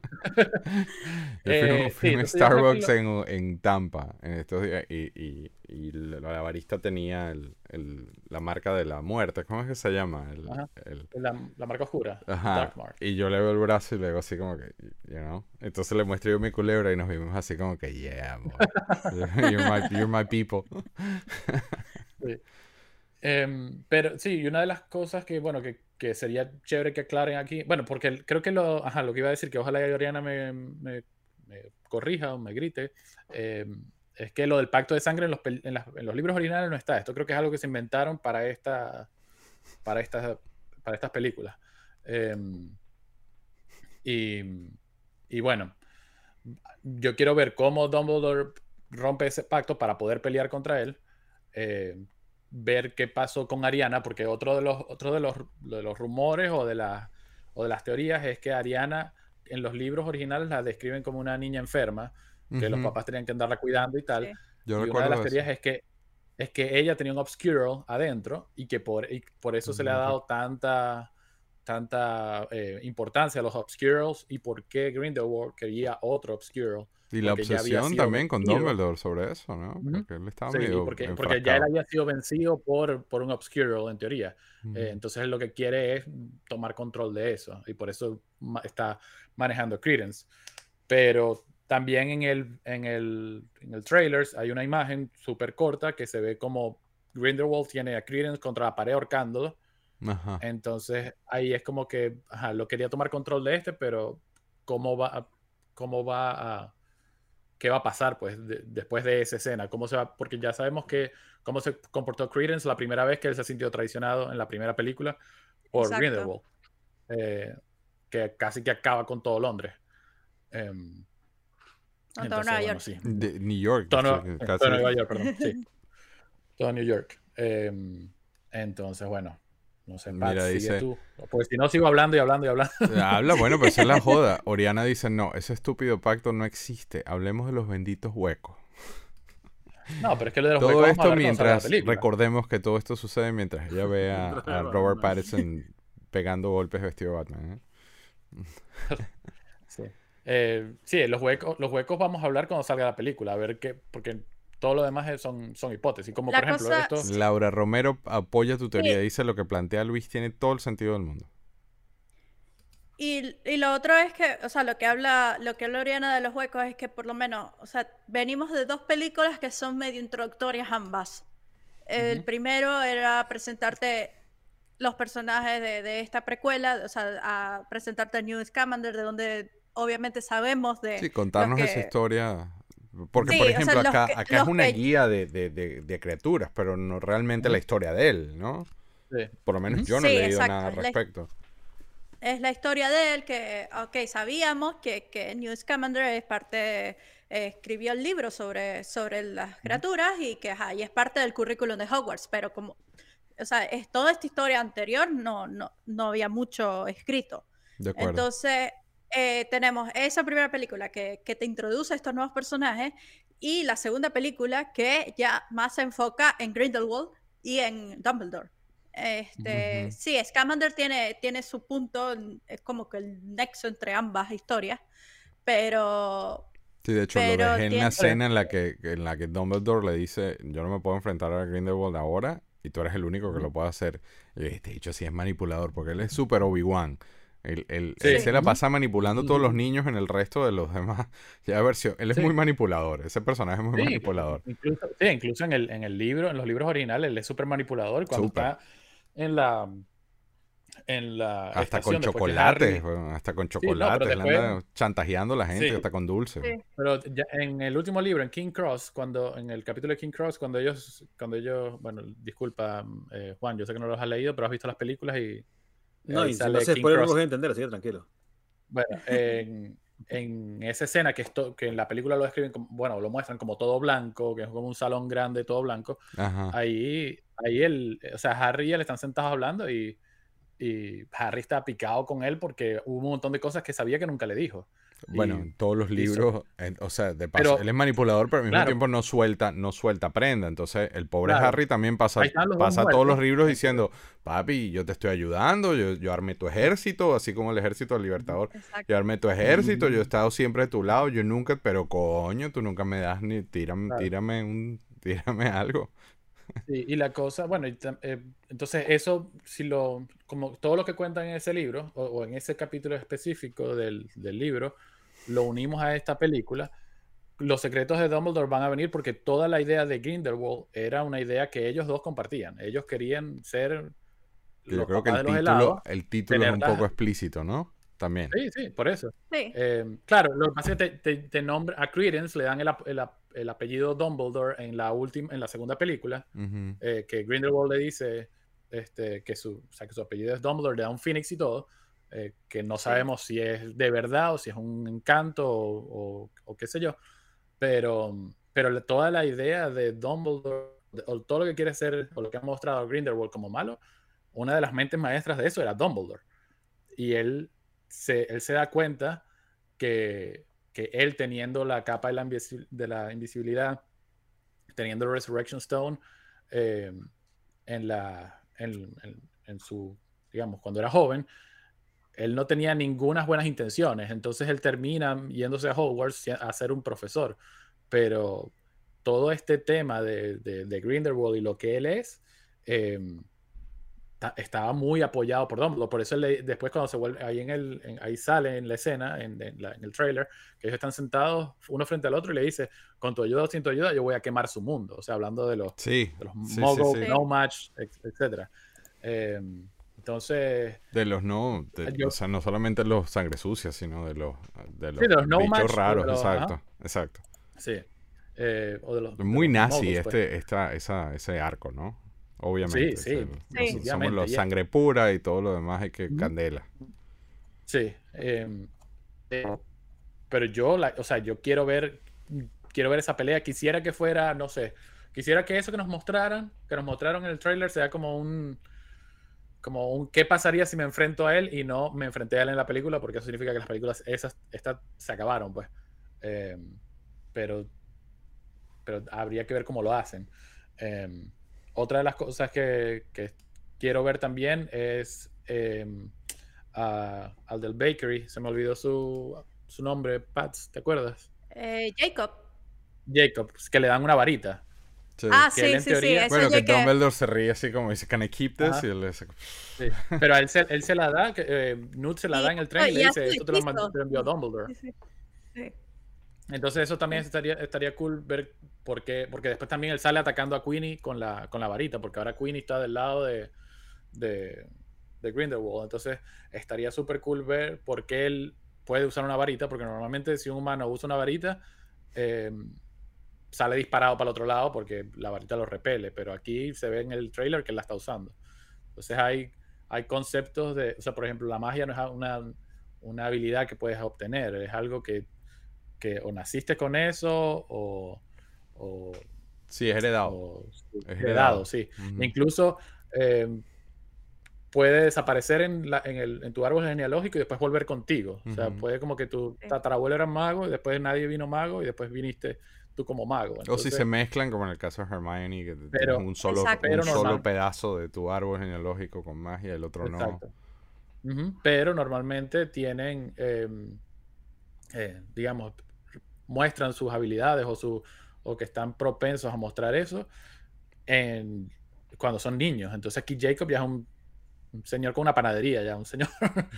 Yo fui, Eh, fui sí, un Starbucks en, en Tampa en estos días y, y, y la, barista tenía el, el- la marca de la muerte. ¿Cómo es que se llama? El, Ajá. La, la marca oscura. Ajá. Dark Mark. Y yo le veo el brazo y le digo así como que, you know. Entonces le muestro yo mi culebra y nos vimos así como que, yeah, boy. you're, my, you're my people. Em, pero sí, y una de las cosas que, bueno, que, que sería chévere que aclaren aquí, bueno, porque creo que lo, ajá, lo que iba a decir, que ojalá Oriana me, me- corrija o me grite, em, es que lo del pacto de sangre en los, en los libros originales no está. Esto creo que es algo que se inventaron para, esta, para, estas, para estas películas. Em, y, y bueno, yo quiero ver cómo Dumbledore rompe ese pacto para poder pelear contra él. eh, ver qué pasó con Ariana, porque otro de los, otro de los, de los rumores o de, las o de las teorías es que Ariana en los libros originales la describen como una niña enferma, que los papás tenían que andarla cuidando y tal. Sí. Yo y una de las eso. teorías es que, es que ella tenía un obscural adentro y que por, y por eso se le ha dado tanta, tanta eh, importancia a los obscurals y por qué Grindelwald quería otro obscural. Y la obsesión sido también con. Dumbledore sobre eso, ¿no? Porque él estaba Sí, medio porque, porque ya él había sido vencido por, por un obscural en teoría. Eh, entonces él lo que quiere es tomar control de eso y por eso ma- está manejando Credence. Pero también en el, en el, en el trailers hay una imagen súper corta que se ve como Grindelwald tiene a Credence contra la pared ahorcándolo. Ajá. Entonces ahí es como que ajá, lo quería tomar control de este, pero ¿cómo va a, cómo va a qué va a pasar pues de- después de esa escena? ¿Cómo se va? Porque ya sabemos que cómo se comportó Credence la primera vez que él se sintió traicionado en la primera película por Exacto. Grindelwald, eh, que casi que acaba con todo Londres. Em, todo entonces, Nueva bueno, York. sí. De New York. Todo, estoy Nueva- casi- todo Nueva York, perdón. Sí. Todo New York. Em, entonces, bueno, no sé, Pat, Mira, sigue dice- tú. Pues si no, sigo hablando y hablando y hablando. Habla, bueno, pero esa es la joda. Oriana dice, no, ese estúpido pacto no existe. Hablemos de los benditos huecos. No, pero es que lo de los Todo huecos a esto mientras, recordemos que todo esto sucede mientras ella ve a, Robert. Pattinson pegando golpes vestido de Batman. ¿eh? Sí. Eh, sí, los huecos, los huecos vamos a hablar cuando salga la película, a ver qué, porque todo lo demás son, son hipótesis. Como La por ejemplo, cosa- esto. Laura Romero apoya tu teoría. Sí. Dice lo que plantea Luis tiene todo el sentido del mundo. Y, y lo otro es que, o sea, lo que habla, lo que habla Oriana de los huecos es que por lo menos, o sea, venimos de dos películas que son medio introductorias ambas. El primero era presentarte los personajes de, de esta precuela, o sea, a presentarte a Newt Scamander, de donde obviamente sabemos de Sí, contarnos que- esa historia. Porque, Sí, por o sea, ejemplo, acá, que- acá es una que- guía de, de- de- de criaturas, pero no realmente la historia de él, ¿no? Sí. Por lo menos yo no he Sí, leído exacto, nada al respecto. es la historia de él, que, ok, sabíamos que, que Newt Scamander es parte, eh, escribió el libro sobre, sobre las criaturas y que ajá, y es parte del currículum de Hogwarts, pero como, o sea, es toda esta historia anterior no, no, no había mucho escrito. De acuerdo. Entonces, eh, tenemos esa primera película que, que te introduce a estos nuevos personajes y la segunda película que ya más se enfoca en Grindelwald y en Dumbledore. Este, Ujú. Sí, Scamander tiene, tiene su punto, es como que el nexo entre ambas historias, pero Sí, de hecho, lo Pero dejé en la escena en la que, en la que Dumbledore le dice, yo no me puedo enfrentar a Grindelwald ahora y tú eres el único que lo puede hacer. Y este dicho sí es manipulador porque él es súper Obi-Wan. Él, él- Sí. él se la pasa manipulando a todos los niños en el resto de los demás. Ya versión, él es Sí. muy manipulador, ese personaje es muy Sí, manipulador. Incluso, sí, incluso en el, en el libro, en los libros originales, él es súper manipulador. Cuando está en la. En la Hasta con estación, después que chocolate, Harry- weón, hasta con no, pero chocolate, él después- anda chantajeando a la gente, Sí. hasta con dulce. Sí. Pero ya en el último libro, en King Cross, cuando en el capítulo de King Cross, cuando ellos, cuando ellos, bueno, disculpa, eh, Juan, yo sé que no los has leído, pero has visto las películas y No, y si no King spoiler no los voy a entender, así que tranquilo. Bueno, en, en esa escena que, esto, que en la película lo describen como, bueno, lo muestran como todo blanco, que es como un salón grande, todo blanco. Ajá. Ahí, ahí él, o sea, Harry y él están sentados hablando y, y Harry está picado con él porque hubo un montón de cosas que sabía que nunca le dijo. Bueno, Y- en todos los libros, en- o sea, de paso, Pero- él es manipulador, pero al mismo Claro. tiempo no suelta, no suelta prenda. Entonces, el pobre Claro. Harry también pasa, pasa todos los libros diciendo, papi, yo te estoy ayudando, yo, yo armé tu ejército, así como el ejército del Libertador. exacto. Yo armé tu ejército, yo he estado siempre de tu lado, yo nunca, pero coño, tú nunca me das ni, tírame, Claro. tírame un, tírame algo. Sí, y la cosa, bueno, y eh, entonces eso, si lo, como todo lo que cuentan en ese libro, o, o en ese capítulo específico del, del libro, lo unimos a esta película, los secretos de Dumbledore van a venir porque toda la idea de Grindelwald era una idea que ellos dos compartían. Ellos querían ser yo los creo que el título, helados. el título es un las- poco explícito, ¿no? También. Sí, sí, por eso. Sí. Eh, claro, lo que pasa es que te, te, te nombra a Credence, le dan el, el ap- el apellido Dumbledore en la última, en la segunda película. Eh, que Grindelwald le dice este, que, su, o sea, que su apellido es Dumbledore, le da un Phoenix y todo, eh, que no sabemos si es de verdad o si es un encanto o, o- o qué sé yo, pero, pero toda la idea de Dumbledore, de- o todo lo que quiere ser, o lo que ha mostrado Grindelwald como malo, una de las mentes maestras de eso era Dumbledore. Y él se, él se da cuenta que, que él teniendo la capa de la, de la invisibilidad, teniendo el Resurrection Stone, eh, en, la, en, en- en su, digamos, cuando era joven, él no tenía ninguna buenas intenciones. Entonces él termina yéndose a Hogwarts a ser un profesor. Pero todo este tema de, de, de Grindelwald y lo que él es, eh, ta- estaba muy apoyado por Dumbledore. Por eso le- después cuando se vuelve, ahí, en el, en- ahí sale en la escena, en, en la- en el trailer, que ellos están sentados uno frente al otro y le dice, con tu ayuda o sin tu ayuda, yo voy a quemar su mundo. O sea, hablando de los, Sí, de los sí, sí. no match, et- etcétera. Eh, entonces, De los no, de- Yo- o sea, no solamente los sangre sucia, sino de los, de los, de los no bichos raros, los- exacto, ajá. exacto. sí. Eh, o de los, de Muy los nazi pues. este, esta, esa, ese arco, ¿no? Obviamente. Sí, sí, o sea, sí. somos los sangre pura y todo lo demás hay que Ujú. candela. Sí. eh, eh, pero yo, la- o sea, yo quiero ver, quiero ver esa pelea. Quisiera que fuera, no sé, quisiera que eso que nos mostraran, que nos mostraron en el trailer, sea como un, como un, ¿qué pasaría si me enfrento a él y no me enfrenté a él en la película? Porque eso significa que las películas esas, estas se acabaron, pues. Eh, pero, pero habría que ver cómo lo hacen. Eh, otra de las cosas que, que quiero ver también es eh, a- al del Bakery, se me olvidó su, su nombre, Pats, ¿te acuerdas? Eh, Jacob. Jacob, que le dan una varita. Sí. Ah, que él sí, en sí, teoría- sí. Bueno, que Dumbledore se ríe así como dice, can I keep this? Ajá. Y él le dice, Sí. Pero él se, él se la da, eh, Newt se la da en el tren y y le dice, esto te lo, mandó- te lo envió a Dumbledore. Entonces eso también estaría, estaría cool ver por qué, porque después también él sale atacando a Queenie con la, con la varita, porque ahora Queenie está del lado de, de, de Grindelwald. Entonces estaría súper cool ver por qué él puede usar una varita, porque normalmente si un humano usa una varita, eh, sale disparado para el otro lado porque la varita lo repele, pero aquí se ve en el trailer que él la está usando. Entonces hay, hay conceptos de, o sea, por ejemplo, la magia no es una, una habilidad que puedes obtener, es algo que, que o naciste con eso o, o, sí, es heredado. o- Es heredado, heredado. sí. Ujú. Incluso eh, puede desaparecer en, la- en, el, en tu árbol genealógico y después volver contigo. O sea, Ujú. puede como que tu tatarabuelo era mago y después nadie vino mago y después viniste tú como mago. O si se mezclan, como en el caso de Hermione, que Pero- tienes un solo, Exacto. un solo pedazo de tu árbol genealógico con magia y el otro no. Exacto. Ujú, Pero normalmente tienen, eh, eh, digamos, muestran sus habilidades o, su, o que están propensos a mostrar eso en, cuando son niños. Entonces aquí Jacob ya es un, un señor con una panadería, ya un señor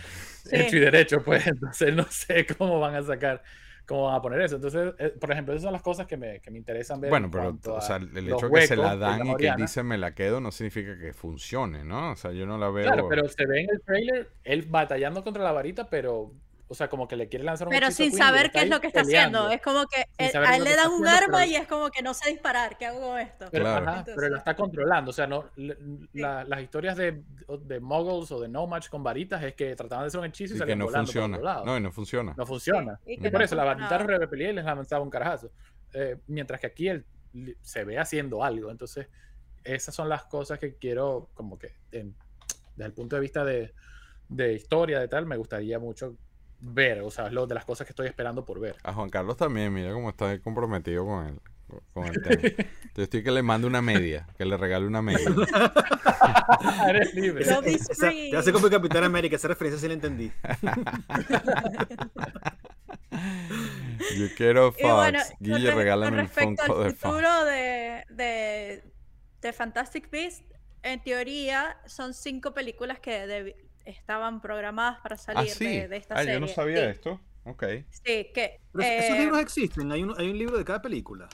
Sí. hecho y derecho, pues entonces no sé cómo van a sacar, cómo van a poner eso. Entonces, eh, por ejemplo, esas son las cosas que me, que me interesan ver. Bueno, en pero o sea, el hecho de que se la dan y que él dice me la quedo no significa que funcione, ¿no? O sea, yo no la veo. Claro, pero se ve en el trailer él batallando contra la varita, pero, o sea, como que le quiere lanzar un Pero sin saber qué es lo que está haciendo. Es como que él- a él le dan un arma pero- y es como que no sé disparar. ¿Qué hago con esto? Pero, Claro. ajá, pero lo está controlando. O sea, no, las historias de, de muggles o de nomads con varitas es que trataban de hacer un hechizo y, y salían no volando por funciona. otro lado. No, y no funciona. No funciona. Sí, y por no eso la varita repelía y les lanzaba un carajazo. Eh, mientras que aquí él se ve haciendo algo. Entonces, esas son las cosas que quiero, como que, en- desde el punto de vista de, de historia, de tal, me gustaría mucho ver. O sea, es lo de las cosas que estoy esperando por ver. A Juan Carlos también, mira cómo está comprometido con el, con el tema. Yo estoy que le mando una media, que le regale una media. Eres libre. Esa- te hace como el Capitán América, esa referencia sí la entendí. Yo quiero bueno, Fox. con Guille, re- regálame con el respecto Funko al de Fox. futuro de, de, de Fantastic Beasts, en teoría son cinco películas que estaban programadas para Ah, salir sí. de, de esta Ah, serie. yo no sabía Sí, esto. Ok. Sí, que Pero es- esos eh, libros existen, hay un, hay un libro de cada película.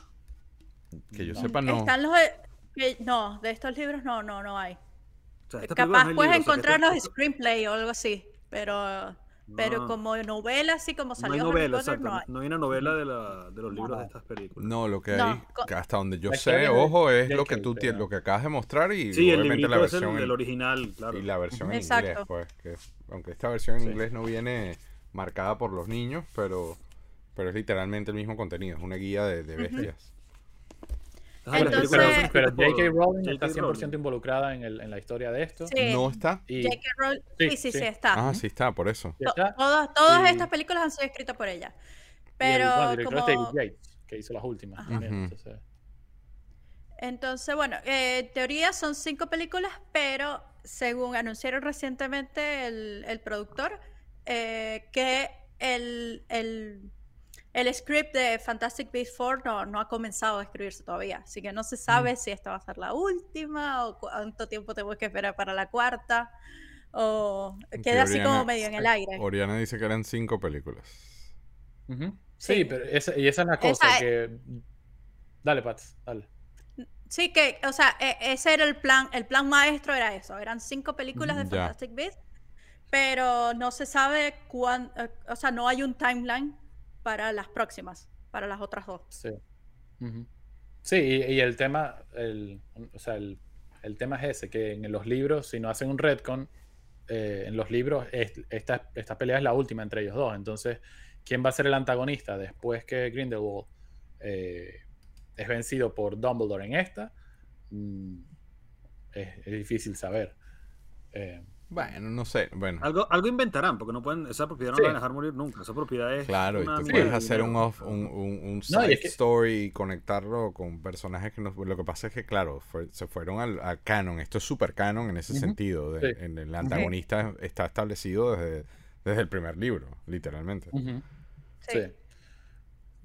Que yo sepa, no. están los que- no, de estos libros no, no, no hay. O sea, Capaz no hay puedes libros, o sea, que encontrar los screenplay o algo así, pero pero Ah. como novela, así como No salió hay Harry novela, Potter, exacto. no hay. No hay una novela de, la, de los libros no. de estas películas. No, lo que No, hay, que hasta donde yo La sé, ojo, es lo que tú tienes, lo que acabas de mostrar y Sí, el obviamente librito la es el, versión en- el original, claro. y la versión en Exacto. inglés, pues, que aunque esta versión en Sí. inglés no viene marcada por los niños, pero pero es literalmente el mismo contenido, es una guía de, de bestias. Ajá, las Entonces- películas son Pero J.K. Rowling está J.K. 100% Rowling. involucrada en, el- en la historia de esto. Sí, No está. Y, J.K. Rowling, Sí, sí, sí, sí, sí. está. Ah, sí está, por eso. está- Todas, todas y- estas películas han sido escritas por ella. y el- Pero bueno, el director como... es David Yates, que hizo las últimas. También, entonces- Entonces, bueno, eh, en teoría son cinco películas, pero según anunciaron recientemente el, el productor, eh, que el, el, el script de Fantastic Beasts 4 no, no ha comenzado a escribirse todavía. Así que no se Mm. sabe si esta va a ser la última o cuánto tiempo tenemos que esperar para la cuarta. O Que queda así como medio en el aire. Oriana dice que eran cinco películas. Sí, Sí. pero esa, y esa es la cosa Esa es- que... Dale, Pats, dale. Sí, que, o sea, e- ese era el plan, el plan maestro era eso, eran cinco películas de Ya. Fantastic Beasts, pero no se sabe cuándo, o sea, no hay un timeline para las próximas, para las otras dos. Sí. Sí, y, el tema, el, o sea, el, el tema es ese, que en los libros, si no hacen un retcon, eh, en los libros es- esta, esta pelea es la última entre ellos dos. Entonces, ¿quién va a ser el antagonista después que Grindelwald eh, es vencido por Dumbledore en esta? Mm, es, es difícil saber. Eh, Bueno, no sé, bueno. Algo, algo inventarán, porque no pueden, esa propiedad no Sí. la van a dejar morir nunca. Esa propiedad es. Claro, y tú puedes de hacer un, off- un, un, un No, y side es que- story y conectarlo con personajes que no... Lo que pasa es que, claro, fue- se fueron al, al canon. Esto es super canon en ese sentido. de- Sí. en el antagonista está establecido desde, desde el primer libro, literalmente. Sí. Sí.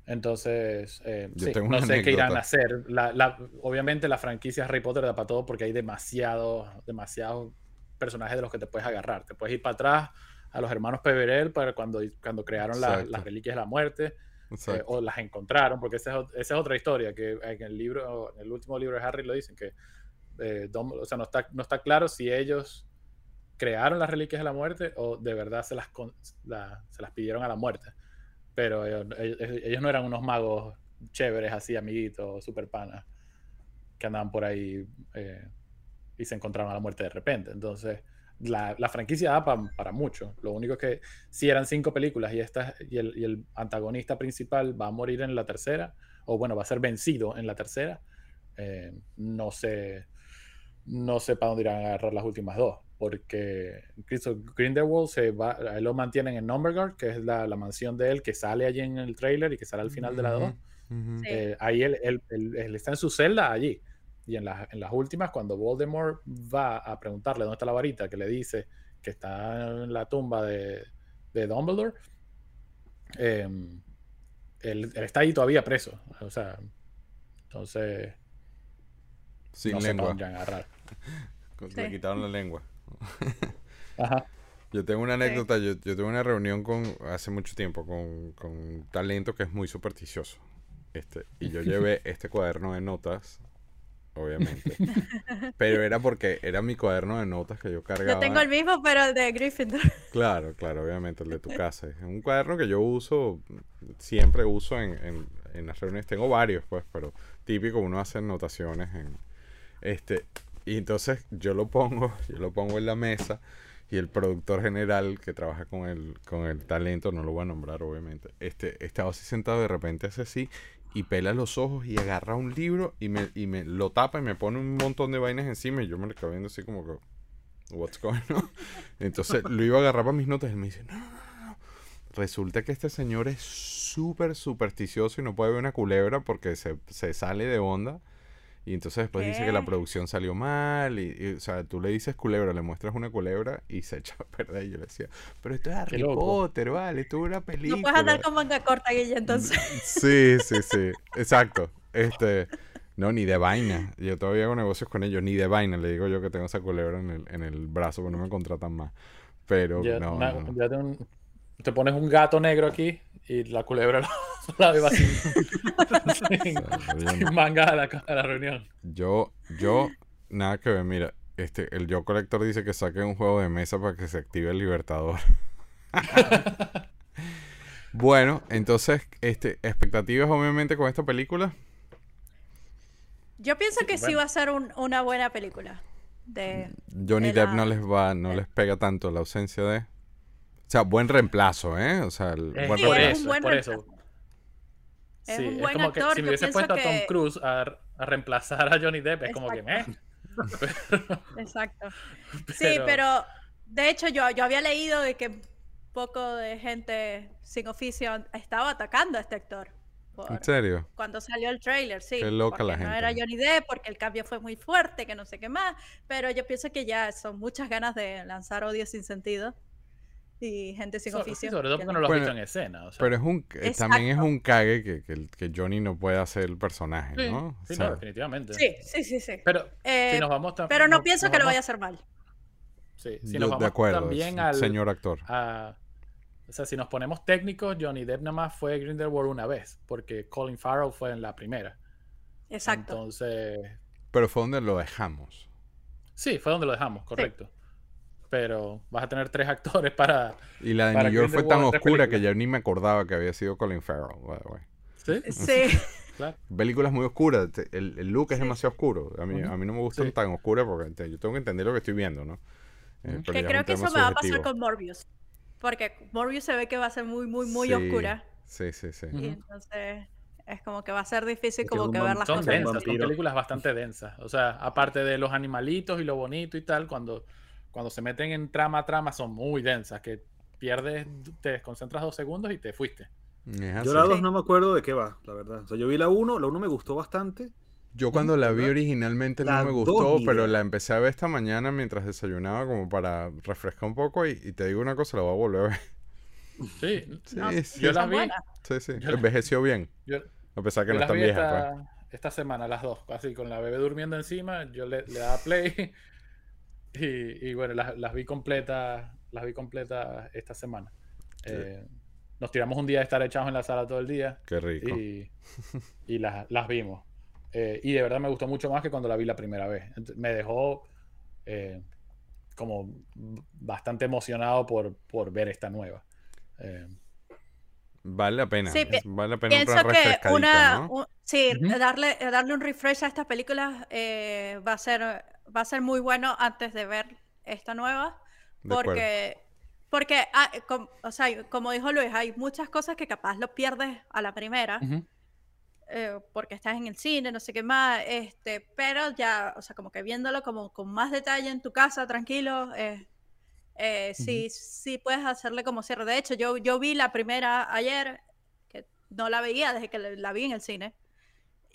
Entonces, eh, sí, no sé qué irán a hacer. La, la- obviamente la franquicia Harry Potter da para todo porque hay demasiados demasiados personajes de los que te puedes agarrar. Te puedes ir para atrás a los hermanos Peverell para cuando, cuando crearon la- las reliquias de la muerte eh, o las encontraron, porque esa es, esa es otra historia que en el libro, en el último libro de Harry lo dicen que eh, o sea, no está, no está claro si ellos crearon las reliquias de la muerte o de verdad se las, con- la- se las pidieron a la muerte. Pero ellos no eran unos magos chéveres, así, amiguitos, super panas, que andaban por ahí eh, y se encontraron a la muerte de repente. Entonces, la, la franquicia da pa- para mucho. Lo único es que si eran cinco películas y, esta, y, el, y el antagonista principal va a morir en la tercera, o bueno, va a ser vencido en la tercera, eh, no sé no sé para dónde irán a agarrar las últimas dos. porque Cristo Grindelwald se va, él lo mantienen en Numberguard, que es la, la mansión de él que sale allí en el trailer y que sale al final de la 2. Ujú, ujú. Sí. Eh, ahí él, él- él- él está en su celda allí. Y en, las- en las últimas, cuando Voldemort va a preguntarle dónde está la varita, que le dice que está en la tumba de, de Dumbledore, eh, él, él está ahí todavía preso. O sea, entonces Sin no se lengua. a agarrar. Le Sí. quitaron la lengua. Ajá. Yo tengo una anécdota, yo, yo tuve una reunión con hace mucho tiempo con, con un talento que es muy supersticioso. Este, y yo llevé este cuaderno de notas, obviamente. Pero era porque era mi cuaderno de notas que yo cargaba. Yo tengo el mismo, pero el de Gryffindor. Claro, claro, obviamente, el de tu casa. Es un cuaderno que yo uso, siempre uso en, en, en las reuniones. Tengo varios, pues, pero típico, uno hace anotaciones en... Este, y entonces yo lo pongo, yo lo pongo en la mesa y el productor general que trabaja con el, con el talento, no lo voy a nombrar, obviamente, este, estaba así sentado de repente hace así y pela los ojos y agarra un libro y me, y me lo tapa y me pone un montón de vainas encima y yo me lo quedo viendo así como que... What's going on? Entonces lo iba a agarrar para mis notas y me dice, no, no, no, no. Resulta que este señor es súper supersticioso y no puede ver una culebra porque se, se sale de onda. Y entonces después dice que la ¿Qué? producción salió mal. Y, y, o sea, tú le dices culebra, le muestras una culebra y se echa a perder. Y yo le decía, pero esto es Harry. Potter, vale, esto es una película. No puedes andar con manga corta, Guille, entonces. Sí, sí, sí. Exacto. Este. No, ni de vaina. Yo todavía hago negocios con ellos. Ni de vaina. Le digo yo que tengo esa culebra en el, en el brazo, porque no me contratan más. Pero Ya- no, no, no. ya te, un- te pones un gato negro aquí y la culebra la, la lleva sin, sin- manga a la, a la reunión. Yo, yo, nada que ver. Mira, este, el Yo Colector dice que saque un juego de mesa para que se active el Libertador. bueno, entonces, este, expectativas obviamente con esta película. Yo pienso que sí va a ser un- una buena película. De... Johnny de Depp la- no les va, no les pega tanto la ausencia de. O sea, buen reemplazo, ¿eh? O sea, el Es buen Sí, por es reemplazo. un eso, buen es por eso. reemplazo. Es Sí, un es buen como que actor, si yo hubiese puesto a Tom que- Cruise a, a reemplazar a Johnny Depp, es como que meh. Exacto. Sí, Pero- pero de hecho yo, yo había leído de que poco de gente sin oficio estaba atacando a este actor. por- ¿En serio? cuando salió el trailer, sí. Qué loca la porque No gente. era Johnny Depp, porque el cambio fue muy fuerte, que no sé qué más. Pero yo pienso que ya son muchas ganas de lanzar odio sin sentido. Y gente sin So- oficio. sí, sobre todo que porque no- lo has Bueno, visto en escena. o sea. Pero es un, eh, también es un cague que, que, Johnny no puede hacer el personaje, Sí, ¿no? O sí, sea, no, definitivamente. Sí, sí, sí, sí. Pero Eh, si nos vamos tam- pero no pienso nos que lo vaya a hacer mal. Sí, si nos de vamos acuerdo, también al, señor actor. a- o sea, si nos ponemos técnicos, Johnny Depp nada más fue Grindelwald una vez, porque Colin Farrell fue en la primera. Exacto. Entonces, Pero fue donde lo dejamos. sí, fue donde lo dejamos, correcto. Pero vas a tener tres actores para... Y la de New York fue tan oscura que ya ni me acordaba que había sido Colin Farrell. by the way. ¿Sí? Sí. Claro. Películas muy oscuras. El, el look es demasiado oscuro. A mí, a mí no me gustan Sí. tan oscuras porque te- yo tengo que entender lo que estoy viendo, ¿no? Eh, que es creo que eso me va a pasar con Morbius. Porque Morbius se ve que va a ser muy, muy, muy Sí, oscura. Sí, sí, sí. Y entonces es como que va a ser difícil Es que como un que ver las Son cosas. densas, son películas bastante densas. O sea, aparte de los animalitos y lo bonito y tal, cuando, cuando se meten en trama a trama son muy densas, que pierdes, te desconcentras dos segundos y te fuiste. Yo la 2 Sí. no me acuerdo de qué va, la verdad. O sea, yo vi la 1, la 1 me gustó bastante. Yo cuando la vi originalmente no La me dos, gustó, pero la empecé a ver esta mañana mientras desayunaba como para refrescar un poco y, y te digo una cosa, la voy a volver a ver. Sí, Sí, No, sí, yo la son vi. buenas. sí, sí. yo la- Envejeció bien, yo, a pesar que yo no las está vi vieja. esta, pues. esta semana, las dos, así con la bebé durmiendo encima, yo le, le daba play y, y bueno, las, las vi completas, las vi completas esta semana. Eh, nos tiramos un día de estar echados en la sala todo el día Qué rico. y, y las, las vimos. Eh, y de verdad me gustó mucho más que cuando la vi la primera vez. Me dejó eh, como bastante emocionado por, por ver esta nueva. Eh, Vale la pena. Sí, vale la pena Pienso una que una, ¿no? un- sí, darle, darle un refresh a estas películas eh, va a ser va a ser muy bueno antes de ver esta nueva, porque porque ah, com- o sea, como dijo Luis, hay muchas cosas que capaz lo pierdes a la primera. eh, porque estás en el cine, no sé qué más, este, pero ya, o sea, como que viéndolo como con más detalle en tu casa, tranquilo, eh, eh, sí, sí puedes hacerle como cierre. De hecho, yo, yo vi la primera ayer, que no la veía desde que la vi en el cine,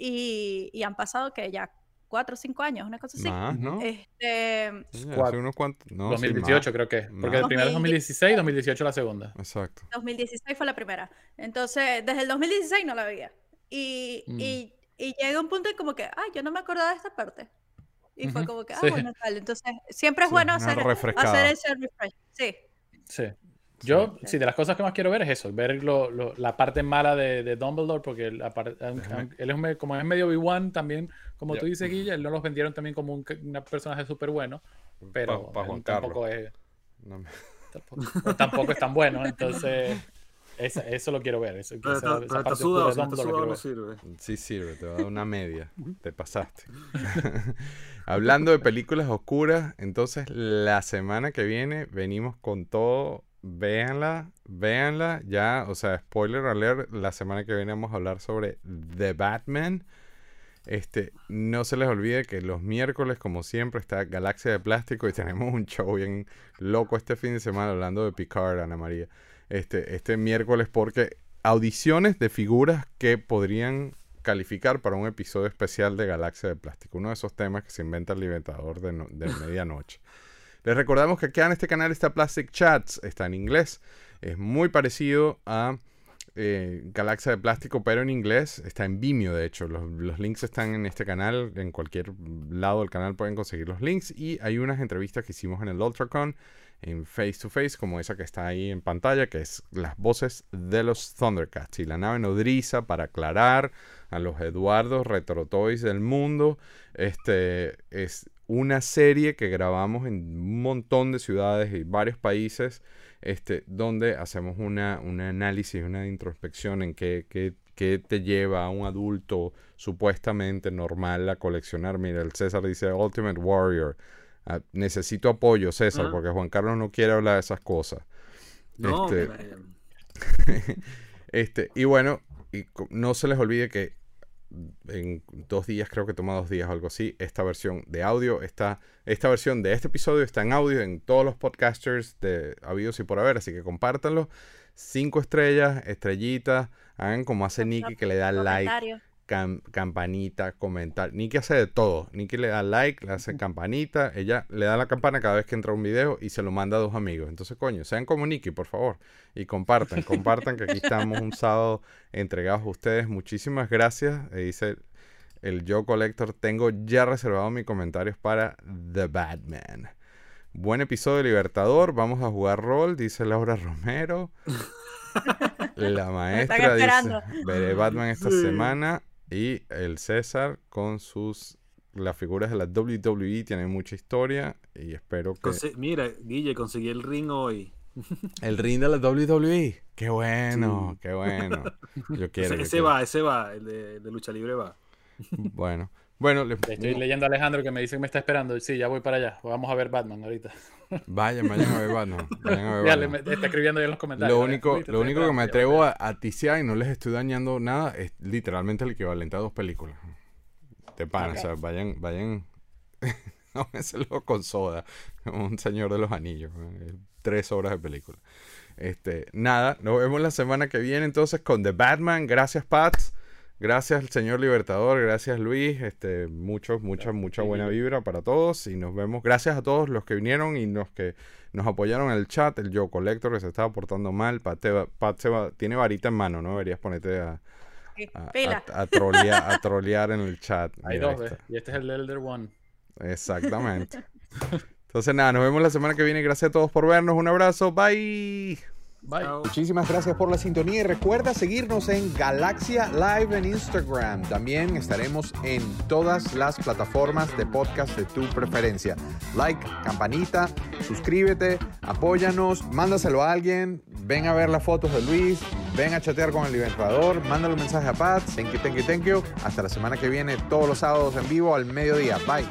y, y han pasado que ya cuatro o cinco años, una cosa así. Más, ¿no? Este, Sí, hace unos cuantos. No, sí, 2018 más. creo que. Porque el primero es 2016, 2018 la segunda. Exacto. 2016 fue la primera. Entonces, desde el 2016 no la veía. Y, Mm. y, y llega un punto en como que, ay, yo no me acordaba de esta parte. Y fue Ujú, como que, ah, sí. bueno, tal. Entonces, siempre es Sí, bueno hacer, hacer ese refresh. Sí. Sí. Yo, sí, de las cosas que más quiero ver es eso, ver lo- lo- la parte mala de, de Dumbledore, porque la par- aunque- Déjame- aunque él es, como es medio Obi-Wan también, como tú dices, Guilla, él no los vendieron también como un, un personaje súper bueno, pero Pa- pa' él Juan tampoco, es, No me- tampoco, tampoco es tan bueno, entonces esa- eso lo quiero ver. Eso, Pero esa- esa pero está parte sudado, oscura si de no ver. sirve. Sí sirve, te va a dar una media. Te pasaste. Hablando de películas oscuras, entonces la semana que viene venimos con todo. Véanla, véanla. Ya, o sea, spoiler alert, la semana que viene vamos a hablar sobre The Batman. Este, no se les olvide que los miércoles, como siempre, está Galaxia de Plástico y tenemos un show bien loco este fin de semana hablando de Picard, Ana María. Este, este miércoles porque audiciones de figuras que podrían calificar para un episodio especial de Galaxia de Plástico, uno de esos temas que se inventa el libertador de, no- de medianoche. Les recordamos que acá en este canal está Plastic Chats, está en inglés, es muy parecido a eh, Galaxia de Plástico, pero en inglés, está en Vimeo de hecho, los, links están en este canal, en cualquier lado del canal pueden conseguir los links. Y hay unas entrevistas que hicimos en el UltraCon en face to face, como esa que está ahí en pantalla, que es las voces de los Thundercats. Y la nave nodriza para aclarar a los Eduardos Retrotoys del mundo. Este es una serie que grabamos en un montón de ciudades y varios países, este, donde hacemos una, un análisis, una introspección en qué, qué- qué te lleva a un adulto supuestamente normal a coleccionar. Mira, el César dice Ultimate Warrior. Ah, necesito apoyo, César, porque Juan Carlos no quiere hablar de esas cosas. No, Este- Este, y bueno, y no se les olvide que en dos días, creo que toma dos días o algo así, esta versión de audio está, esta versión de este episodio está en audio en todos los podcasters de habidos y por haber, así que compártanlo. Cinco estrellas, estrellitas, hagan como hace Nicky que le da like. Cam- campanita, comentar. Nicky hace de todo. Nicky le da like, le hace campanita. Ella le da la campana cada vez que entra un video y se lo manda a dos amigos. Entonces, coño, sean como Nicky, por favor. Y compartan, compartan que aquí estamos un sábado entregados a ustedes. Muchísimas gracias. Eh, dice el Joe Collector. Tengo ya reservado mis comentarios para The Batman. Buen episodio de Libertador. Vamos a jugar rol, dice Laura Romero. La maestra dice, veré Batman esta Sí. semana. Y el César con sus... Las figuras de la WWE tienen mucha historia y espero que... conse- mira, Guille, conseguí el ring hoy. El ring de la WWE. Qué bueno, Sí. qué bueno. Yo quiero. Ese, yo ese quiero. va, ese va, el de, de lucha libre va. Bueno, bueno, les- Estoy leyendo a Alejandro que me dice que me está esperando. Sí, ya voy para allá. Vamos a ver Batman ahorita. vayan, vayan a ver Batman. Vayan a ver Ya le Batman. me- está escribiendo ya en los comentarios. Lo único, lo único que me atrevo a, a ticiar y no les estoy dañando nada es literalmente el equivalente a dos películas. De pan, Ok. o sea, vayan, vayan. Tómenselo con soda, como un señor de los anillos. Tres horas de película. Este, nada, nos vemos la semana que viene entonces con The Batman. Gracias, Pats. Gracias, señor Libertador. Gracias, Luis. Este, mucho, mucha, mucha buena vibra para todos. Y nos vemos. Gracias a todos los que vinieron y los que nos apoyaron en el chat. El Joe Collector que se estaba portando mal. Pat, te va- Pat se va- tiene varita en mano, ¿no? Deberías ponerte a, a, a- a trolear, a trolear en el chat. Hay dos, está. Y este es el Elder One. Exactamente. Entonces, nada, nos vemos la semana que viene. Gracias a todos por vernos. Un abrazo. Bye. Bye. Muchísimas gracias por la sintonía y recuerda seguirnos en Galaxia Live en Instagram. También estaremos en todas las plataformas de podcast de tu preferencia. Like, campanita, suscríbete, apóyanos, mándaselo a alguien, ven a ver las fotos de Luis, ven a chatear con el libertador, mándale un mensaje a Pat. Thank you, thank you, thank you. Hasta la semana que viene, todos los sábados en vivo al mediodía. Bye.